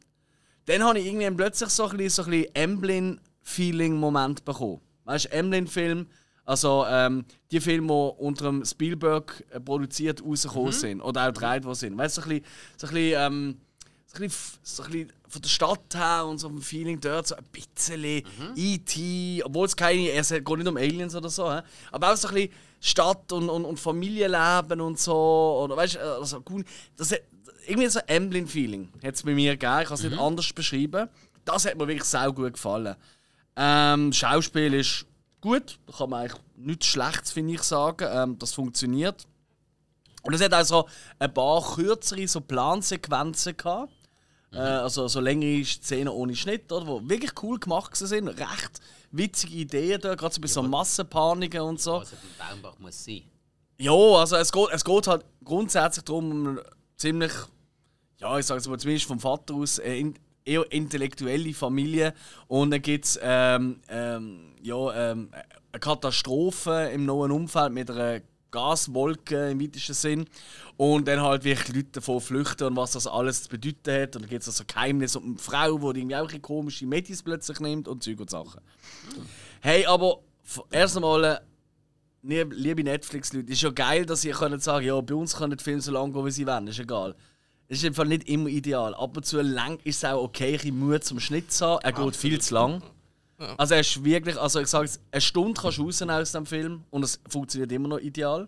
Dann habe ich irgendwie plötzlich so ein bisschen, so ein bisschen Emblem-Feeling-Moment bekommen. Weißt du, Emblem-Film, also ähm, die Filme, die unter dem Spielberg äh, produziert rausgekommen sind oder auch gedreht worden sind. Weißt du, so ein bisschen, so ein bisschen, ähm, so ein bisschen, f- so ein bisschen von der Stadt her und so vom Feeling dort, so ein bisschen E.T., obwohl es keine, es geht nicht um Aliens oder so, aber auch so ein bisschen Stadt und, und, und Familienleben und so, oder weißt du, also, cool. das hat, irgendwie so ein Emblem-Feeling hat es bei mir gegeben, ich kann es nicht anders beschreiben. Das hat mir wirklich sehr gut gefallen. Ähm, Schauspiel ist gut, da kann man eigentlich nichts Schlechtes, finde ich, sagen. Ähm, das funktioniert. Und es hat also ein paar kürzere so Plansequenzen gehabt. Äh, also so längere Szenen ohne Schnitt, oder, wo wirklich cool gemacht sind. Recht witzige Ideen da, gerade so bei so Massenpaniken und so. Also beim Baumbach muss sein. Ja, also es geht, es geht halt grundsätzlich darum, um ziemlich, ja, ich sage es mal zumindest vom Vater aus, äh, in, eher intellektuelle Familie. Und dann gibt es ähm, ähm, ja, ähm, eine Katastrophe im neuen Umfeld mit einer Gaswolke im weitesten Sinn. Und dann halt wirklich Leute davon flüchten und was das alles zu bedeuten hat. Und dann gibt es also Geheimnis um eine Frau, die irgendwie auch komische Medis plötzlich nimmt und Zeug und Sachen. Hey, aber erst einmal, äh, liebe Netflix-Leute, ist ja geil, dass ihr könnt sagen, ja, bei uns können die Filme so lange gehen, wie sie wollen. Ist egal. Das ist einfach nicht immer ideal. Ab und zu lang ist es auch okay, ein Mühe zum Schnitt zu haben. Er geht viel zu lang. Also er ist wirklich, also ich sage es, eine Stunde kannst du rausnehmen aus dem Film und es funktioniert immer noch ideal.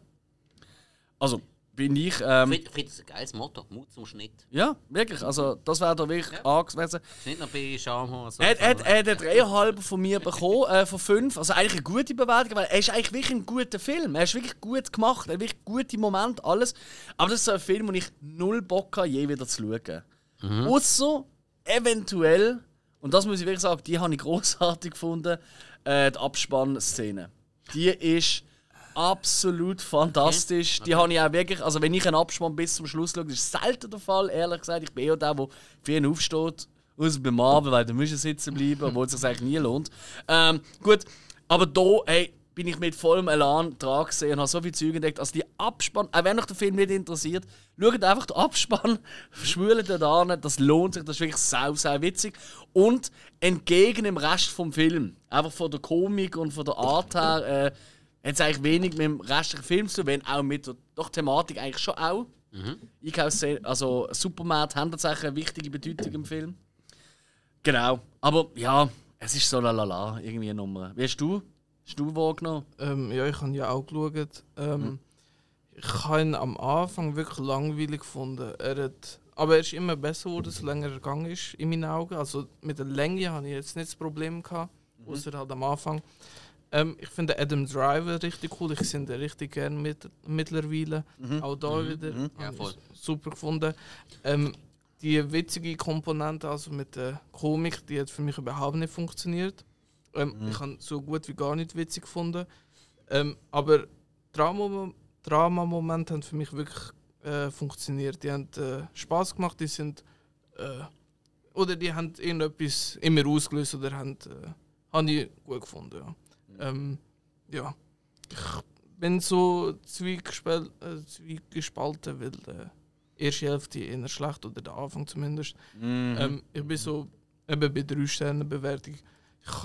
Also bin ich, ähm, Ich finde das ein geiles Motto. Mut zum Schnitt. ja, wirklich, also das wäre da wirklich Ja. angemessen. Nicht noch bei Schamhaar. So Er hat, er, er hat einen dreieinhalb von mir bekommen, äh, von fünf. Also eigentlich eine gute Bewertung, weil er ist eigentlich wirklich ein guter Film. Er ist wirklich gut gemacht, er hat wirklich gute Momente, alles. Aber das ist so ein Film, den ich null Bock habe, je wieder zu schauen. Außer eventuell, und das muss ich wirklich sagen, die habe ich großartig gefunden, äh, die Abspannszene. Die ist absolut fantastisch. Die habe ich auch wirklich, also wenn ich einen Abspann bis zum Schluss schaue, das ist selten der Fall, ehrlich gesagt. Ich bin eher der, der für ihn aufsteht. Außer bei Marvel, weil da muss er sitzen bleiben, obwohl es sich eigentlich nie lohnt. Ähm, gut, aber da hey, bin ich mit vollem Elan dran gesehen und habe so viel Zeug entdeckt. Also die Abspann, auch wenn euch der Film nicht interessiert, schaut einfach den Abspann, schwulen dort an, das lohnt sich, das ist wirklich sau, sau witzig. Und entgegen dem Rest vom Film, einfach von der Komik und von der Art her, äh, hat es eigentlich wenig mit dem restlichen Film zu tun, wenn auch mit der doch Thematik eigentlich schon auch. Einkaufsszene, also Superman haben tatsächlich eine wichtige Bedeutung im Film. Genau. Aber ja, es ist so lalala, irgendwie eine Nummer. Wie hast du? Hast du wahrgenommen? Ähm, ja, ich habe ja auch geschaut. Ähm, Ich habe ihn am Anfang wirklich langweilig gefunden. Er hat, aber er ist immer besser geworden, so länger er gegangen ist, in meinen Augen. Also mit der Länge habe ich jetzt nicht das Problem gehabt, außer halt am Anfang. Ähm, ich finde Adam Driver richtig cool. Ich sehe ihn richtig gern mit, mittlerweile. Auch da wieder. Ja, habe ich voll. Super gefunden. Ähm, die witzige Komponente, also mit der Komik, die hat für mich überhaupt nicht funktioniert. Ähm, Ich habe so gut wie gar nicht witzig gefunden. Ähm, aber Drama- Drama-Momente haben für mich wirklich äh, funktioniert. Die haben äh, Spaß gemacht, die sind. Äh, oder die haben irgendetwas immer ausgelöst oder haben. Äh, habe ich gut gefunden. Ja. Ähm, ja. Ich bin so zwiegespal äh, zwiegespalten, weil die erste Hälfte eher schlecht oder der Anfang zumindest. Mhm. Ähm, ich bin so eben bei 3 Sternen Bewertung. Ich,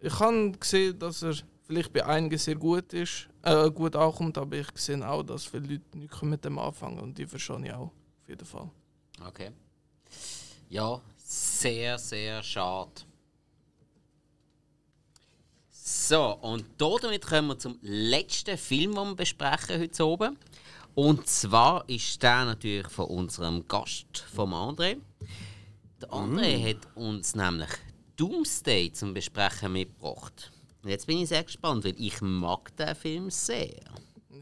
ich habe gesehen, dass er vielleicht bei einigen sehr gut ist, äh, gut ankommt, aber ich sehe auch, dass viele Leute nicht mit dem anfangen und die verstehe ich auch auf jeden Fall. Okay. Ja, sehr, sehr schade. So, und damit kommen wir zum letzten Film, den wir besprechen heute oben. Und zwar ist der natürlich von unserem Gast, vom André. Der André hat uns nämlich Doomsday zum Besprechen mitgebracht. Und jetzt bin ich sehr gespannt, weil ich mag den Film sehr.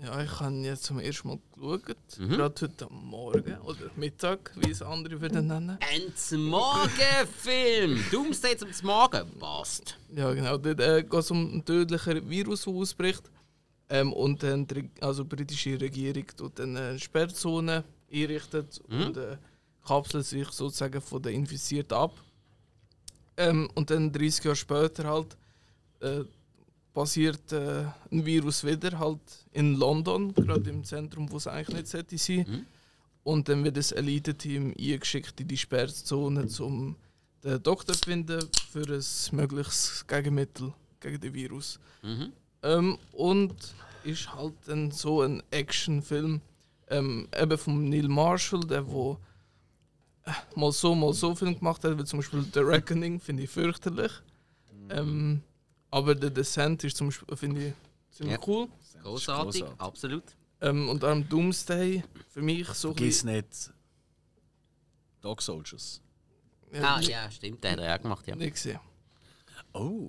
Ja, ich habe jetzt zum ersten Mal geschaut, Mhm. gerade heute am Morgen oder Mittag, wie es andere würden nennen. Ein Morgenfilm! Doomsday zum Morgen! Passt. Ja, genau. Dort äh, geht es um ein tödlicher Virus, der ausbricht. Ähm, und dann die, also die britische Regierung tut dann eine Sperrzone einrichtet und äh, kapselt sich sozusagen von den Infizierten ab. Ähm, und dann 30 Jahre später halt äh, passiert äh, ein Virus wieder halt in London, gerade im Zentrum, wo es eigentlich nicht sollte sein. Und dann wird das Elite-Team eingeschickt in die Sperrzone, um den Doktor zu finden für ein mögliches Gegenmittel gegen den Virus. Mhm. Ähm, und ist halt dann so ein Actionfilm, ähm, eben von Neil Marshall, der wo äh, mal so, mal so Film gemacht hat, wie zum Beispiel The Reckoning, finde ich fürchterlich. Ähm, aber The Descent ist zum Beispiel, finde ich, ziemlich Ja. cool. Großartig, großartig. absolut. Ähm, und am Doomsday, für mich so ein Vergiss nicht Dog Soldiers. bisschen- Ah, ja, stimmt, den hat er auch gemacht, ja. nicht gesehen. Oh.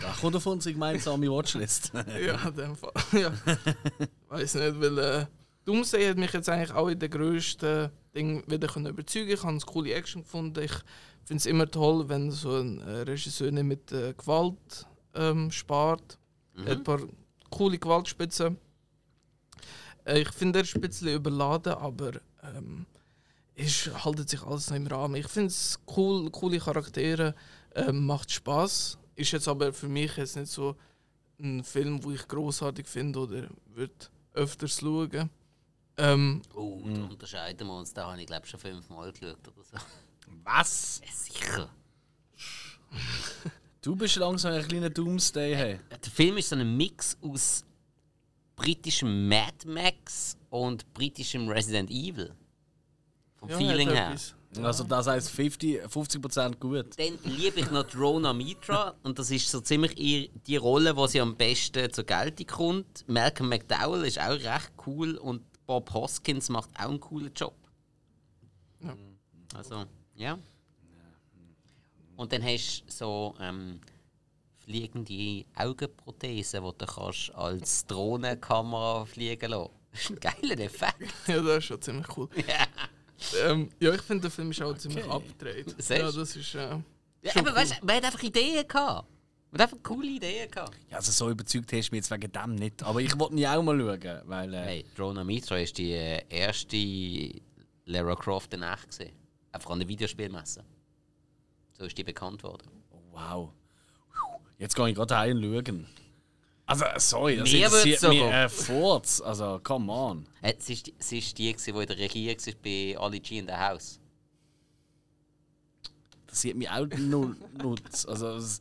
Da kommt auf unsere gemeinsame Watchlist. Ja, in dem Fall. ja. Weiß nicht, weil äh, Doomsday hat mich jetzt eigentlich auch in den grössten Ding wieder können überzeugen. Ich habe eine coole Action gefunden. Ich finde es immer toll, wenn so ein äh, Regisseur nicht mit äh, Gewalt ähm, spart. Hat ein paar coole Gewaltspitzen. Äh, ich finde, er ist ein bisschen überladen, aber ähm, ist, haltet sich alles noch im Rahmen. Ich finde es cool, coole Charaktere, ähm, macht Spaß. Ist jetzt aber für mich jetzt nicht so ein Film, wo ich großartig finde oder würde öfters schauen. Ähm, Oh, da unterscheiden wir uns. Da habe ich, glaube ich, schon fünfmal geschaut oder so. Was? Ja, sicher. Du bist langsam ein kleiner Doomsday. Hey. Der Film ist so ein Mix aus britischem Mad Max und britischem Resident Evil. Vom ja, Feeling her. etwas. Also das heißt 50, 50% gut. Dann liebe ich noch die Rona Mitra und das ist so ziemlich ihr, die Rolle, wo sie am besten zur Geltung kommt. Malcolm McDowell ist auch recht cool und Bob Hoskins macht auch einen coolen Job. Ja. Also, ja. Und dann hast du so ähm, fliegende Augenprothesen, die du kannst als Drohnenkamera fliegen lassen Das ist ein geiler Effekt. Ja, das ist schon ziemlich cool. Ja. Ähm, ja, ich finde, der Film ist auch ziemlich abgedreht. Ja, das ist. Äh, Ja, aber weißt, du, man hat einfach Ideen gehabt. Man hat einfach coole Ideen gehabt. Ja, also so überzeugt hast du mich jetzt wegen dem nicht. Aber ich wollte ihn auch mal schauen, weil... Äh, Hey, Drona Mitra ist die äh, erste Lara Croft in echt gesehen. Einfach an der Videospielmesse. So ist die bekannt worden. oh, wow. Jetzt gehe ich gerade heim und schauen. Also, sorry, das Mir interessiert mich sogar. äh, Furz. Also, come on. Äh, sie ist die, sie ist die die in der Regie war bei Ali G in the House. Das sieht mich auch null nutz. Also, es-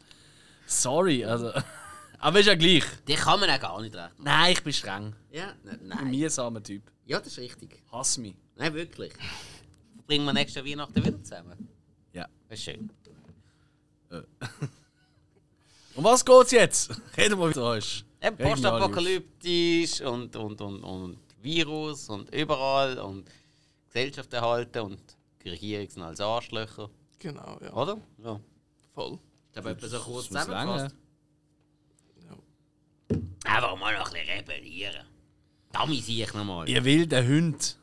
sorry, also... Aber ist ja gleich. Die kann man auch gar nicht rechnen. Nein, ich bin streng. Ja, n- Ein nein. miesamer Typ. Ja, das ist richtig. Hass mich. Nein, wirklich. Bringen wir nächstes Jahr Weihnachten wieder zusammen. Ja. Das ist schön. Um was geht's jetzt? Reden wir wieder euch. Eben postapokalyptisch und, und, und, und Virus und überall und Gesellschaft erhalten und die Regierung sind als Arschlöcher. genau, ja. Oder? Ja. Voll. Ich habe etwas so kurz zusammengefasst. Einfach mal noch ein bisschen rebellieren. Dummy sehe ich nochmal. Ihr wilder Hund.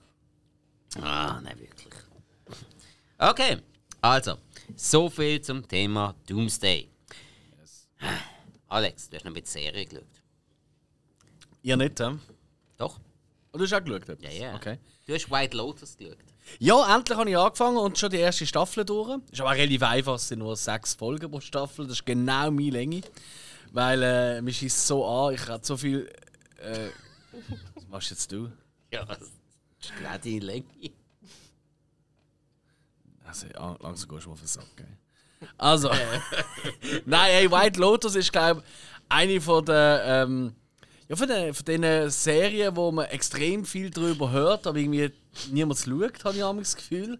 Ah, nein, wirklich. Okay, also, so viel zum Thema Doomsday. Alex, du hast noch mit Serie geschaut. Ihr nicht, hä? Doch? Du hast auch geschaut? Ja, ja. Okay. Du hast White Lotus geschaut. Ja, endlich habe ich angefangen und schon die erste Staffel durch. Ist aber auch relativ einfach, es sind nur sechs Folgen pro Staffel. Das ist genau meine Länge. Weil äh, mich schießt so an, ich habe so viel. Äh, was machst jetzt du? Ja, das ist genau deine Länge. Also, langsam gehst du mal auf den Sack. Gell? Also, nein, hey, White Lotus ist, glaube ich, eine von den. Ähm, ja, von den, von den Serien, wo man extrem viel darüber hört, aber irgendwie niemand schaut, habe ich das Gefühl.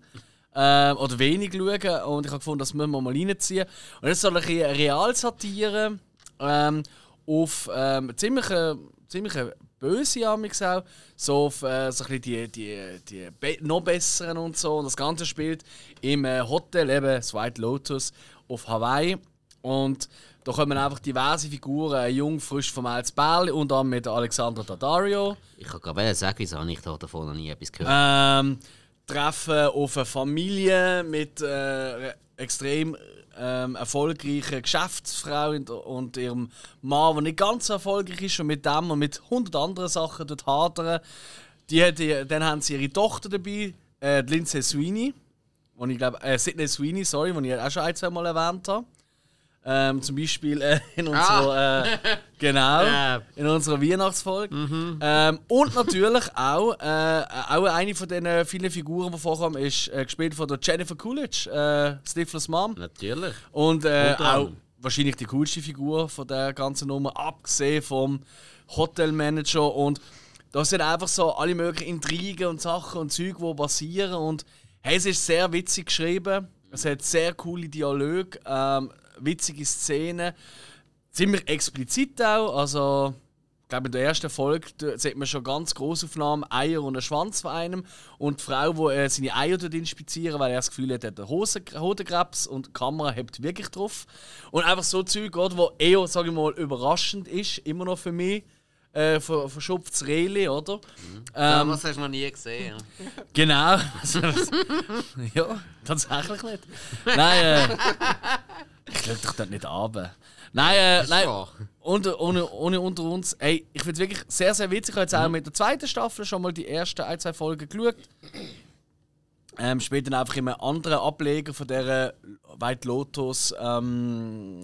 Ähm, oder wenig schauen. Und ich habe gefunden, das müssen wir mal reinziehen. Und das soll bisschen eine Realsatire ähm, auf ähm, ziemlich, ziemlich böse Amix auch. So auf äh, so ein bisschen die, die, die be noch besseren und so. Und das Ganze spielt im äh, Hotel, eben das White Lotus auf Hawaii. Und da kommen einfach diverse Figuren, äh, jung, frisch vom Miles Bärli und dann mit Alexandra Daddario. Ich kann gerade sagen, wieso habe ich davon noch nie etwas gehört. Ähm, treffen auf eine Familie mit äh, extrem ähm, erfolgreichen Geschäftsfrau und, ihrem Mann, der nicht ganz so erfolgreich ist und mit dem und mit hundert anderen Sachen dort hadern. Die, die, dann haben sie ihre Tochter dabei, äh, Lindsay Sweeney, wo ich glaube, äh, Sydney Sweeney, sorry, die ich auch schon ein, zwei Mal erwähnt habe. Ähm, zum Beispiel äh, in unserer äh, genau in unserer Weihnachtsfolge. Ähm, und natürlich auch äh, auch eine von den vielen Figuren, die vorkommen, ist äh, gespielt von der Jennifer Coolidge, äh, Stiflers Mom. Natürlich. und äh, Unter auch wahrscheinlich die coolste Figur von der ganzen Nummer, abgesehen vom Hotelmanager. Und da sind einfach so alle möglichen Intrigen und Sachen und Zeug, die passieren. Und hey, es ist sehr witzig geschrieben, es hat sehr coole Dialoge, ähm, witzige Szenen, ziemlich explizit auch, also ich glaube, in der ersten Folge sieht man schon ganz Großaufnahmen, Eier und einen Schwanz von einem. Und die Frau, die äh, seine Eier dort inspizieren, weil er das Gefühl hat, er hat einen Hodenkrebs und die Kamera hebt wirklich drauf. Und einfach so Zeug, oder, wo eher, sage ich mal, überraschend ist, immer noch für mich. Äh, ver- verschupftes Reli, oder? Ja, Ähm, was hast du noch nie gesehen? Genau. ja, tatsächlich nicht. Nein, äh, ich schaue dich dort nicht ab. Nein, äh, nein, wahr. unter, ohne, ohne unter uns. Ey, ich finde es wirklich sehr, sehr witzig. Ich habe jetzt auch mit der zweiten Staffel schon mal die ersten ein, zwei Folgen geschaut. Ähm, dann einfach in einem anderen Ableger von dieser White Lotus ähm,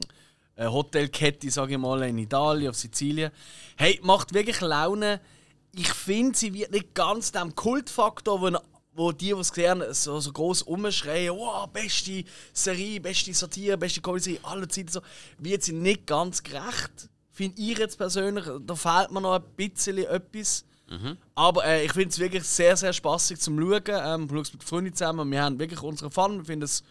äh, Hotelkette, sage ich mal, in Italien, auf Sizilien. Hey, macht wirklich Laune. Ich finde, sie wird nicht ganz dem Kultfaktor, wo, wo die, die es gesehen haben, so, so groß umschreien, wow, beste Serie, beste Satire, beste Comedy aller Zeiten, so, wird sie nicht ganz gerecht. Finde ich jetzt persönlich, da fehlt mir noch ein bisschen etwas. Aber äh, ich finde es wirklich sehr, sehr spaßig zum Schauen. Ähm, es mit Freunden zusammen. Wir haben wirklich unseren Fun. Wir, finden es,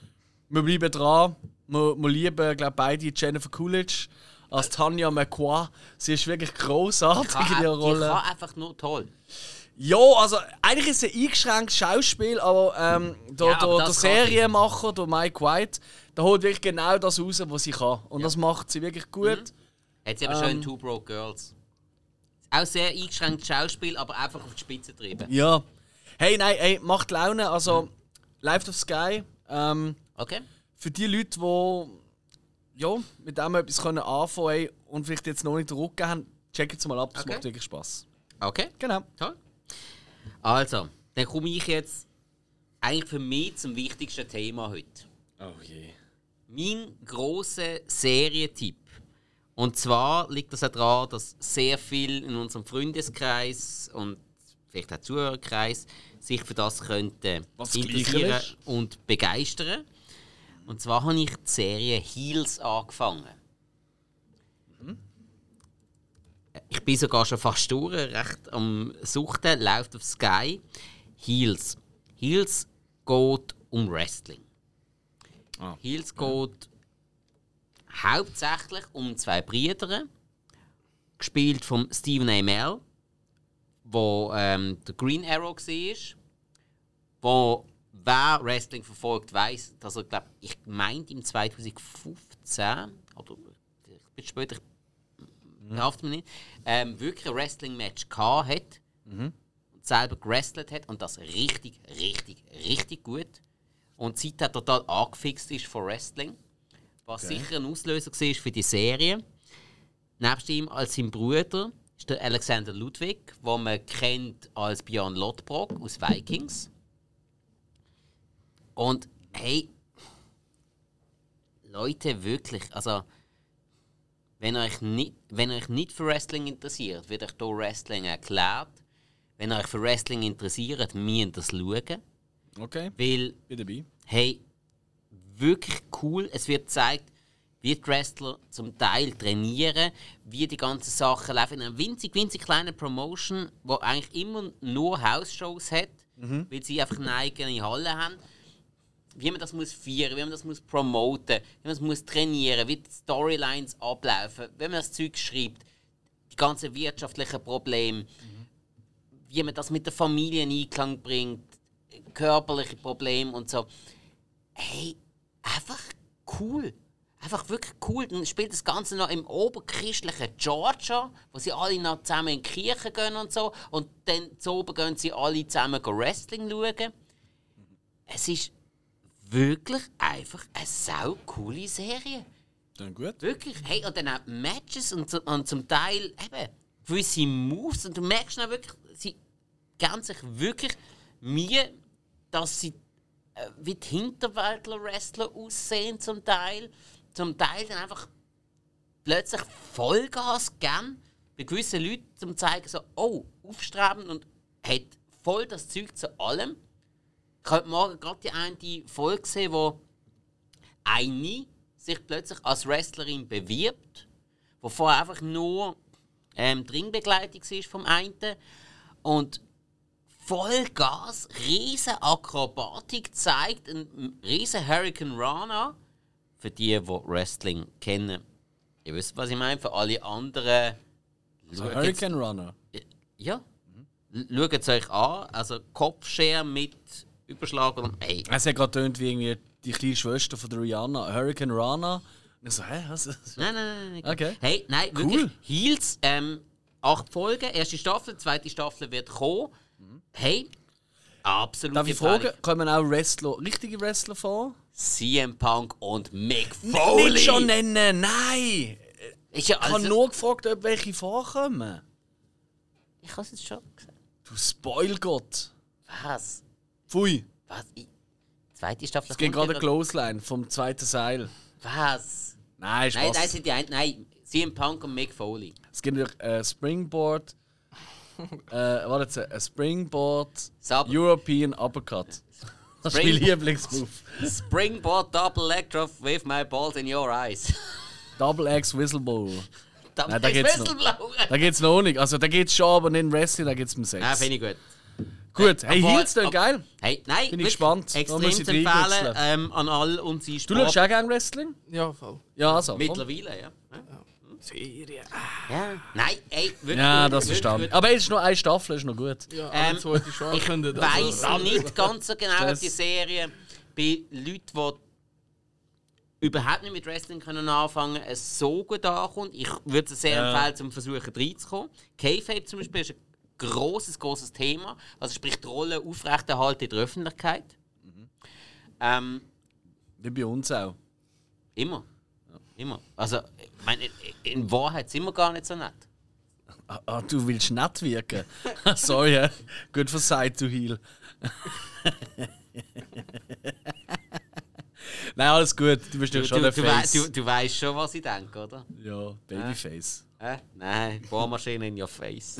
wir bleiben dran. Wir, wir lieben glaub, beide Jennifer Coolidge als Tanja McQuarrie. Sie ist wirklich großartig in ihrer Die Rolle. kann einfach nur toll. Ja, also eigentlich ist es ein eingeschränktes Schauspiel, aber ähm, der, Ja, aber der. Serienmacher, der Mike White, der holt wirklich genau das raus, was sie kann. Und das macht sie wirklich gut. Hat sie aber schon in Ähm. Two Broke Girls. Auch sehr eingeschränktes Schauspiel, aber einfach auf die Spitze getrieben. Ja. Hey, nein, hey, macht Laune. Also, Life of Sky, ähm, Okay? für die Leute, die ja, mit dem etwas können anfangen können und vielleicht jetzt noch nicht den Rücken haben, checken es mal ab, das Okay. macht wirklich Spaß. Okay, Genau. toll. Also, dann komme ich jetzt eigentlich für mich zum wichtigsten Thema heute. Oh je. Mein grosser Serientipp. Und zwar liegt das auch daran, dass sehr viel in unserem Freundeskreis und vielleicht auch Zuhörerkreis sich für das könnte Was interessieren und begeistern. Und zwar habe ich die Serie Heels angefangen. Ich bin sogar schon fast durch, recht am Suchten, läuft auf Sky. Heels. Heels geht um Wrestling. Ah. Heels geht hauptsächlich um zwei Brüder, gespielt von Stephen Amell, wo ähm, der Green Arrow war, wo wer Wrestling verfolgt weiß, dass er glaub, ich meint im 2015 oder ein bisschen später, ich darf mir nicht, ähm, wirklich ein Wrestling Match gehabt hat und selber gewrestelt hat und das richtig, richtig, richtig gut und seitdem total angefixt ist von Wrestling. Was sicher ein Auslöser war für die Serie. nebst ihm als sein Bruder ist der Alexander Ludwig, den man kennt als Björn Lodbrok aus Vikings. Und hey, Leute, wirklich, also wenn euch nicht, wenn euch nicht für Wrestling interessiert, wird euch hier Wrestling erklärt. Wenn euch für Wrestling interessiert, müsst ihr das schauen. Okay, Weil bin dabei. hey, wirklich cool. Es wird gezeigt, wie die Wrestler zum Teil trainieren, wie die ganzen Sachen laufen. In einer winzig, winzig kleinen Promotion, wo eigentlich immer nur House-Shows hat, weil sie einfach eine eigene Halle haben. Wie man das muss feiern, wie man das muss promoten, wie man das muss trainieren, wie die Storylines ablaufen, wie man das Zeug schreibt, die ganzen wirtschaftlichen Probleme, wie man das mit der Familie in Einklang bringt, körperliche Probleme und so. Hey, einfach cool. Einfach wirklich cool. Dann spielt das Ganze noch im oberchristlichen Georgia, wo sie alle noch zusammen in die Kirche gehen und so. Und dann zu oben gehen sie alle zusammen Wrestling schauen. Es ist wirklich einfach eine sau coole Serie. Dann gut. Wirklich. Hey, und dann auch Matches und, und zum Teil eben gewisse Moves. Und du merkst dann wirklich, sie geben sich wirklich Mühe, dass sie äh, wie die Hinterwäldler-Wrestler aussehen zum Teil. Zum Teil dann einfach plötzlich Vollgas geben. Bei gewissen Leuten zum zeigen so, oh, aufstrebend und hat voll das Zeug zu allem. Ich habe heute Morgen gerade die eine Folge gesehen, wo eine sich plötzlich als Wrestlerin bewirbt, wo vorher einfach nur ähm, die Ringbegleitung war vom einen und Vollgas, riesen Akrobatik zeigt, ein riesen Hurricane Rana. Für die, die Wrestling kennen, ihr wisst, was ich meine. Für alle anderen, So schaut's- Hurricane Runner. ja, schaut es euch an. Also Kopfschere mit Überschlag und hey, Es hat gerade tönt wie irgendwie die kleine Schwester von der Rihanna, Hurricane Rana. Und ich so, hä, was? Nein, nein, nein, nein. Okay. Hey, nein, Cool. wirklich. Heels, ähm, acht Folgen, erste Staffel, zweite Staffel wird kommen. Hey, absolut. Darf ich fragen, kommen auch Wrestler, richtige Wrestler vor? CM Punk und Mick Foley. Nicht schon nennen, nein! Ist ja Ich habe also, nur gefragt, ob welche vorkommen. Ich habe es jetzt schon gesagt. Du Spoilgott. Was? Pfui. Was? Ich, zweite Staffel Es geht gerade eine Clothesline vom zweiten Seil. Was? Nein, Spaß. Nein, nein, sind die ein, nein, CM Punk und Mick Foley. Es gibt noch äh, Springboard. äh, warte jetzt, ein Springboard Sub European Uppercut. Das ist mein Lieblingsmove. Springboard Double Leg Drop with my balls in your eyes. Double X Whistleblower. Double Nein, da X geht's noch. Whistleblower. Da geht's noch nicht. Also da geht's schon, aber nicht im Wrestling, da geht's um Sex. Ja, finde ich gut. Gut, hey, dann aber- geil. Hey, nein, Bin ich gespannt. Extrem zu empfehlen ähm, an all unsere Du Sport... schaust auch gerne Wrestling? Ja, voll. Ja, also. Mittlerweile, ja. Serie. ja. Nein, ey, wirklich Ja, das verstanden. gut. Aber es ist nur eine Staffel, ist noch gut. Ja, Ähm, zweite schon Ich angekündigt. weiss also, nicht ganz so genau, ob die Serie bei Leuten, die überhaupt nicht mit Wrestling können anfangen können, es so gut ankommt. Ich würde es sehr Ja. empfehlen, zum Versuchen reinzukommen. K-Fape zum Beispiel ist ein grosses, grosses Thema. Also sprich, die Rolle aufrechterhalten in der Öffentlichkeit. Ähm, Wie bei uns auch. immer. Immer. Also, ich meine, in Wahrheit sind wir gar nicht so nett. Ah, ah, du willst nett wirken. Sorry, ja. Good for side to heal. Nein, alles gut. Du bist ja schon du, der du, Face. du, du weißt schon, was ich denke, oder? ja, Babyface. Äh? Nein, Bohrmaschine in your face.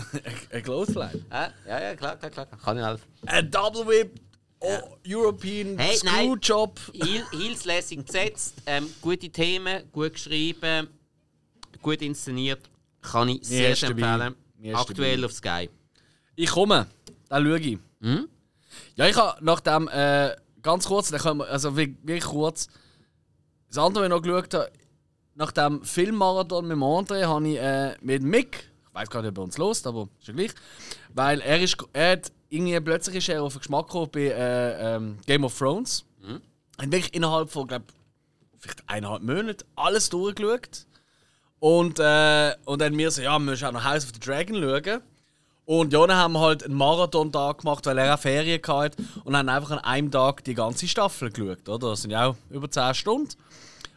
Ein Clothesline. äh? Ja, ja, klar, klar, klar. Kann ich helfen. Ein Double Whip. Oh, European Hey. Screwjob. Heel, Heels lässig gesetzt, ähm, gute Themen, gut geschrieben, gut inszeniert. Kann ich sehr, empfehlen. Aktuell dabei. auf Sky. Ich komme. Dann schaue ich. Hm? Ja, ich habe nach dem, äh, ganz kurz, dann können wir, also wirklich kurz, das andere, was ich noch geschaut habe, nach dem Filmmarathon mit André, habe ich äh, mit Mick, ich weiß gar nicht, ob er uns lost, aber ist ja gleich, weil er ist, er hat irgendwie plötzlich ist er auf den Geschmack gekommen bei äh, ähm, Game of Thrones. Mhm. Und wirklich innerhalb von, glaube vielleicht eineinhalb Monaten alles durchgeschaut. Und, äh, und dann mir so, ja, wir müssen auch noch House of the Dragon schauen. Und ja, dann haben wir halt einen Marathon-Tag gemacht, weil er auch Ferien hatte und haben einfach an einem Tag die ganze Staffel geschaut, oder? Das sind ja auch über 10 Stunden.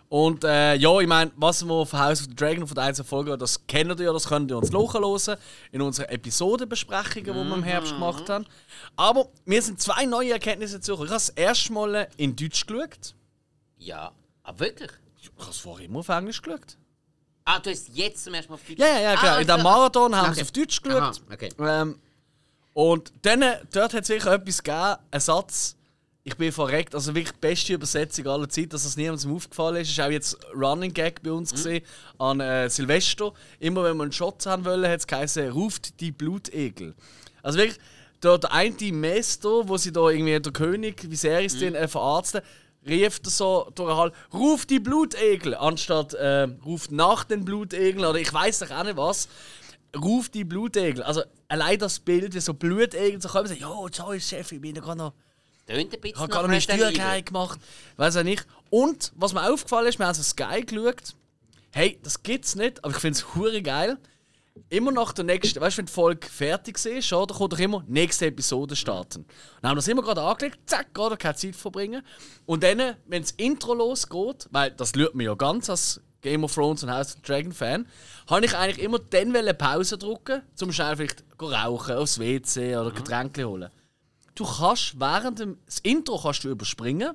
Und äh, ja, ich meine, was wir von House of the Dragon von der einzelnen Folge, das kennen ihr ja, das könnt ihr uns nachhören in unseren Episodenbesprechungen, die wir im Herbst gemacht haben. Aber mir sind zwei neue Erkenntnisse zu. Ich habe das erste Mal in Deutsch geschaut. Ja. Aber wirklich? Ich habe es vorher immer auf Englisch geschaut. Ah, du hast jetzt zum ersten Mal auf Deutsch Ja, ja, ja, klar. Ah, in der also- Marathon haben Okay. sie auf Deutsch Aha, geschaut. okay. Ähm, und dann, dort hat es sicher etwas gegeben, ein Satz. Ich bin verreckt, also wirklich die beste Übersetzung aller Zeit, dass es niemandem aufgefallen ist. Ist auch jetzt Running Gag bei Mhm. uns gesehen an äh, Silvester. Immer wenn wir einen Shot haben wollen, hat es geheißen, ruft die Blutegel. Also wirklich, der, der eine Meister, wo sie da irgendwie der König Viserys Mhm. den äh, verarzten, rief er so durch den Hall, ruft die Blutegel, anstatt äh, ruft nach den Blutegeln oder ich weiß doch auch nicht was. Ruft die Blutegel. Also allein das Bild, wie so Blutegel so kommen und sagen, jo, sorry Chef, ich bin da gerade noch Tönt ein bisschen ich habe gerade meine Resident Steuer Evil. gemacht. Weiß auch nicht. Und was mir aufgefallen ist, wir haben so Sky geschaut. Hey, das gibt's nicht, aber ich finde es hure geil. Immer nach der nächsten, weißt du, wenn die Folge fertig ist, oder, kommt doch immer nächste Episode starten. Und dann haben wir das immer gerade angelegt, zack, gerade keine Zeit verbringen. Und dann, wenn das Intro losgeht, weil das lügt mir ja ganz als Game of Thrones und House of Dragon Fan, habe ich eigentlich immer dann Pause drücken, zum schnell vielleicht rauchen, aufs WC oder Getränke holen du kannst während dem das Intro kannst du überspringen,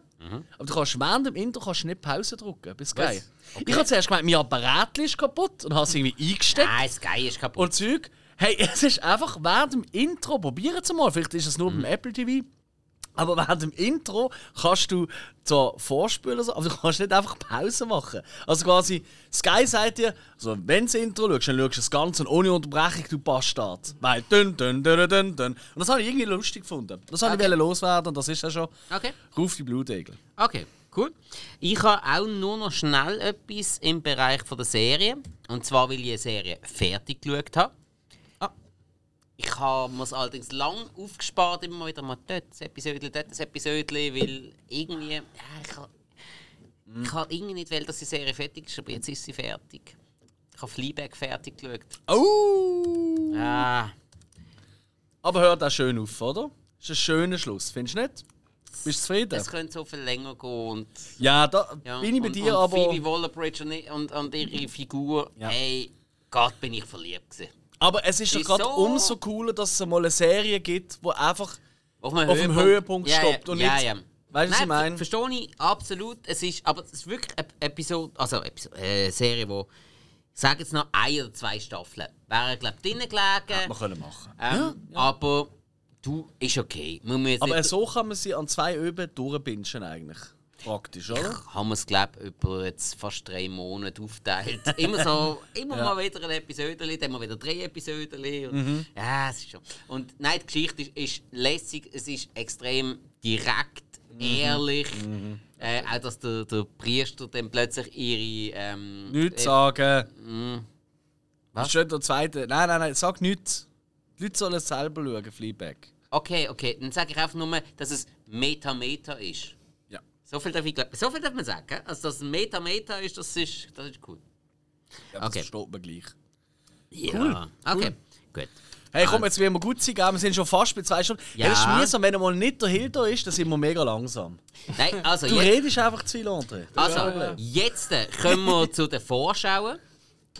aber du kannst während dem Intro kannst du nicht Pause drücken. Bis geil. Okay. Ich habe zuerst gemeint, mein Apparat ist kaputt und habe es irgendwie eingesteckt Nein, das Geil ist kaputt. und Zeug. Hey, es ist einfach während dem Intro, probieren es mal, vielleicht ist es nur Mhm. beim Apple TV. Aber während dem Intro kannst du zwar vorspülen, aber du kannst nicht einfach Pause machen. Also quasi, Sky sagt dir, also wenn du das Intro schaust, dann schaust du das Ganze und ohne Unterbrechung, du Bastard. Weil dünn, dünn, dünn, dünn, dünn. Und das habe ich irgendwie lustig gefunden. Das habe Okay. ich loswerden und das ist ja schon. Okay. Ruf die Blutegel. Okay, cool. Ich habe auch nur noch schnell etwas im Bereich von der Serie. Und zwar, weil ich eine Serie fertig geschaut habe. Ich habe mir es allerdings lang aufgespart, immer wieder mal dort ein Episode, dort ein Episode, weil irgendwie. Ja, ich habe ich habe irgendwie nicht will, dass die Serie fertig ist, aber jetzt ist sie fertig. Ich habe Fleabag fertig geschaut. Oh! Ah, Aber hört auch schön auf, oder? Ist ein schöner Schluss, findest du nicht? Bist du zufrieden? es könnte so viel länger gehen. Und, Ja, da ja, bin ich bei und, dir, und aber. Phoebe Waller-Bridge und, und, und ihre Figur, Ja. hey, Gott, bin ich verliebt gewesen. Aber es ist doch gerade so. umso cooler, dass es mal eine Serie gibt, die einfach Auf, auf dem Höhepunkt ja, stoppt ja, und ja, nicht- ja. Weißt du, was ich meine? ver- Verstehe ich absolut. Es ist, aber es ist wirklich eine Episode, also eine Episode, äh, Serie, wo ich sage jetzt noch ein oder zwei Staffeln wären glaube ich drinnen gelegen. wir können machen. ähm, Aber du ist okay. Man Aber so kann man sie an zwei Öben durchbinschen eigentlich. Praktisch, oder? haben wir es glaube ich über jetzt fast drei Monate aufteilt. Immer so, immer Ja. mal wieder ein Episode, dann mal wieder drei Episoden. Und, Mhm. Ja, es ist schon. Und nein, die Geschichte ist, ist lässig, es ist extrem direkt, Mhm. ehrlich. Äh, auch, dass der, der Priester dann plötzlich ihre. Ähm, Nichts äh, sagen. Was? Das ist schon der zweite. Nein, nein, nein, sag nichts. Die Leute sollen es selber schauen, Fleabag. Okay, okay, dann sage ich einfach nur, dass es Meta-Meta ist. So viel darf ich glaub, so viel darf man sagen. Also, dass es Meta-Meta ist, das ist, das ist cool. ja das Okay. versteht man gleich. Ja. Okay, gut. Hey, komm, jetzt werden wir gut sein, wir sind schon fast bei zwei Stunden. Ja. Ja. es ist mühsam, wenn er mal nicht der Hilda ist, dann sind wir mega langsam. Nein, also Du jetzt, redest einfach zu viel, André. Das das also, jetzt äh, kommen wir zu den Vorschauen.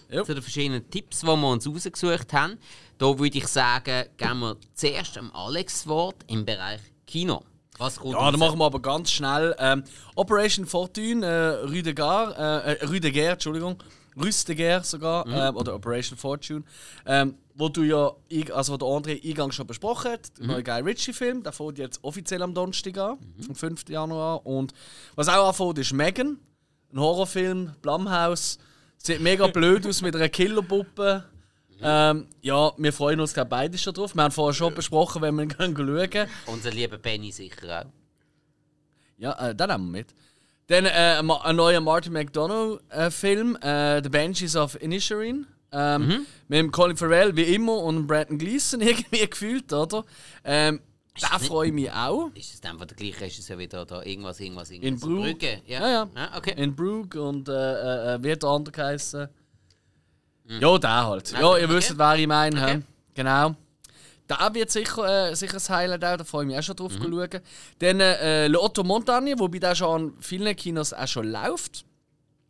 Ja. Zu den verschiedenen Tipps, die wir uns rausgesucht haben. Da würde ich sagen, geben wir zuerst am Alex das Wort im Bereich Kino. Was kommt Ja, dann machen wir aber ganz schnell. Ähm, Operation Fortune, äh, Rüdegar, äh, äh, Rüdeger, Entschuldigung, Rüsteger sogar, ähm, oder Operation Fortune, ähm, wo du ja, also wo der André eingangs schon besprochen hat, der neue Guy Ritchie-Film, der fängt jetzt offiziell am Donnerstag an, am 5. Januar. Und was auch anfängt, ist Megan, ein Horrorfilm, Blumhouse. Sieht mega blöd aus mit einer Killerpuppe. Ähm, ja, wir freuen uns glaub, beide schon drauf. Wir haben vorher schon besprochen, wenn wir gehen schauen. Unser lieber Benny sicher auch. Ja, äh, den nehmen wir mit. Dann äh, ein neuer Martin McDonough-Film, äh, The Banshees of Inisherin. Ähm, Mit dem Colin Farrell wie immer und Brandon Gleeson irgendwie gefühlt, oder? Ähm, da freue ich mich auch. Ist es dann von der gleichen Regisseur wieder da irgendwas, irgendwas, irgendwas? In Brugg. Brügge? Ja, Ja, ja. Ah, okay. In Brooke und äh, äh, äh, wie hat der andere geheißen? Ja, der halt. Ja, ihr okay. wisst, wer ich meine. Okay. Genau. Da wird sicher, äh, sicher ein Highlight auch, da freue ich mich auch schon drauf Mhm. schauen. Dann äh, L'Otto Montagne, wobei der schon an vielen Kinos auch schon läuft.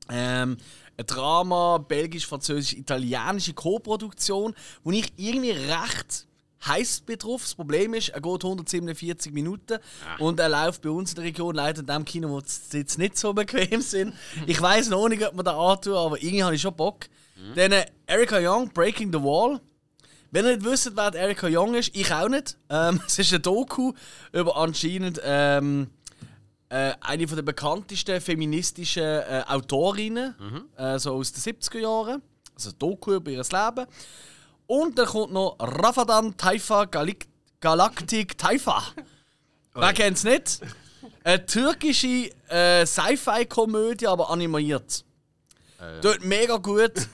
Ähm, ein Drama, belgisch, französisch, italienische Co-Produktion, wo ich irgendwie recht heiß drauf. Das Problem ist, er geht 147 Minuten und er läuft bei uns in der Region leider in dem Kino, wo die Sitze nicht so bequem sind. Ich weiß noch nicht, ob man da antun, aber irgendwie habe ich schon Bock. Dann äh, Erika Young, Breaking the Wall. Wenn ihr nicht wisst, wer Erika Young ist, ich auch nicht. Ähm, es ist ein Doku über anscheinend ähm, äh, eine von der bekanntesten feministischen äh, Autorinnen, äh, so aus den 70er Jahren. Also ein Doku über ihr Leben. Und dann kommt noch Rafadan Taifa Galik Galactic Taifa. Wer kennt es nicht? Eine türkische äh, Sci-Fi-Komödie, aber animiert. Dort mega gut.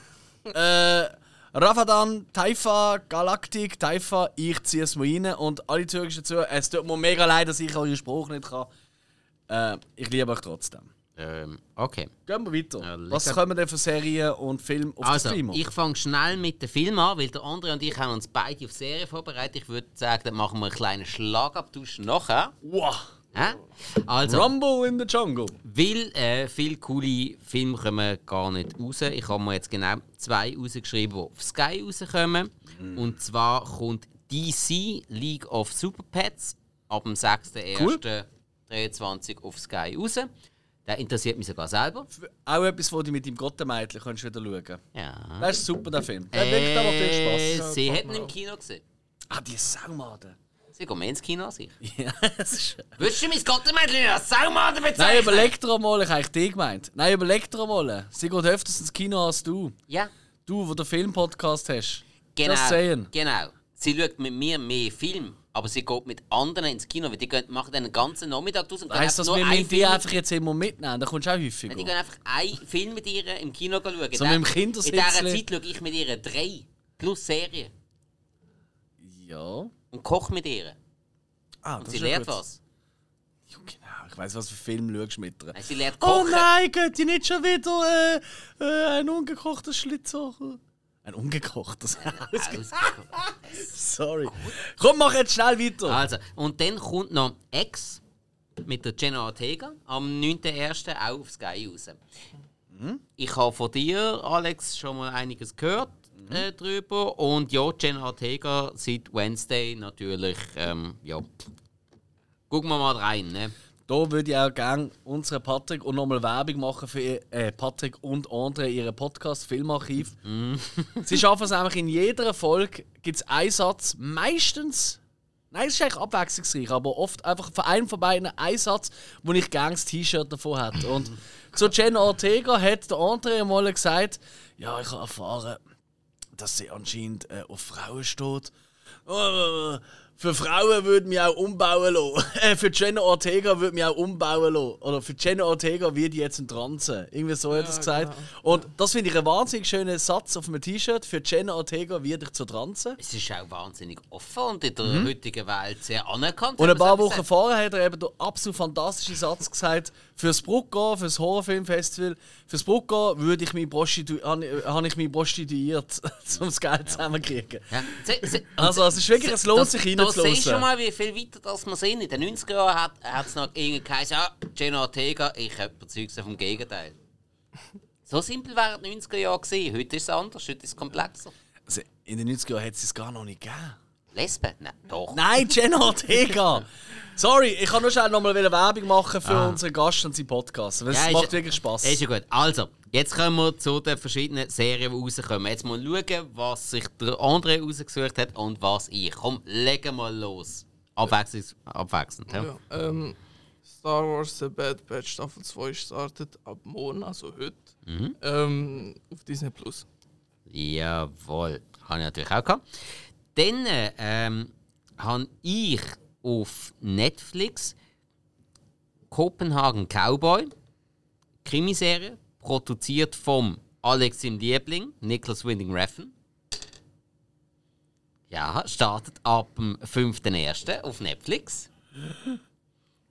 Äh, Ramadan, Taifa, Galaktik, Taifa, ich ziehe es mal rein und alle türkischen zu. Es tut mir mega leid, dass ich euren Spruch nicht kann. Äh, ich liebe euch trotzdem. Ähm, okay. Gehen wir weiter. Ja. Was kommen denn für Serien und Filme auf Also, Streamer? ich fange schnell mit dem Film an, weil der andere und ich haben uns beide auf Serie vorbereitet. Ich würde sagen, dann machen wir einen kleinen Schlagabtausch nachher. wow. Hä? Also, Rumble in the Jungle. weil äh, viele coole Filme kommen gar nicht raus. Ich habe mir jetzt genau zwei rausgeschrieben, die auf Sky rauskommen. Und zwar kommt DC League of Super Pets ab dem 6.1.23 auf Sky raus. Der interessiert mich sogar selber. Auch etwas, wo du mit deinem Gottemädchen kannst wieder schauen Ja. Das ist super, der Film. Der wirkt aber viel Äh, Spaß. Sie hätten im. Kino gesehen. Ah, die Saumaden. Sie gehen mehr ins Kino als ich. Ja, das ist. Würdest du mein Gottemädchen als Saumaden bezeichnen? Nein, überleg dir mal, ich habe eigentlich dich gemeint. Nein, überleg dir mal. Sie geht öfters ins Kino als du. Ja, Du, wo den Filmpodcast hast. genau. Just saying. Genau. Sie schaut mit mir mehr Film, aber sie geht mit anderen ins Kino, weil die gehen, machen dann einen ganzen Nachmittag draus und gehen Heißt das, wir einen müssen die einfach jetzt immer mitnehmen? Dann kommst du auch häufiger. Die gehen einfach einen Film mit ihr im Kino schauen. So In mit der- dem In Kindersitzli. dieser Zeit schaue ich mit ihr drei plus Serien Ja. Und koche mit ihr. Ah, Und sie lernt gut. was. Ja, genau. Ich weiss, was für Film schaust mit ihr. Nein, Sie lernt Oh kochen. nein, geht ihr nicht schon wieder äh, äh, ein ungekochtes Schlitzohr? Ein ungekochtes Ausgekocht. Sorry. Komm, mach jetzt schnell weiter. Also, und dann kommt noch X mit der Jenna Ortega am 9.1. auch auf Sky raus. Ich habe von dir, Alex, schon mal einiges gehört äh, drüber. Und ja, Jenna Ortega seit Wednesday natürlich. Ähm, ja. Gucken wir mal rein. Ne? Da würde ich auch gerne unseren Patrick und nochmal Werbung machen für äh, Patrick und Andre, ihren Podcast Filmarchiv. Sie schaffen es einfach in jeder Folge, gibt es einen Satz, meistens, nein, es ist eigentlich abwechslungsreich, aber oft einfach von einem von beiden einen Satz, wo ich gerne das T-Shirt davon hätte. Und zu Jenna Ortega hat der Andre mal gesagt, ja, ich habe erfahren, dass sie anscheinend äh, auf Frauen steht. Äh, für Frauen würde mich auch umbauen lassen. Äh, für Jenna Ortega würde mich auch umbauen lassen. Oder für Jenna Ortega wird jetzt ein Transe. Irgendwie so hat er es gesagt. Und das finde ich einen wahnsinnig schönen Satz auf einem T-Shirt. Für Jenna Ortega wird ich zur Transe. Es ist auch wahnsinnig offen und in der heutigen Welt sehr anerkannt. Mhm. Und ein paar Wochen vorher hat er eben den absolut fantastischen Satz gesagt: Fürs Brucko, fürs Horrorfilmfestival, fürs Brucko würde ich mich prostitu habe ich mich prostituiert, um das Geld zusammenzukriegen. Ja. Also, es ist wirklich, es lohnt sich siehst du schon reinzuhören. mal, wie viel weiter das wir sind. In den 90er Jahren hat hat es noch irgendwie geheißen, ja, Jenna Ortega, ich habe überzeugt vom Gegenteil. So simpel wären die 90er Jahre gewesen. Heute ist es anders, heute ist es komplexer. Also, in den 90er Jahren hat es es gar noch nicht gegeben. Lesben? Nein, doch. Nein, Jenna Ortega! Sorry, ich kann nur schnell nochmal Werbung machen für Ah. unseren Gast und seinen Podcast. weil Es Ja, ist- macht wirklich Spaß. Ist ja gut. Also, jetzt kommen wir zu den verschiedenen Serien, die rauskommen. Jetzt mal schauen, was sich der André rausgesucht hat und was ich. Komm, legen wir los. Abwechslungs abwechselnd. Ja. Ja, ähm, Star Wars The Bad Batch Staffel 2 startet ab morgen, also heute, ähm, auf Disney Plus. Jawohl, habe ich natürlich auch gehabt. Dann äh, ähm, habe ich auf Netflix Kopenhagen Cowboy, Krimiserie, produziert vom Alex im Liebling, Nicholas Winding Refn. Ja, startet ab dem 5.1. auf Netflix.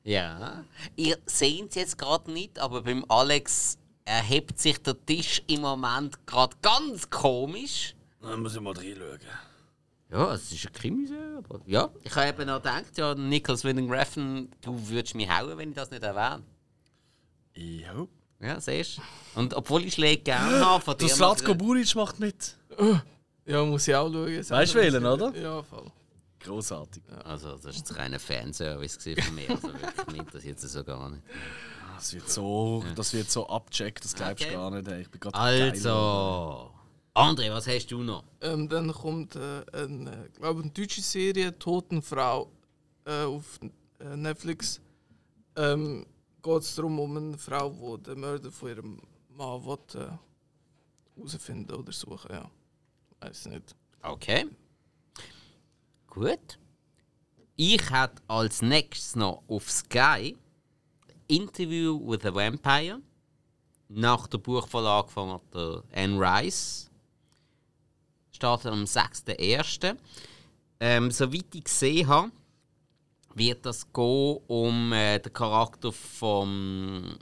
Ja, ihr seht es jetzt gerade nicht, aber beim Alex erhebt sich der Tisch im Moment gerade ganz komisch. Dann muss ich mal reinschauen. Ja, es ist eine Krimiserie, aber ja. Ich habe eben noch gedacht, ja, Nicholas Winding Refn, du würdest mich hauen, wenn ich das nicht erwähne. Jo. Ja, siehst du. Und obwohl ich Schläge gerne habe, von Der dir... Slatko Buric macht mit. Ja, muss ich auch schauen. Weißt du wählen, oder? Ja, voll. Großartig. Also, das war jetzt ein reiner Fanservice von mir. Also wirklich, mich interessiert es so gar nicht. Das wird so, das wird so abgecheckt, das glaubst du Okay. gar nicht. Ey. Ich bin grad geil. Also... André, was hast du noch? Ähm, dann kommt äh, eine, glaube eine deutsche Serie, Totenfrau, äh, auf äh, Netflix. Ähm, Geht es darum, um eine Frau, die den Mörder von ihrem Mann will, äh, herausfinden oder suchen. Ja. Weiß nicht. Okay. Gut. Ich hätte als nächstes noch auf Sky Interview with a Vampire nach der Buchvorlage von der Anne Rice. Startet am 6.1. Ähm, soweit ich gesehen habe, wird das gehen um äh, den Charakter von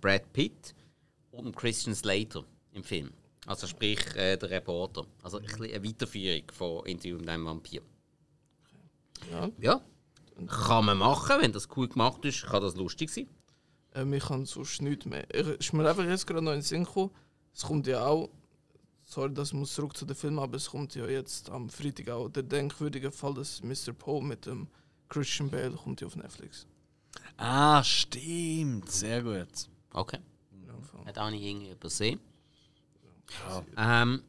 Brad Pitt und Christian Slater im Film. Also sprich äh, der Reporter. Also ein eine Weiterführung von Interview mit einem Vampir. Ja. Ja. Kann man machen, wenn das cool gemacht ist, kann das lustig sein. Ähm, ich kann sonst nichts mehr. Ich, ist mir einfach jetzt gerade noch in den Sinn gekommen. Es kommt ja auch, sorry, das muss zurück zu den Film, aber es kommt ja jetzt am Freitag auch der denkwürdige Fall des Mr. Poe mit dem Christian Bale kommt ja auf Netflix. Ah, stimmt. Sehr gut. Okay. Ja. Hat auch nicht irgendwie übersehen. Ähm,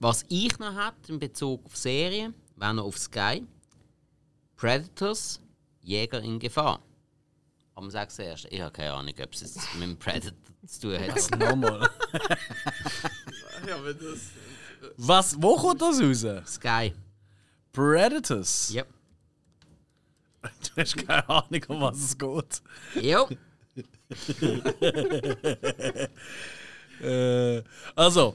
was ich noch hätte in Bezug auf Serien, wäre noch auf Sky. Predators, Jäger in Gefahr. Am 6.1. Ich habe keine Ahnung, ob es jetzt mit dem Predator zu tun hat. Nochmal. Ja, wenn das. Was? Wo kommt das raus? Sky. Predators? Ja. Du hast keine Ahnung, um was es geht. Jo. Äh, also,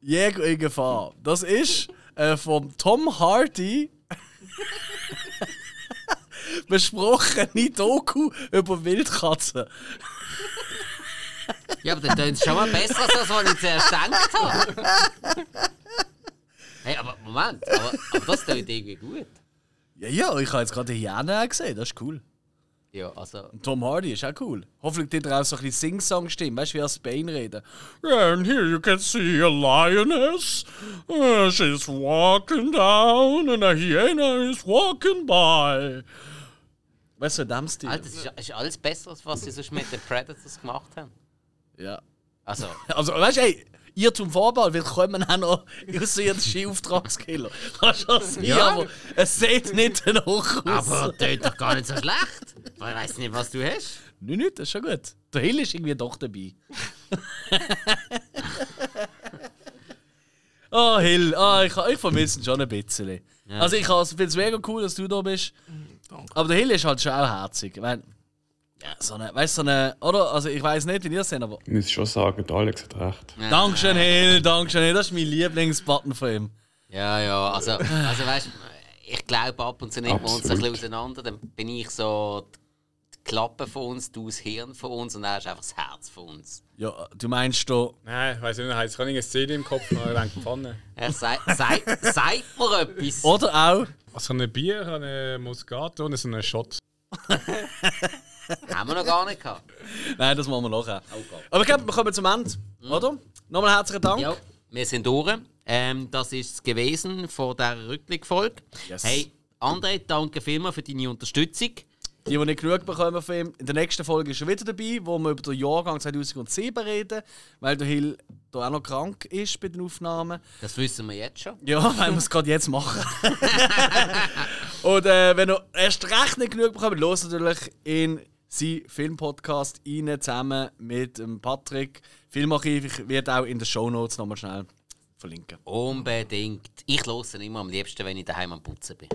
Jäger in Gefahr. Das ist äh, vom Tom Hardy besprochene Doku über Wildkatzen. Ja, aber dann tönt es schon mal besser, als das, was ich zuerst gedacht habe. Hey, aber Moment, aber, aber das tönt irgendwie gut. Ja, ja, ich habe jetzt gerade die Hyäne auch gesehen, das ist cool. Ja, also. Und Tom Hardy ist auch cool. Hoffentlich tut er auch so ein bisschen Sing-Song-Stimme, weißt du, wie er Spain reden. Yeah, and here you can see a lioness. Uh, she's walking down and a hyena is walking by. Weißt du, in dem Stil? Alter, das ist, ist alles besser, als was sie sonst mit den Predators gemacht haben. Ja. Also, Also, weißt du, ey, ihr zum Vorball, wir kommen auch noch außerirdische Auftragskiller. Kann schon sein, Ja. aber es sieht nicht danach aus. aber tönt doch gar nicht so schlecht. Ich weiß nicht, was du hast. Nein, nicht, das ist schon gut. Der Hill ist irgendwie doch dabei. oh, Hill, ah, ich, ich vermisse ihn schon ein bisschen. Also, ich finde es mega cool, dass du da bist. Danke. Aber der Hill ist halt schon auch herzig. Ich mein, ja, so eine, weißt du, so eine, oder? Also, ich weiß nicht, wie ihr es seht, aber. Ich muss schon sagen, der Alex hat recht. Dankeschön, Hill, Dankeschön, Hill. Das ist mein Lieblingsbutton von ihm. Ja, ja, also, also weißt du, ich glaube ab und zu nehmen wir uns ein bisschen auseinander. Dann bin ich so die Klappe von uns, du das Hirn von uns und er ist einfach das Herz von uns. Ja, du meinst da. Nein, ich weiß nicht, ich habe eine Szene im Kopf, aber ich denke, Pfanne. Er sagt, mir etwas. Oder auch. Also ein Bier, eine Moscato und so einen Shot. Haben wir noch gar nicht gehabt. Nein, das machen wir nachher. Gott. Aber ich glaube, wir kommen zum Ende, oder? Nochmal herzlichen Dank. Ja, wir sind durch. Ähm, das ist es gewesen von dieser Rückblickfolge. Yes. Hey, André, danke vielmals für deine Unterstützung. Die, die nicht genug bekommen von ihm, in der nächsten Folge ist er wieder dabei, wo wir über den Jahrgang 2007 reden, weil der Hill da auch noch krank ist bei den Aufnahmen. Das wissen wir jetzt schon. Ja, weil wir es gerade jetzt machen. Und äh, wenn ihr erst recht nicht genug bekommt, los natürlich in seinen Filmpodcast rein, zusammen mit Patrick. Filmarchiv, ich werde auch in den Shownotes nochmal schnell verlinken. Unbedingt. Ich höre ihn immer am liebsten, wenn ich daheim am Putzen bin.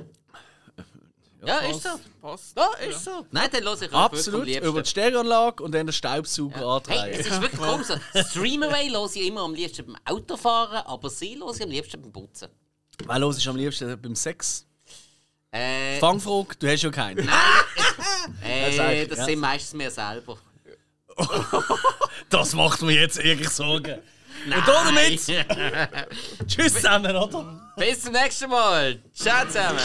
Ja, ist so. Passt. Ja, ist so. Nein, dann höre ich auch wirklich am Absolut, über die Stereoanlage und dann den Staubsauger Hey, andrehen. es ist wirklich komisch. Streamaway höre ich immer am liebsten beim Autofahren, aber sie höre ich am liebsten beim Putzen. Weil los ist am liebsten beim Sex. Äh, Fangfrage, du hast ja keinen. äh, das sind meistens wir selber. Das macht mir jetzt irgendwie Sorgen. Und damit, tschüss zusammen, oder? Bis zum nächsten Mal. Ciao zusammen.